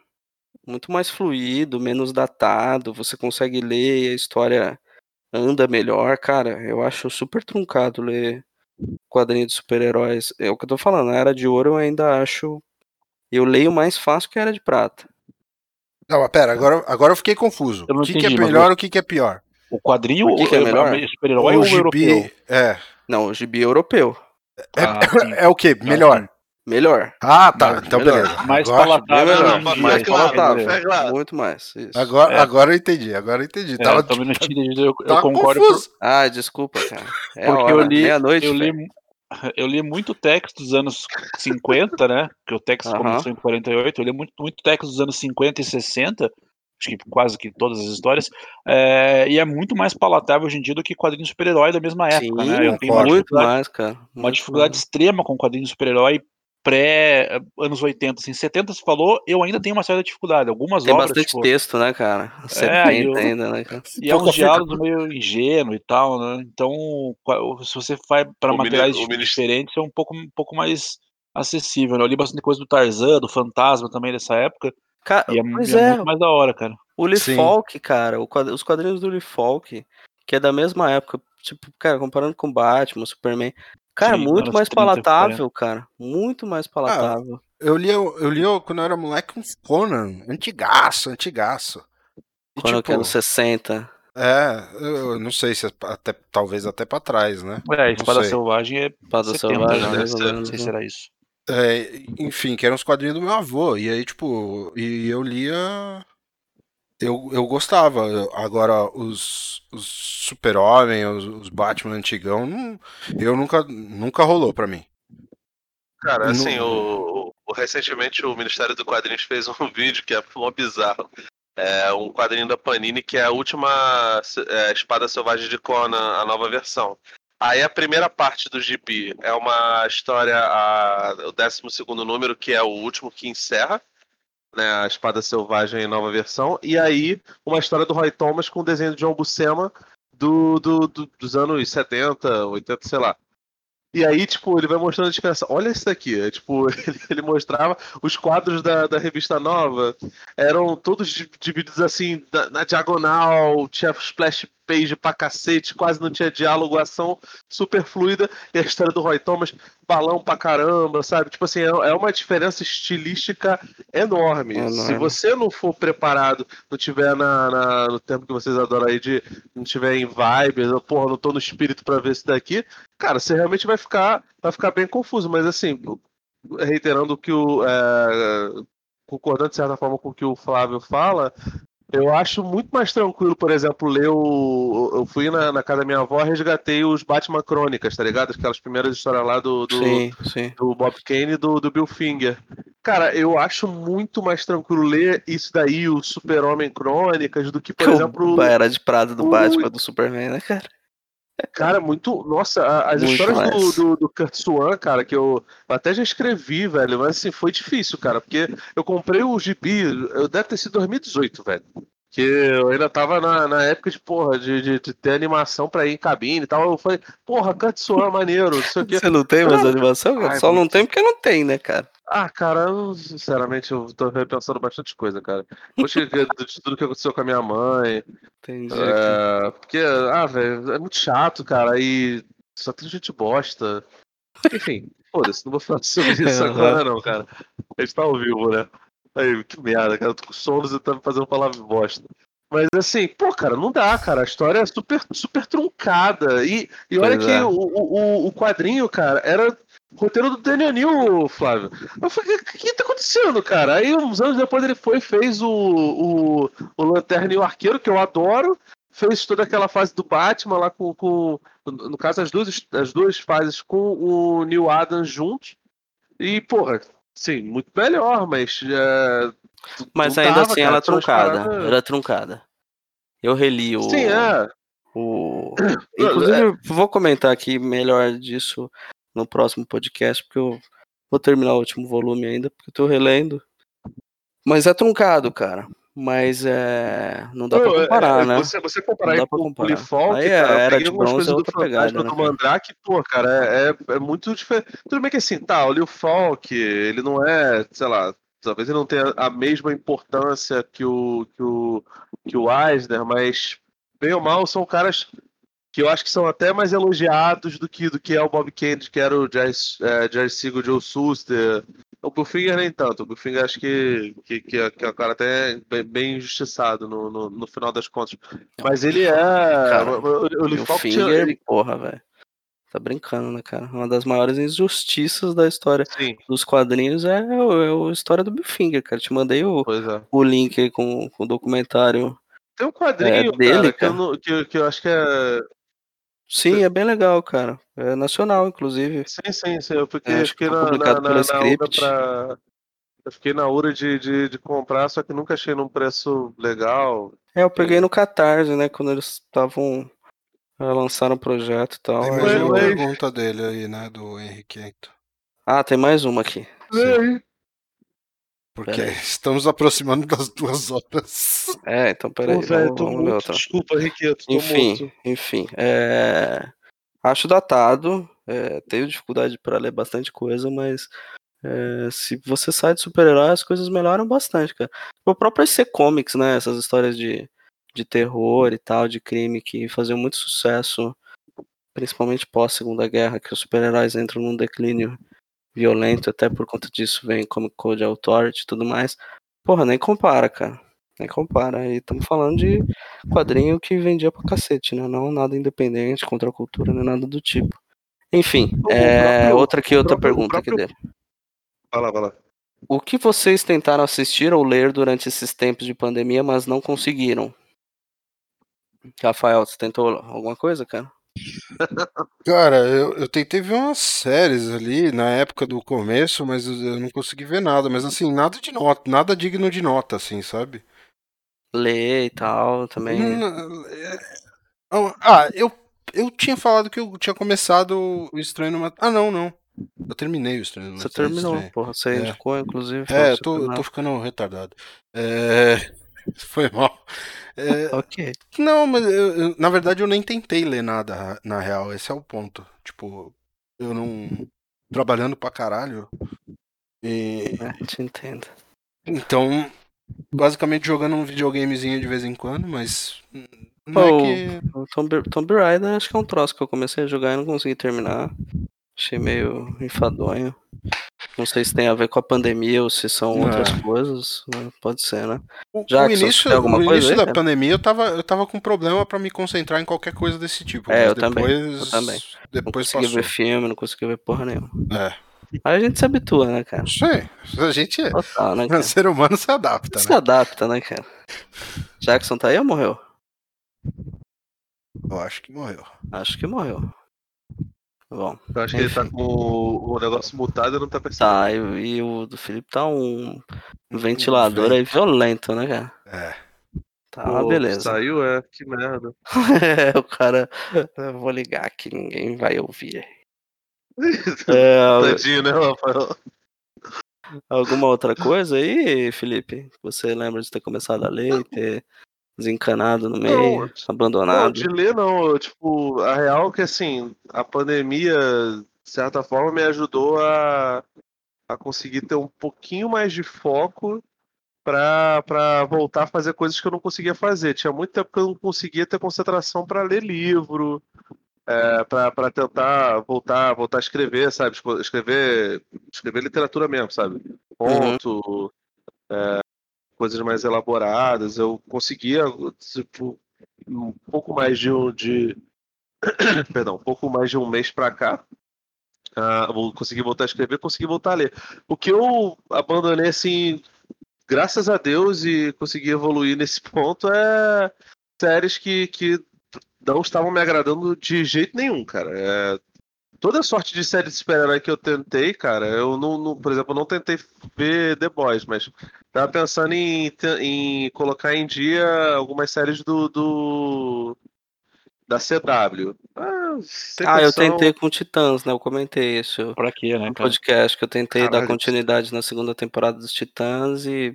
Muito mais fluido, menos datado, você consegue ler e a história anda melhor, cara. Eu acho super truncado ler quadrinho de super-heróis. É o que eu tô falando, na Era de Ouro eu ainda acho. Eu leio mais fácil que a Era de Prata. Não, mas pera, agora, agora eu fiquei confuso. Eu o que, que é entendi, melhor e o que, que é pior? O quadrinho O que que é ou- melhor? o super-herói ou o europeu? É. Não, o gibi europeu. É, Ah, sim. é o que? Melhor. Melhor. Ah, tá. Não, então melhor. beleza. Mais palatável Não, hoje não, em mais palatável. lá. Muito mais. Isso. agora, É. agora eu entendi, agora eu entendi. É, Tava, eu eu, eu concordo por-. Ah, desculpa, cara. É porque hora, eu li, meia-noite. eu li. eu li muito texto dos anos 50, né? Que o texto Aham. começou em 48, eu li muito, muito texto dos anos 50 e 60, acho que quase que todas as histórias, é, e é muito mais palatável hoje em dia do que quadrinho de super-herói da mesma época, Sim, né? Eu tenho muito mais, cara. uma dificuldade mais. extrema com quadrinho de super-herói pré eh, anos 80, assim, 70 se falou, eu ainda tenho uma certa dificuldade. Algumas Tem obras, bastante tipo, texto, né, cara? É, 70 eu- ainda, né, cara? E é Pouca uns diálogos meio ingênuo e tal, né? Então, se você vai para materiais diferentes, é um pouco, um pouco mais acessível. Né? Eu li bastante coisa do Tarzan, do Fantasma também dessa época, Ca- e é, pois é é, muito mais da hora, cara. o Lee Sim. Falk, cara, os quadrinhos do Lee Falk, que é da mesma época, tipo, cara, comparando com Batman, Superman, cara, Sim, muito mais 30, palatável, cara, muito mais palatável. Eu li, eu li quando eu era moleque uns Conan, antigaço, antigaço. E, Quando eu tipo, quero 60. é, eu não sei se é até, talvez até pra trás, né? É, Espada sei. Selvagem é Espada 70, Selvagem, né? Não sei né? se era isso. É, enfim, que eram os quadrinhos do meu avô. E aí, tipo, e eu lia. Eu, eu gostava. Agora, os, os Super-Homem, os, os Batman antigão, não- eu nunca, nunca rolou pra mim. Cara, assim, Não- o, o- recentemente o Ministério do Quadrinhos fez um vídeo que é mó bizarro. É um quadrinho da Panini que é a última é, Espada Selvagem de Conan, a nova versão. Aí a primeira parte do gibi é uma história, a, o 12 número, que é o último que encerra, né, a Espada Selvagem em nova versão. E aí uma história do Roy Thomas com o desenho de John Buscema do, do, do, dos anos 70, 80, sei lá. E aí, tipo, ele vai mostrando a diferença. Olha isso daqui. É, tipo, ele, ele, mostrava os quadros da, da revista nova. Eram todos divididos assim, na, na diagonal, tinha splash page pra cacete, quase não tinha diálogo, ação super fluida. E a história do Roy Thomas, balão pra caramba, sabe? Tipo assim, é, é uma diferença estilística enorme. Enorme. Se você não for preparado, não tiver na, na, no tempo que vocês adoram aí de não tiver em vibe, porra, não tô no espírito pra ver isso daqui, cara, você realmente vai ficar, vai ficar bem confuso. Mas assim, reiterando o que o. É, concordando de certa forma com o que o Flávio fala, eu acho muito mais tranquilo, por exemplo, ler o. Eu fui na, na casa da minha avó resgatei os Batman Crônicas, tá ligado? Aquelas primeiras histórias lá do, do, Sim, sim. do Bob Kane e do, do Bill Finger. Cara, eu acho muito mais tranquilo ler isso daí, o Super-Homem Crônicas, do que, por exemplo. o Era de Prada do Ui. Batman, do Superman, né, cara? Cara, muito. Nossa, a- as Muito histórias do, mais. do, do Kurt Swan, cara, que eu até já escrevi, velho, mas assim, foi difícil, cara, porque eu comprei o gibi, eu deve ter sido 2018, velho. Que eu ainda tava na, na época de, porra, de, de, de ter animação pra ir em cabine e tal. Eu falei, porra, Kurt Swan, maneiro, não sei o quê. Você não tem mais animação? cara? Ai, Só não tem porque não tem, né, cara? Ah, cara, eu, sinceramente, eu tô repensando bastante coisa, cara. Hoje, de de tudo que aconteceu com a minha mãe, Entendi. É, porque, ah, velho, é muito chato, cara, e só tem gente bosta. Enfim, foda-se, não vou falar sobre isso agora, não, cara. A gente tá ao vivo, né? Aí, que merda, cara, eu tô com sono e tá me fazendo falar bosta. Mas assim, pô, cara, não dá, cara. A história é super, super truncada. E, e olha Pois que é. o, o, o quadrinho, cara, era roteiro do Daniel New, Flávio. Eu falei, o que, tá acontecendo, cara? Aí, uns anos depois, ele foi e fez o, o, o Lanterna e o Arqueiro, que eu adoro. Fez toda aquela fase do Batman lá com. com no caso, as duas, as duas fases com o Neil Adams juntos. E, porra, sim, muito melhor, mas. é, Mas ainda dava, assim cara, ela é truncada. é truncada. Eu reli o. Sim, é. o... Inclusive, eu vou comentar aqui melhor disso no próximo podcast, porque eu vou terminar o último volume ainda, porque eu tô relendo. Mas é truncado, cara. Mas é. Não dá pra é- comparar, é, né? Você, você comparar Não aí com o. Polifalk, Aí é- cara, eu era de algumas bronze, coisas é do outra Fantasma pegada, do né, cara? Mandrake, pô, cara, é, é, é muito diferente. Tudo bem que assim, tá, o Liu Falk, ele não é, sei lá, talvez ele não tenha a mesma importância que o, que o, que o Eisner, mas bem ou mal são caras que eu acho que são até mais elogiados do que, do que é o Bob Kennedy, que era o Jerry, é, Jerry Siegel, Joe Suster. O Billfinger nem tanto. O Billfinger acho que, que, que, é, que é um cara até bem, bem injustiçado no, no, no final das contas. Mas ele é. Cara, o, o, o ele- porra, velho. Tá brincando, né, cara? Uma das maiores injustiças da história Sim, dos quadrinhos é, é a história do Bill Finger, cara. Te mandei o, é. o link aí com, com o documentário. Tem um quadrinho, É, dele, cara, que, eu cara. que, que eu acho que é. Sim, é bem legal, cara. É nacional, inclusive. Sim, sim, sim. Eu fiquei, É, acho que na, na, publicado na, pela na hora Script. pra. Eu fiquei na hora de, de, de comprar, só que nunca achei num preço legal. É, eu peguei no Catarse, né? Quando eles estavam. eh, lançaram o projeto e tal. Tem mais Mas- uma pergunta dele aí, né? Do Henrique. Ah, tem mais uma aqui. Sim. Porque Pera aí. estamos aproximando das duas horas. É, então peraí. Pô, velho, vamos, tô vamos muito. outra. Desculpa, Henriqueto, tô Enfim, muito. enfim. é, Acho datado. é, Tenho dificuldade para ler bastante coisa, mas é, se você sai de super-herói, as coisas melhoram bastante, cara. O próprio IC Comics, né? Essas histórias de, de terror e tal, de crime que faziam muito sucesso, principalmente pós-Segunda Guerra, que os super-heróis entram num declínio violento, até por conta disso vem Comic Code Authority e tudo mais. Porra, nem compara, cara. Nem compara. Aí estamos falando de quadrinho que vendia pra cacete, né? Não nada independente, contra a cultura, nem nada do tipo. Enfim, é, próprio- outra aqui, outra próprio- pergunta aqui próprio- dele. Vai lá, vai lá. O que vocês tentaram assistir ou ler durante esses tempos de pandemia, mas não conseguiram? Rafael, você tentou alguma coisa, cara? Cara, eu, eu tentei ver umas séries ali na época do começo, mas eu eu não consegui ver nada. Mas assim, nada de nota, nada digno de nota, assim, sabe? Ler e tal, também. Hum, é- Ah, eu eu tinha falado que eu tinha começado o Estranho numa. Ah, não, não. Eu terminei o Estranho numa Você terminou, Estranha. porra. Você É. indicou, inclusive. É, eu tô, eu tô ficando retardado. É, Foi mal. É, Ok. Não, mas eu- na verdade eu nem tentei ler nada, na real. Esse é o ponto. Tipo, eu não. Trabalhando pra caralho. E. É, te entendo. Então, basicamente jogando um videogamezinho de vez em quando, mas. Não Oh. é que. O Tomb, Tomb Raider acho que é um troço que eu comecei a jogar e não consegui terminar. Achei meio enfadonho. Não sei se tem a ver com a pandemia ou se são Não. outras coisas. mas Pode ser, né? O, o você início, o início aí, da cara? pandemia eu tava, eu tava com problema pra me concentrar em qualquer coisa desse tipo. É, eu também, depois, eu também. Não Depois consegui passou. ver filme, não consegui ver porra nenhuma. É. Aí a gente se habitua, né, cara? Sim, a gente é. Total, né, cara? ser humano se adapta, Se né? adapta, né, cara? Jackson tá aí ou morreu? Eu acho que morreu. Acho que morreu. Bom, Eu acho que ele tá com o, o negócio mutado e não tá percebendo. tá. E, e o do Felipe tá um, um ventilador aí violento, né, cara? É. Tá Pô, uma beleza. Saiu, é. Que merda. É, o cara. Eu vou ligar que ninguém vai ouvir. É, Tadinho, né, Rafael? alguma outra coisa aí, Felipe? Você lembra de ter começado a ler e ter desencanado no meio, Não, abandonado? Não, de ler não. Tipo, a real é que assim, a pandemia, de certa forma, me ajudou a, a conseguir ter um pouquinho mais de foco pra voltar a fazer coisas que eu não conseguia fazer. Tinha muito tempo que eu não conseguia ter concentração pra ler livro, é, pra tentar voltar, voltar a escrever, sabe? Esco- Escrever, escrever literatura mesmo, sabe? Conto, é, coisas mais elaboradas. Eu conseguia, tipo, um pouco mais de um de perdão, um pouco mais de um mês pra cá. vou conseguir voltar a escrever, consegui voltar a ler. O que eu abandonei assim, graças a Deus e consegui evoluir nesse ponto é séries que, que não estavam me agradando de jeito nenhum, cara. É, toda sorte de série de super-herói que eu tentei, cara, eu não, não- por exemplo, não tentei ver The Boys, mas tava pensando em, em colocar em dia algumas séries do, do da CW. Ah, Ah, eu tentei com Titãs, né? Eu comentei isso Pra quê, né, no cara? podcast, que eu tentei dar Caralho. continuidade na segunda temporada dos Titãs e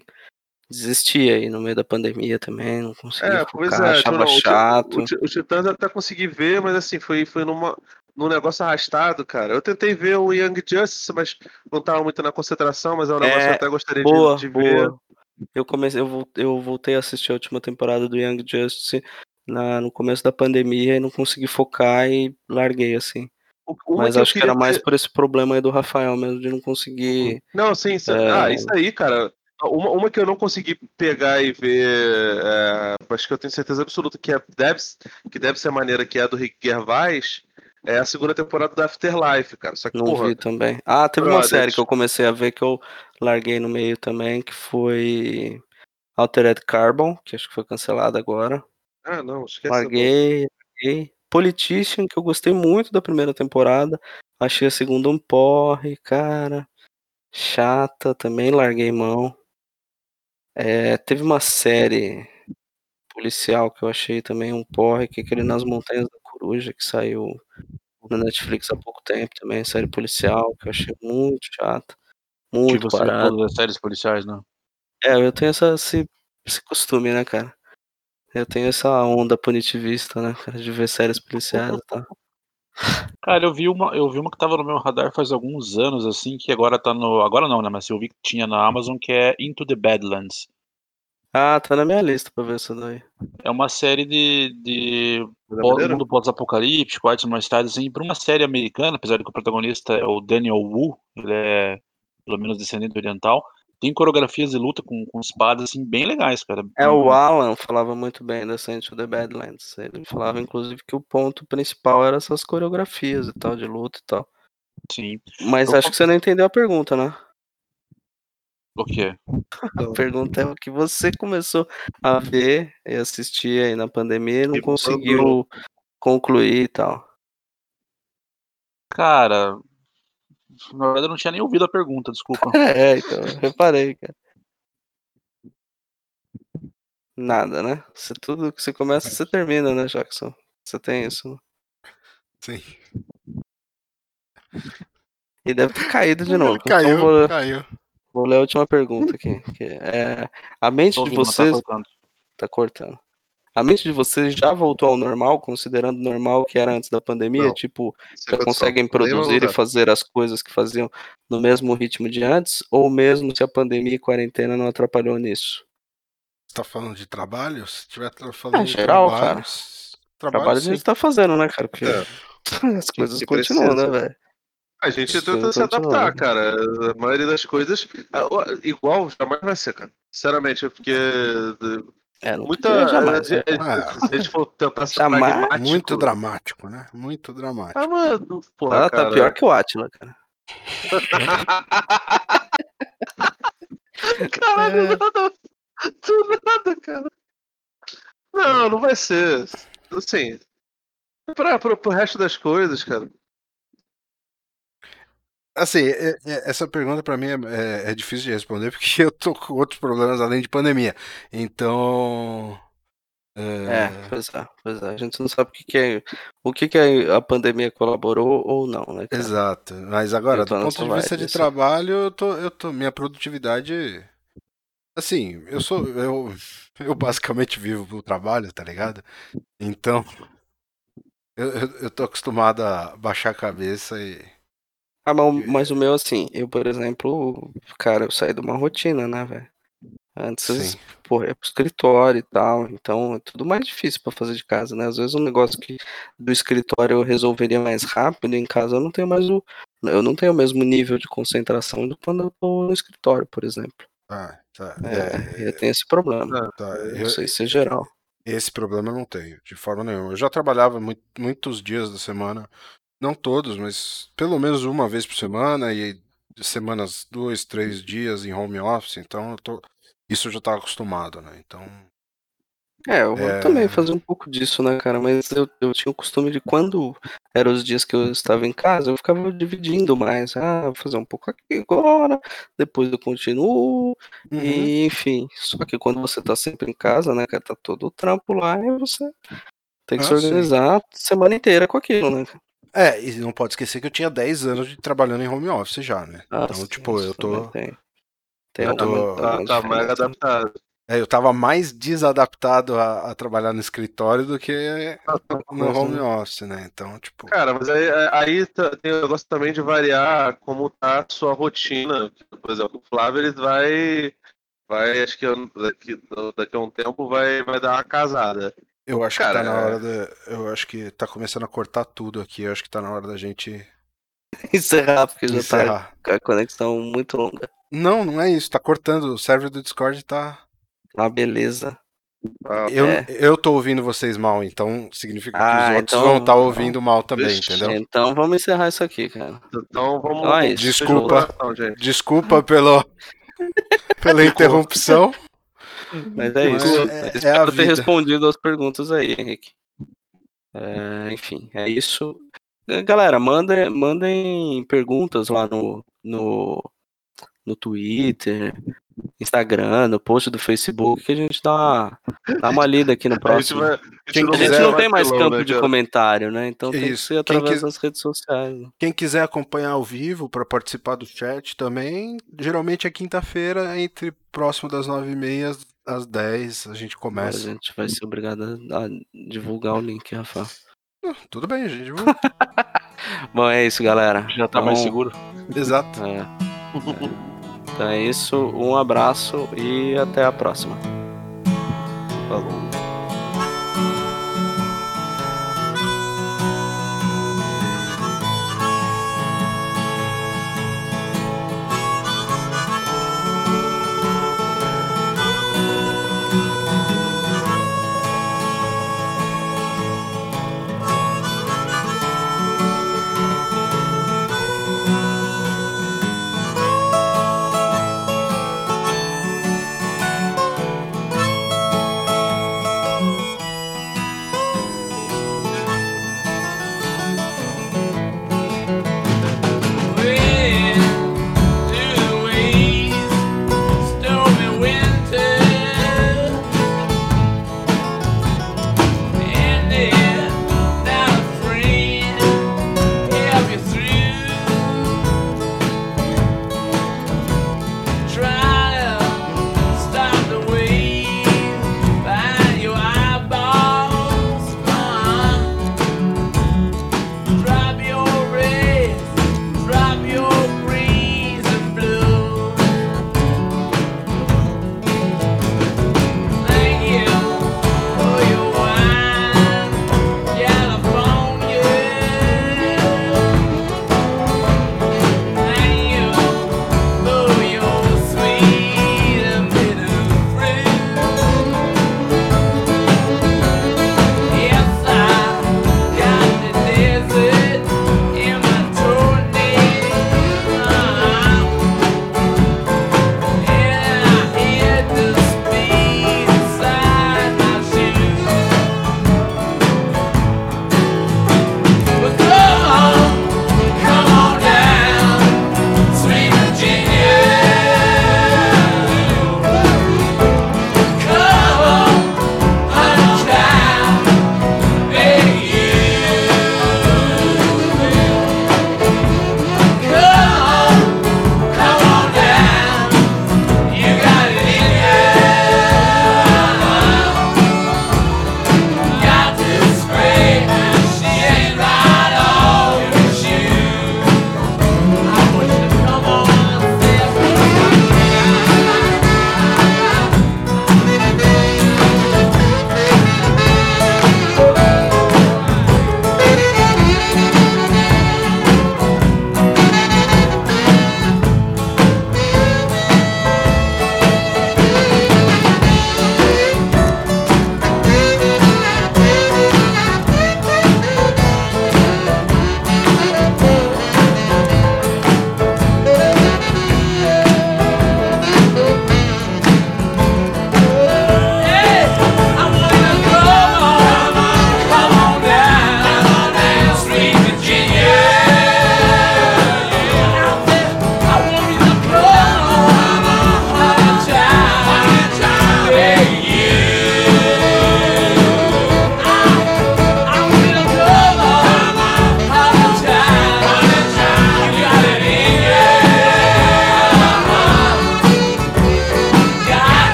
desisti aí no meio da pandemia também, não consegui É, focar, pois é, achava não, chato. O, Ti- o Titãs eu até consegui ver, mas assim, foi, foi numa, num negócio arrastado, cara. Eu tentei ver o Young Justice, mas não tava muito na concentração, mas é um negócio que eu É, até gostaria de- Boa, de, ver. boa. Eu comecei, eu, eu voltei a assistir a última temporada do Young Justice na, no começo da pandemia e não consegui focar e larguei assim. Uma Mas que acho que era mais ter- por esse problema aí do Rafael mesmo, de não conseguir. Não, sim, sim. É. Ah, isso aí, cara. Uma, uma que eu não consegui pegar e ver, é, acho que eu tenho certeza absoluta que, é, deve, que deve ser a maneira que é a do Rick Gervais, é a segunda temporada do Afterlife, cara. Só que, Não porra, vi também. Ah, teve uma série que eu comecei a ver que eu larguei no meio também, que foi Altered Carbon, que acho que foi cancelada agora. ah, não, esquece. essa Larguei, larguei. Politician, que eu gostei muito da primeira temporada. Achei a segunda um porre, cara. Chata, também larguei mão. É, teve uma série policial que eu achei também um porre, que é aquele Nas Montanhas da Coruja, que saiu na Netflix há pouco tempo também, série policial, que eu achei muito chata. Que Muito você vê parado. todas as séries policiais, né? É, eu tenho essa, esse, esse costume, né, cara? Eu tenho essa onda punitivista, né, cara, de ver séries policiais e tal. Cara, eu vi uma, eu vi uma que tava no meu radar faz alguns anos, assim, que agora tá no. Agora não, né? Mas eu vi que tinha na Amazon, que é Into the Badlands. Ah, tá na minha lista pra ver isso daí. É uma série de, de pós- mundo pós-apocalíptico, artes marciais, assim, pra uma série americana, apesar de que o protagonista é o Daniel Wu, ele é pelo menos descendente oriental, tem coreografias de luta com, com espadas, assim, bem legais, cara. É, o Alan falava muito bem da Into the Badlands. Ele falava, inclusive, que o ponto principal era essas coreografias e tal, de luta e tal. Sim. Mas Eu acho que você não entendeu a pergunta, né? O quê? A pergunta é o que você começou a ver e assistir aí na pandemia e não conseguiu concluir e tal. Cara, na verdade eu não tinha nem ouvido a pergunta, desculpa. É, então, eu reparei, cara. Nada, né? Você, tudo que você começa, você termina, né, Jackson? Você tem isso. né? Sim. E deve ter caído de novo. Caiu, Então vou, caiu. vou ler a última pergunta aqui. que é, a mente Tô de tá vocês. cortando. Tá cortando. A mente de vocês já voltou ao normal, considerando normal que era antes da pandemia? Não. Tipo, já conseguem Nem produzir e fazer as coisas que faziam no mesmo ritmo de antes? Ou mesmo se a pandemia e quarentena não atrapalhou nisso? Você tá falando de trabalho? Se tiver falando Ah, de geral, trabalhos, trabalho, Trabalho a gente tá fazendo, né, cara? Porque É. as coisas que continuam, né, precisa. velho? A gente Isso tenta se adaptar, cara. A maioria das coisas. Igual jamais vai ser, cara. Sinceramente, porque. É, Muita. jamais, né? Ah. Se a gente for tentar ser Jamais. pragmático. Muito dramático, né? Muito dramático. Ah, mano, porra, Ela cara. tá pior que o Atila, cara. Caralho, É. nada. Do nada, cara. Não, não vai ser. Assim. Pra, pro, pro resto das coisas, cara. Assim, é- é- essa pergunta pra mim é, é- é difícil de responder porque eu tô com outros problemas além de pandemia. Então. É, pois é, pois é. A gente não sabe o que, que é. O que, que a pandemia colaborou ou não, né? cara? Exato. Mas agora, Então, do ponto de vista de trabalho, eu tô, eu tô, minha produtividade. Assim, eu sou, eu, eu basicamente vivo pro trabalho, tá ligado? Então, eu, eu, eu tô acostumado a baixar a cabeça e. Ah, mas, mas o meu, assim, eu, por exemplo, cara, eu saí de uma rotina, né, velho? Antes, Sim. porra, ia pro escritório e tal, então é tudo mais difícil pra fazer de casa, né? Às vezes um negócio que do escritório eu resolveria mais rápido, em casa eu não tenho mais o. Eu não tenho o mesmo nível de concentração do quando eu tô no escritório, por exemplo. Ah, tá. É, É, eu tenho esse problema. tá. Eu Eu- não sei se é geral. Esse problema eu não tenho, de forma nenhuma. Eu já trabalhava mui- muitos dias da semana, não todos, mas pelo menos uma vez por semana e semanas, dois, três dias em home office, então eu tô, isso eu já estava acostumado, né? Então, É, eu É. também fazia um pouco disso, né, cara? Mas eu, eu tinha o costume de quando eram os dias que eu estava em casa, eu ficava dividindo mais. Ah, vou fazer um pouco aqui agora, depois eu continuo, Uhum. e enfim. Só que quando você tá sempre em casa, né, cara, tá todo o trampo lá, e você tem que Ah, se sim. organizar a semana inteira com aquilo, né? É, e não pode esquecer que eu tinha 10 anos de trabalhando em home office já, né? Ah, Então, sim, tipo, eu tô. Tem, tem eu tô- Tá, tá mais adaptado. É, eu tava mais desadaptado a, a trabalhar no escritório do que no home office, né? Então, tipo. Cara, mas aí, aí tá- tem o negócio também de variar como tá a sua rotina. Por exemplo, o Flávio ele vai. Vai, acho que daqui, daqui a um tempo vai, vai dar uma casada. Eu acho Cara, que tá na é- hora da. Eu acho que tá começando a cortar tudo aqui. Eu acho que tá na hora da gente Encerrar, porque já tá encerrar. com a conexão muito longa. Não, não é isso. Tá cortando. O server do Discord tá. Ah, beleza. Ah, Eu, É. eu tô ouvindo vocês mal, então significa que Ah, os outros então- vão estar ouvindo mal também, Vixe. entendeu? Então vamos encerrar isso aqui, cara. Então vamos. Então é isso. Desculpa. Desculpa pelo, pela interrupção. Mas é isso. é- é Espero a ter respondido as perguntas aí, Henrique. É, enfim, é isso. É, Galera, mandem, mandem perguntas lá no, no, no Twitter, Instagram, no post do Facebook, que a gente dá uma, dá uma lida aqui no A gente, próximo. vai, a Quem não A gente não tem mais campo né, de cara? comentário, né? Então tem que Isso. ser Quem através quis- das redes sociais. né? Quem quiser acompanhar ao vivo para participar do chat também, geralmente é quinta-feira, entre próximo das nove e meia às 10, a gente A começa. gente vai ser obrigado a, a divulgar o link, Rafa. Tudo bem, gente. divulga. Bom, é isso, galera. Já tá mais Então, seguro. Exato. É. É. Então é isso, um abraço e até a próxima. Falou.